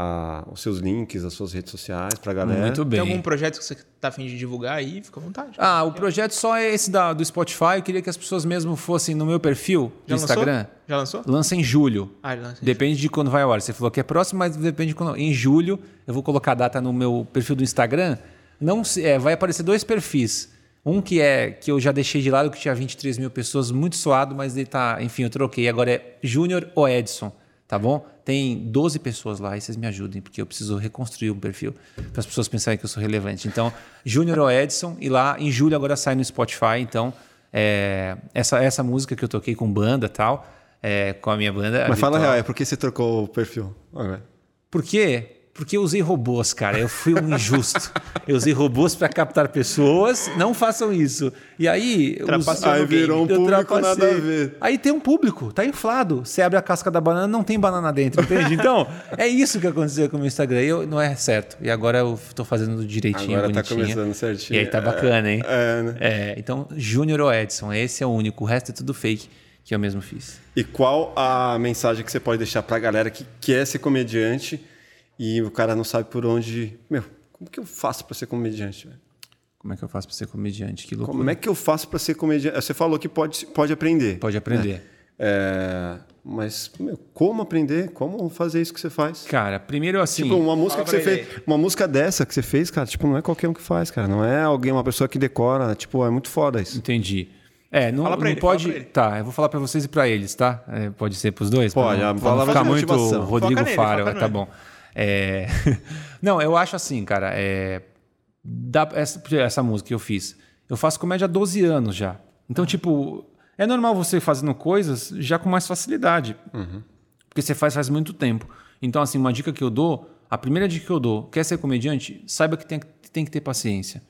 a- os seus links, as suas redes sociais pra galera. Muito Tem bem. algum projeto que você tá afim de divulgar aí? Fica à vontade. Ah, o projeto só é esse da, do Spotify. Eu queria que as pessoas mesmo fossem no meu perfil Já do Instagram. Lançou? Já lançou? Lança em julho. Ah, ele lança em Depende de quando vai a hora. Você falou que é próximo, mas depende de quando. Em julho, eu vou colocar a data no meu perfil do Instagram. Não se- é, vai aparecer dois perfis. Um que é que eu já deixei de lado, que tinha 23 mil pessoas, muito suado, mas ele tá. Enfim, eu troquei. Agora é Júnior ou Edson, tá bom? Tem 12 pessoas lá e vocês me ajudem, porque eu preciso reconstruir o perfil para as pessoas pensarem que eu sou relevante. Então, Júnior ou Edson, e lá em julho agora sai no Spotify. Então, é, essa, essa música que eu toquei com banda e tal, é, com a minha banda. Mas fala a Vitória. real, é por que você trocou o perfil? Por quê? Porque eu usei robôs, cara. Eu fui um injusto. eu usei robôs para captar pessoas. Não façam isso. E aí. usei- Aí virou um público nada a ver. Aí tem um público, tá inflado. Você abre a casca da banana, não tem banana dentro, entende? Então, é isso que aconteceu com o meu Instagram. Eu, não é certo. E agora eu tô fazendo direitinho, Agora tá bonitinho. começando certinho. E aí tá bacana, hein? É, né? É, então, Júnior ou Edson, esse é o único. O resto é tudo fake que eu mesmo fiz. E qual a mensagem que você pode deixar pra galera que quer ser comediante e o cara não sabe por onde. Meu, como que eu faço pra ser comediante? velho? Como é que eu faço pra ser comediante? Que loucura. Como é que eu faço pra ser comediante? Você falou que pode, pode aprender. Pode aprender. É, mas, meu, como aprender? Como fazer isso que você faz? Cara, primeiro assim. Tipo, uma música que você pra fez. Uma música dessa que você fez, cara, tipo, não é qualquer um que faz, cara. Não é alguém, uma pessoa que decora. Tipo, é muito foda isso. Entendi. É, não, Fala pra não ele, fala pode. pra ele. Tá, eu vou falar pra vocês e pra eles, tá? É, pode ser pros dois? Pra Pode, não, a pra não palavra ficar de muito motivação. Rodrigo Faro, tá bom. É... não, eu acho assim, cara. É... dá- essa, essa música que eu fiz, eu faço comédia há 12 anos já. Então, tipo, é normal você fazendo coisas já com mais facilidade. Porque você faz faz muito tempo. Então, assim, uma dica que eu dou, a primeira dica que eu dou, quer ser comediante, saiba que tem, tem que ter paciência.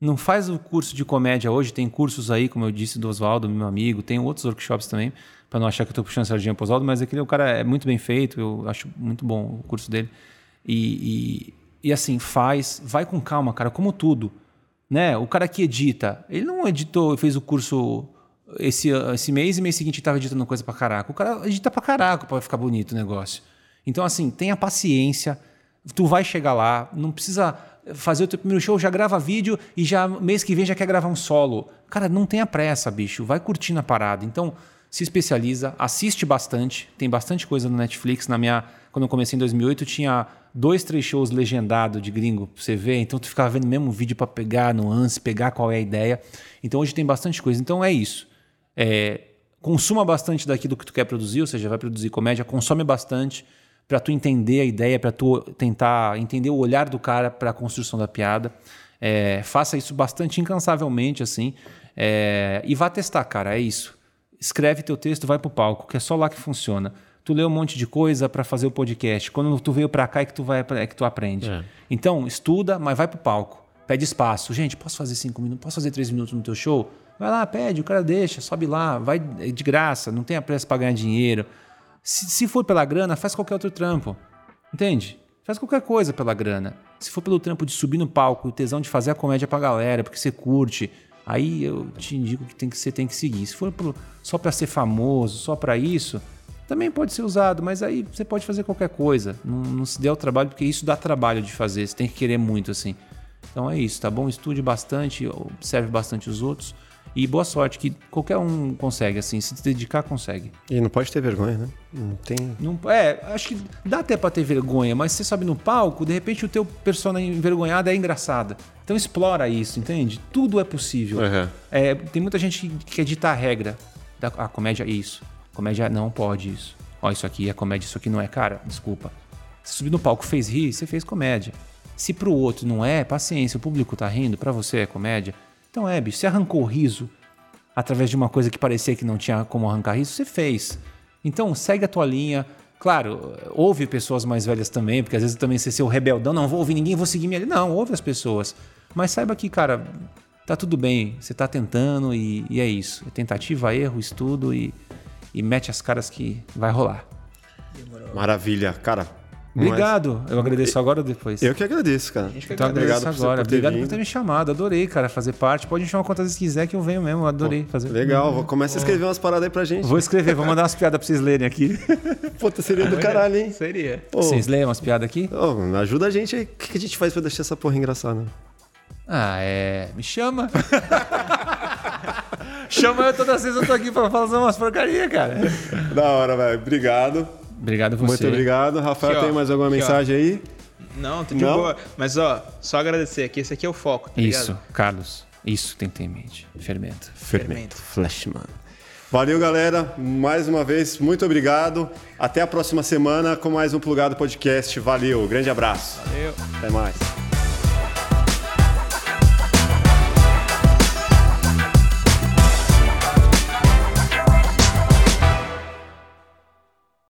Não faz o curso de comédia hoje, tem cursos aí, como eu disse, do Oswaldo, meu amigo, tem outros workshops também, para não achar que eu estou puxando sardinha para o Oswaldo, mas aquele o cara é muito bem feito, eu acho muito bom o curso dele. E, e, e assim, faz, vai com calma, cara, como tudo. Né? O cara que edita, ele não editou, fez o curso esse, esse mês e mês seguinte estava editando coisa pra caraca. O cara edita pra caraca para ficar bonito o negócio. Então, assim, tenha paciência, tu vai chegar lá, não precisa fazer o teu primeiro show, já grava vídeo e já mês que vem já quer gravar um solo. Cara, não tenha pressa, bicho, vai curtindo a parada. Então, se especializa, assiste bastante, tem bastante coisa no Netflix. Na minha, quando eu comecei em 2008, tinha dois, três shows legendados de gringo pra você ver, então tu ficava vendo mesmo vídeo para pegar nuance, pegar qual é a ideia. Então hoje tem bastante coisa. Então é isso. É, consuma bastante daquilo que tu quer produzir, ou seja, vai produzir comédia, consome bastante para tu entender a ideia, para tu tentar entender o olhar do cara para a construção da piada. É, faça isso bastante incansavelmente, assim, é, e vá testar, cara. É isso. Escreve teu texto, vai pro palco, que é só lá que funciona. Tu lê um monte de coisa para fazer o podcast. Quando tu veio para cá é que tu vai é que tu aprende. Então estuda, mas vai pro palco. Pede espaço. Gente, posso fazer cinco minutos? Posso fazer três minutos no teu show? Vai lá, pede, o cara deixa, sobe lá, vai de graça, não tenha pressa para ganhar dinheiro. Se, se for pela grana, faz qualquer outro trampo. Entende? Faz qualquer coisa pela grana. Se for pelo trampo de subir no palco, o tesão de fazer a comédia pra galera, porque você curte, aí eu te indico que, tem que você tem que seguir. Se for pro- só pra ser famoso, só pra isso, também pode ser usado, mas aí você pode fazer qualquer coisa. Não, não se dê ao trabalho, porque isso dá trabalho de fazer, você tem que querer muito assim. Então é isso, tá bom? Estude bastante, observe bastante os outros. E boa sorte, que qualquer um consegue, assim, se dedicar, consegue. E não pode ter vergonha, né? Não tem. Não, é, acho que dá até pra ter vergonha, mas você sobe no palco, de repente o teu persona envergonhada é engraçada. Então explora isso, entende? Tudo é possível. Uhum. É, tem muita gente que quer ditar a regra. Da, a comédia é isso. Comédia não pode isso. Ó, isso aqui é comédia, isso aqui não é. Cara, desculpa. Você subiu no palco, fez rir, você fez comédia. Se pro outro não é, paciência, o público tá rindo, pra você é comédia. Então é, bicho, você arrancou o riso através de uma coisa que parecia que não tinha como arrancar riso, você fez. Então segue a tua linha, Claro, ouve pessoas mais velhas também, porque às vezes também você ser o rebeldão, não vou ouvir ninguém, vou seguir minha. Não, ouve as pessoas. Mas saiba que, cara, tá tudo bem, você tá tentando e, e é isso. É tentativa, erro, estudo e, e mete as caras que vai rolar. Maravilha, cara. Obrigado. Eu agradeço agora ou depois? Eu que agradeço, cara. Então Obrigado agradeço por você agora. por Obrigado vindo. por ter me chamado. Adorei, cara, fazer parte. Pode me chamar quantas vezes quiser que eu venho mesmo. Adorei fazer. Legal, vou começar a escrever umas paradas aí pra gente. Vou escrever, vou mandar umas piadas pra vocês lerem aqui. Puta, seria do caralho, hein? Seria. Pô, Vocês leem umas piadas aqui? ô, ajuda a gente aí. O que que a gente faz pra deixar essa porra engraçada? Ah, é. Me chama. chama eu todas as vezes eu tô aqui pra fazer umas porcaria, cara. Da hora, velho. Obrigado. Obrigado a você. Muito obrigado. Rafael, Aqui, ó. tem mais alguma Aqui, ó. mensagem aí? Não, tô de Não? boa. Mas, ó, só agradecer que esse aqui é o foco, tá Isso, ligado? Carlos. Isso tem que ter em mente. Fermento. Fermento. Flashman. Valeu, galera. Mais uma vez, muito obrigado. Até a próxima semana com mais um Plugado Podcast. Valeu, grande abraço. Valeu. Até mais.